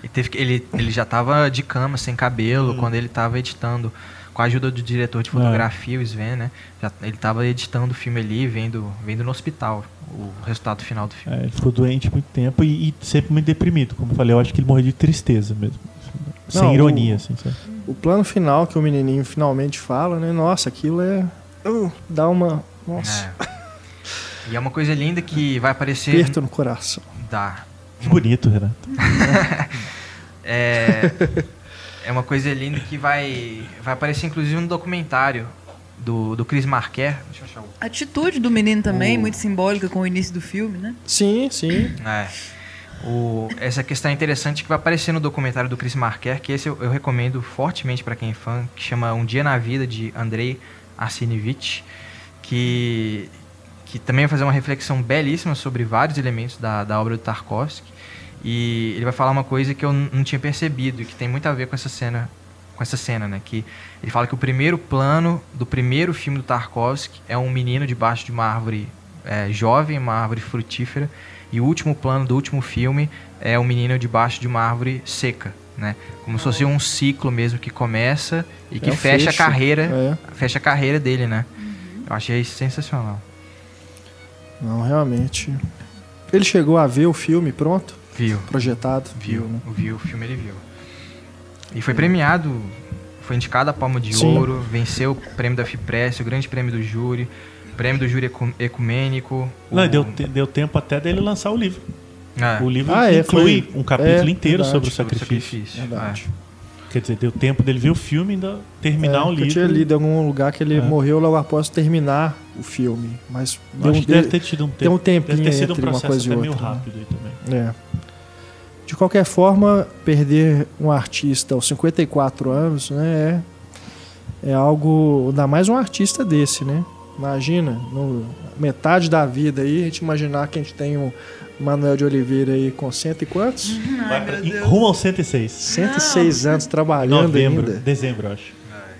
Speaker 2: Ele, teve ele, ele já tava de cama, sem cabelo, quando ele tava editando, com a ajuda do diretor de fotografia, o Sven, né? Já, ele tava editando o filme ali, vendo, vendo no hospital o resultado final do filme.
Speaker 3: É, ele ficou doente muito tempo e, e sempre muito deprimido. Como eu falei, eu acho que ele morreu de tristeza mesmo. Sem
Speaker 1: Não,
Speaker 3: ironia,
Speaker 1: o-
Speaker 3: assim, sabe?
Speaker 1: O plano final que o menininho finalmente fala, né? Nossa, aquilo é. uh, dá uma. Nossa,
Speaker 2: É. E é uma coisa linda que vai aparecer.
Speaker 1: aperto no coração.
Speaker 2: Dá.
Speaker 3: Que bonito, Renato. *laughs*
Speaker 2: É, é uma coisa linda que vai, vai aparecer inclusive no documentário do, do Chris Marquer. Deixa eu achar o.
Speaker 4: A atitude do menino também,
Speaker 2: O-
Speaker 4: muito simbólica com o início do filme, né?
Speaker 1: Sim, sim.
Speaker 2: É. O, essa questão é interessante que vai aparecer no documentário do Chris Marquer, que esse eu, eu recomendo fortemente para quem é fã, que chama Um Dia na Vida, de Andrei Arsenevich, que, que também vai fazer uma reflexão belíssima sobre vários elementos da, da obra do Tarkovsky. E ele vai falar uma coisa que eu não tinha percebido e que tem muito a ver com essa cena, com essa cena, né? Que ele fala que o primeiro plano do primeiro filme do Tarkovsky é um menino debaixo de uma árvore é, jovem, uma árvore frutífera, e o último plano do último filme é um menino debaixo de uma árvore seca, né? Como se fosse um ciclo mesmo que começa e que
Speaker 1: É um
Speaker 2: fecha a
Speaker 1: fecho,
Speaker 2: carreira,
Speaker 1: é.
Speaker 2: fecha a carreira dele, né? Eu achei sensacional.
Speaker 1: Não, realmente. Ele chegou a ver o filme pronto,
Speaker 2: Viu?
Speaker 1: projetado?
Speaker 2: Viu,
Speaker 1: né?
Speaker 2: viu o filme, ele viu. E foi premiado, foi indicado a Palma de
Speaker 1: Sim.
Speaker 2: Ouro, venceu o prêmio da FIPRESS, o grande prêmio do júri, prêmio do júri ecu- ecumênico.
Speaker 3: Não,
Speaker 2: o-
Speaker 3: deu, te- deu tempo até dele lançar o livro.
Speaker 2: É,
Speaker 3: O livro
Speaker 1: Ah, é,
Speaker 3: inclui
Speaker 1: foi-
Speaker 3: um capítulo
Speaker 1: é,
Speaker 3: inteiro
Speaker 1: verdade,
Speaker 3: sobre o
Speaker 2: sobre o
Speaker 3: sacrifício.
Speaker 1: Verdade.
Speaker 3: Quer dizer, deu tempo dele ver o filme e ainda terminar
Speaker 1: É,
Speaker 3: o livro.
Speaker 1: Eu tinha lido em algum lugar que ele
Speaker 3: É.
Speaker 1: morreu logo após terminar o filme. Mas deu um,
Speaker 3: deve ter tido um tempo.
Speaker 1: tem um tempinho
Speaker 3: deve ter sido um
Speaker 1: entre uma
Speaker 3: processo
Speaker 1: coisa e
Speaker 3: até meio
Speaker 1: outra, né?
Speaker 3: rápido aí também.
Speaker 1: É. De qualquer forma, perder um artista aos 54 anos, né, é, é algo, ainda mais um artista desse, né? Imagina, no, metade da vida aí, a gente imaginar que a gente tem um Manuel de Oliveira aí com cento e quantos?
Speaker 3: Vai pra- em- rumo ao 106.
Speaker 1: 106 anos
Speaker 3: Em
Speaker 1: trabalhando
Speaker 3: novembro,
Speaker 1: ainda.
Speaker 3: dezembro, acho.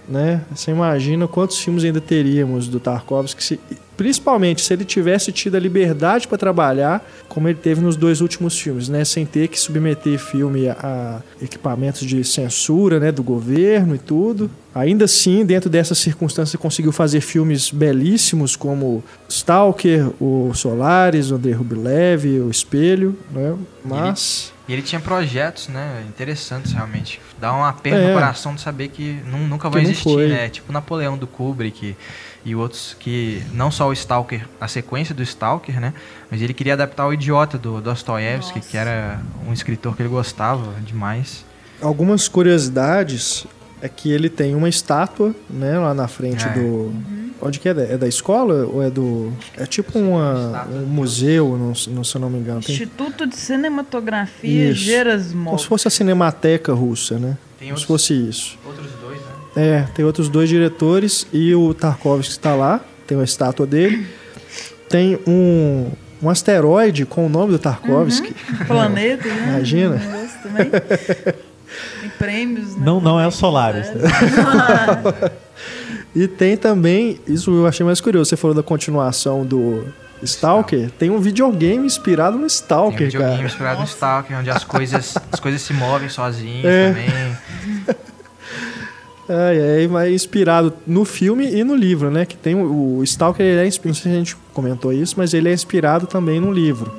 Speaker 1: Né? Você imagina quantos filmes ainda teríamos do Tarkovsky, se, principalmente se ele tivesse tido a liberdade para trabalhar, como ele teve nos dois últimos filmes, né? Sem ter que submeter filme a equipamentos de censura, né? Do governo e tudo. Ainda assim, dentro dessas circunstâncias, conseguiu fazer filmes belíssimos como Stalker, o Solaris, o Andrei Rublev, o Espelho, né? Mas...
Speaker 2: E ele tinha projetos, né, interessantes realmente. Dá uma pena
Speaker 1: É.
Speaker 2: no coração de saber que nu- nunca vai
Speaker 1: Que não
Speaker 2: existir, né? Tipo Napoleão do Kubrick e outros que não só o Stalker, a sequência do Stalker, né, mas ele queria adaptar o Idiota do Dostoiévski, que era um escritor que ele gostava demais.
Speaker 1: Algumas curiosidades é que ele tem uma estátua, né, lá na frente
Speaker 2: É.
Speaker 1: do. Onde que é? Da- É da escola ou é do. É tipo uma, um museu, não, não, se eu não me engano. Tem,
Speaker 4: Instituto de Cinematografia
Speaker 1: Isso.
Speaker 4: Gerasmov.
Speaker 1: como se fosse a Cinemateca Russa, né?
Speaker 2: Tem
Speaker 1: Como se
Speaker 2: outros,
Speaker 1: fosse isso.
Speaker 2: outros dois, né?
Speaker 1: É, tem outros dois diretores e o Tarkovsky está lá, tem uma estátua dele. Tem um, um asteroide com o nome do Tarkovsky. *laughs*
Speaker 4: Planeta, né?
Speaker 1: Imagina.
Speaker 4: Um. *laughs* Tem prêmios, né?
Speaker 3: Não, não é o Solaris. *laughs*
Speaker 1: E tem também, isso eu achei mais curioso, você falou da continuação do Stalker, tem um videogame inspirado no
Speaker 2: Tem um
Speaker 1: Stalker,
Speaker 2: videogame
Speaker 1: cara.
Speaker 2: inspirado no
Speaker 4: Nossa.
Speaker 2: Stalker, onde as coisas, *laughs* as coisas se movem sozinhas
Speaker 1: É.
Speaker 2: também. *laughs*
Speaker 1: É, é, mas inspirado no filme e no livro, né? Que tem o, o Stalker, ele é inspirado, não sei se a gente comentou isso, mas ele é inspirado também no livro.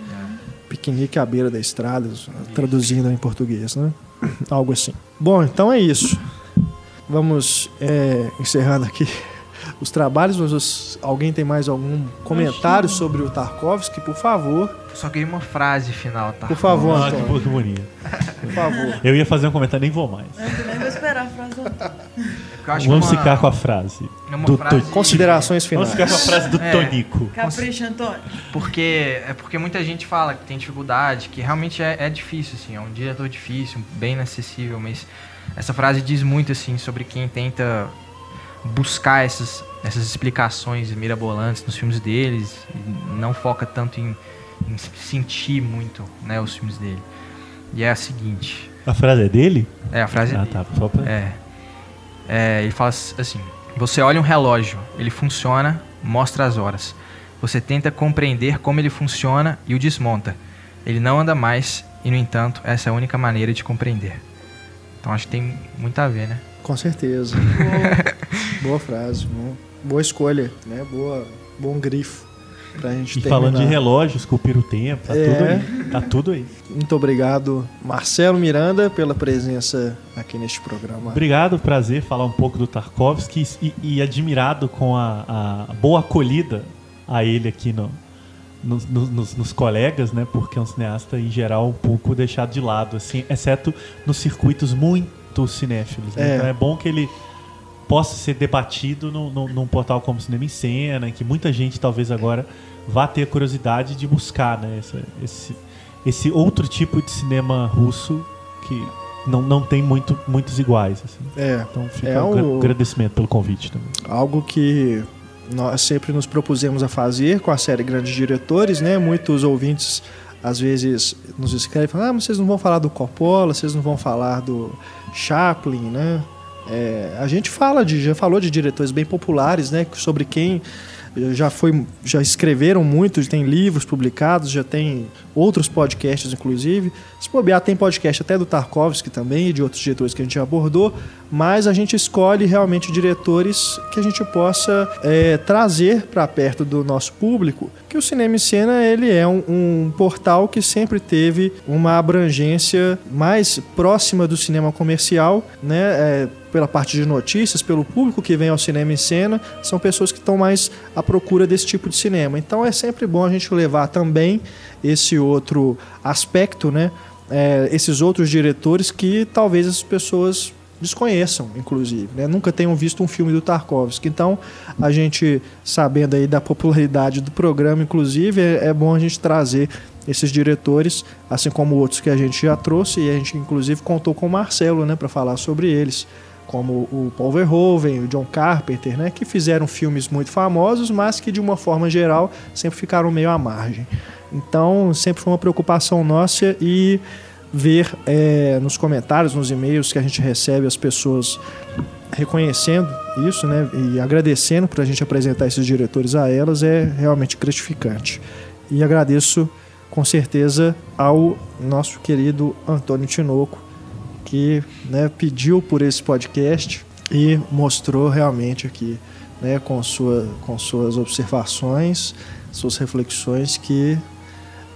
Speaker 1: Piquenique à beira da estrada, traduzindo em português, né? *clears throat* Algo assim. Bom, então é isso. Vamos é, encerrando aqui *laughs* os trabalhos. Mas os- alguém tem mais algum comentário sobre o Tarkovsky? Por favor,
Speaker 2: Só queria uma frase final, tá?
Speaker 1: por favor,
Speaker 3: Ah, que,
Speaker 1: Antônio.
Speaker 3: que bonito. *laughs*
Speaker 1: Por favor.
Speaker 3: Eu ia fazer um comentário, nem vou mais.
Speaker 4: Eu também vou esperar a frase
Speaker 2: acho
Speaker 3: Vamos
Speaker 2: uma-
Speaker 3: ficar com a frase. do
Speaker 2: frase-.
Speaker 1: Considerações
Speaker 3: Vamos
Speaker 1: finais.
Speaker 3: ficar com a frase do
Speaker 2: É.
Speaker 3: Tonico.
Speaker 4: Capricha, Antônio.
Speaker 2: Porque é porque muita gente fala que tem dificuldade, que realmente é, é difícil, assim, é um diretor difícil, bem inacessível, mas essa frase diz muito, assim, sobre quem tenta buscar essas, essas explicações mirabolantes nos filmes deles, e não foca tanto em, em sentir muito, né, os filmes dele. E é a seguinte,
Speaker 3: A frase é dele?
Speaker 2: é a frase
Speaker 3: Ah,
Speaker 2: dele.
Speaker 3: tá. Só pra...
Speaker 2: É. É, ele fala assim: você olha um relógio, ele funciona, mostra as horas. Você tenta compreender como ele funciona e o desmonta. Ele não anda mais e, no entanto, essa é a única maneira de compreender. Então acho que tem muito a ver, né?
Speaker 1: Com certeza. *laughs* Boa frase. Boa, boa escolha, né? Boa, bom grifo pra gente
Speaker 3: E
Speaker 1: terminar.
Speaker 3: falando de relógio, esculpir o tempo, tá
Speaker 1: É.
Speaker 3: tudo aí. Tá tudo aí.
Speaker 1: Muito obrigado, Marcelo Miranda, pela presença aqui neste programa.
Speaker 3: Obrigado, prazer falar um pouco do Tarkovsky e, e admirado com a, a boa acolhida a ele aqui no, nos, nos- nos colegas, né? Porque é um cineasta, em geral, um pouco deixado de lado, assim, exceto nos circuitos muito cinéfilos. né?
Speaker 1: É.
Speaker 3: Então é bom que ele possa ser debatido no, no- num portal como Cinema em Cena, que muita gente talvez agora vá ter a curiosidade de buscar, né? Essa- esse, esse outro tipo de cinema russo que não, não tem muito, muitos iguais. Assim.
Speaker 1: É,
Speaker 3: Então fica
Speaker 1: É
Speaker 3: gra-
Speaker 1: o-
Speaker 3: agradecimento pelo convite também.
Speaker 1: algo que nós sempre nos propusemos a fazer com a série Grandes Diretores, né? Muitos ouvintes às vezes nos escrevem falam, ah, mas vocês não vão falar do Coppola, vocês não vão falar do Chaplin, né? É, a gente fala de, já falou de diretores bem populares, né? Sobre quem já foi, já escreveram muito, tem livros publicados, já tem outros podcasts, inclusive. Se bobear, tem podcast até do Tarkovsky também e de outros diretores que a gente já abordou, mas a gente escolhe realmente diretores que a gente possa é, trazer para perto do nosso público, que o Cinema em Cena ele é um, um portal que sempre teve uma abrangência mais próxima do cinema comercial, né? É, pela parte de notícias, pelo público que vem ao cinema em cena, são pessoas que estão mais à procura desse tipo de cinema. Então é sempre bom a gente levar também esse outro aspecto, né? É, esses outros diretores que talvez as pessoas desconheçam, inclusive, né? Nunca tenham visto um filme do Tarkovsky. Então, a gente, sabendo aí da popularidade do programa, inclusive, é, é bom a gente trazer esses diretores, assim como outros que a gente já trouxe, e a gente, inclusive, contou com o Marcelo, né, para falar sobre eles como o Paul Verhoeven, o John Carpenter, né, que fizeram filmes muito famosos, mas que de uma forma geral sempre ficaram meio à margem. Então, sempre foi uma preocupação nossa e ver é, nos comentários, nos e-mails que a gente recebe as pessoas reconhecendo isso, né, e agradecendo por a gente apresentar esses diretores a elas é realmente gratificante. E agradeço com certeza ao nosso querido Antônio Tinoco, que né, pediu por esse podcast e mostrou realmente aqui, né, com, sua, com suas observações, suas reflexões, que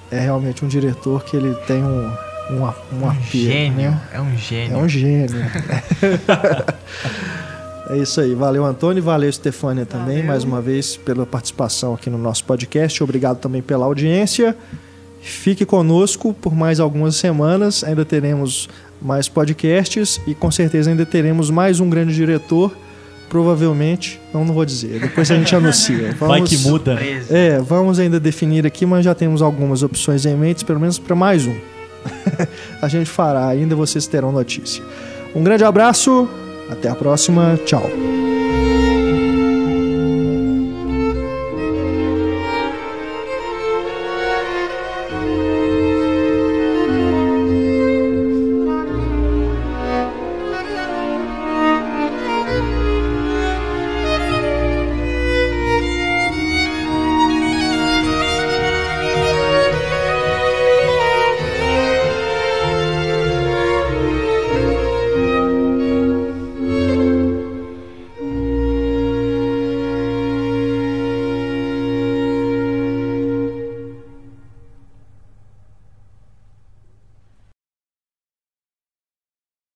Speaker 1: é realmente um diretor que ele tem um, um, um,
Speaker 2: Um
Speaker 1: apelo,
Speaker 2: gênio,
Speaker 1: né?
Speaker 2: é um gênio.
Speaker 1: É um gênio. é isso aí. Valeu, Antônio. Valeu, Stefânia, também,
Speaker 4: Valeu.
Speaker 1: mais uma vez, pela participação aqui no nosso podcast. Obrigado também pela audiência. Fique conosco por mais algumas semanas. Ainda teremos mais podcasts e com certeza ainda teremos mais um grande diretor. Provavelmente, não, não vou dizer. Depois a gente anuncia. *laughs*
Speaker 3: Vai
Speaker 1: Vamos-
Speaker 3: que muda.
Speaker 2: Surpresa.
Speaker 1: é, vamos ainda definir aqui, mas já temos algumas opções em mente, pelo menos para mais um. *laughs* a gente fará, ainda vocês terão notícia. Um grande abraço, até a próxima, tchau.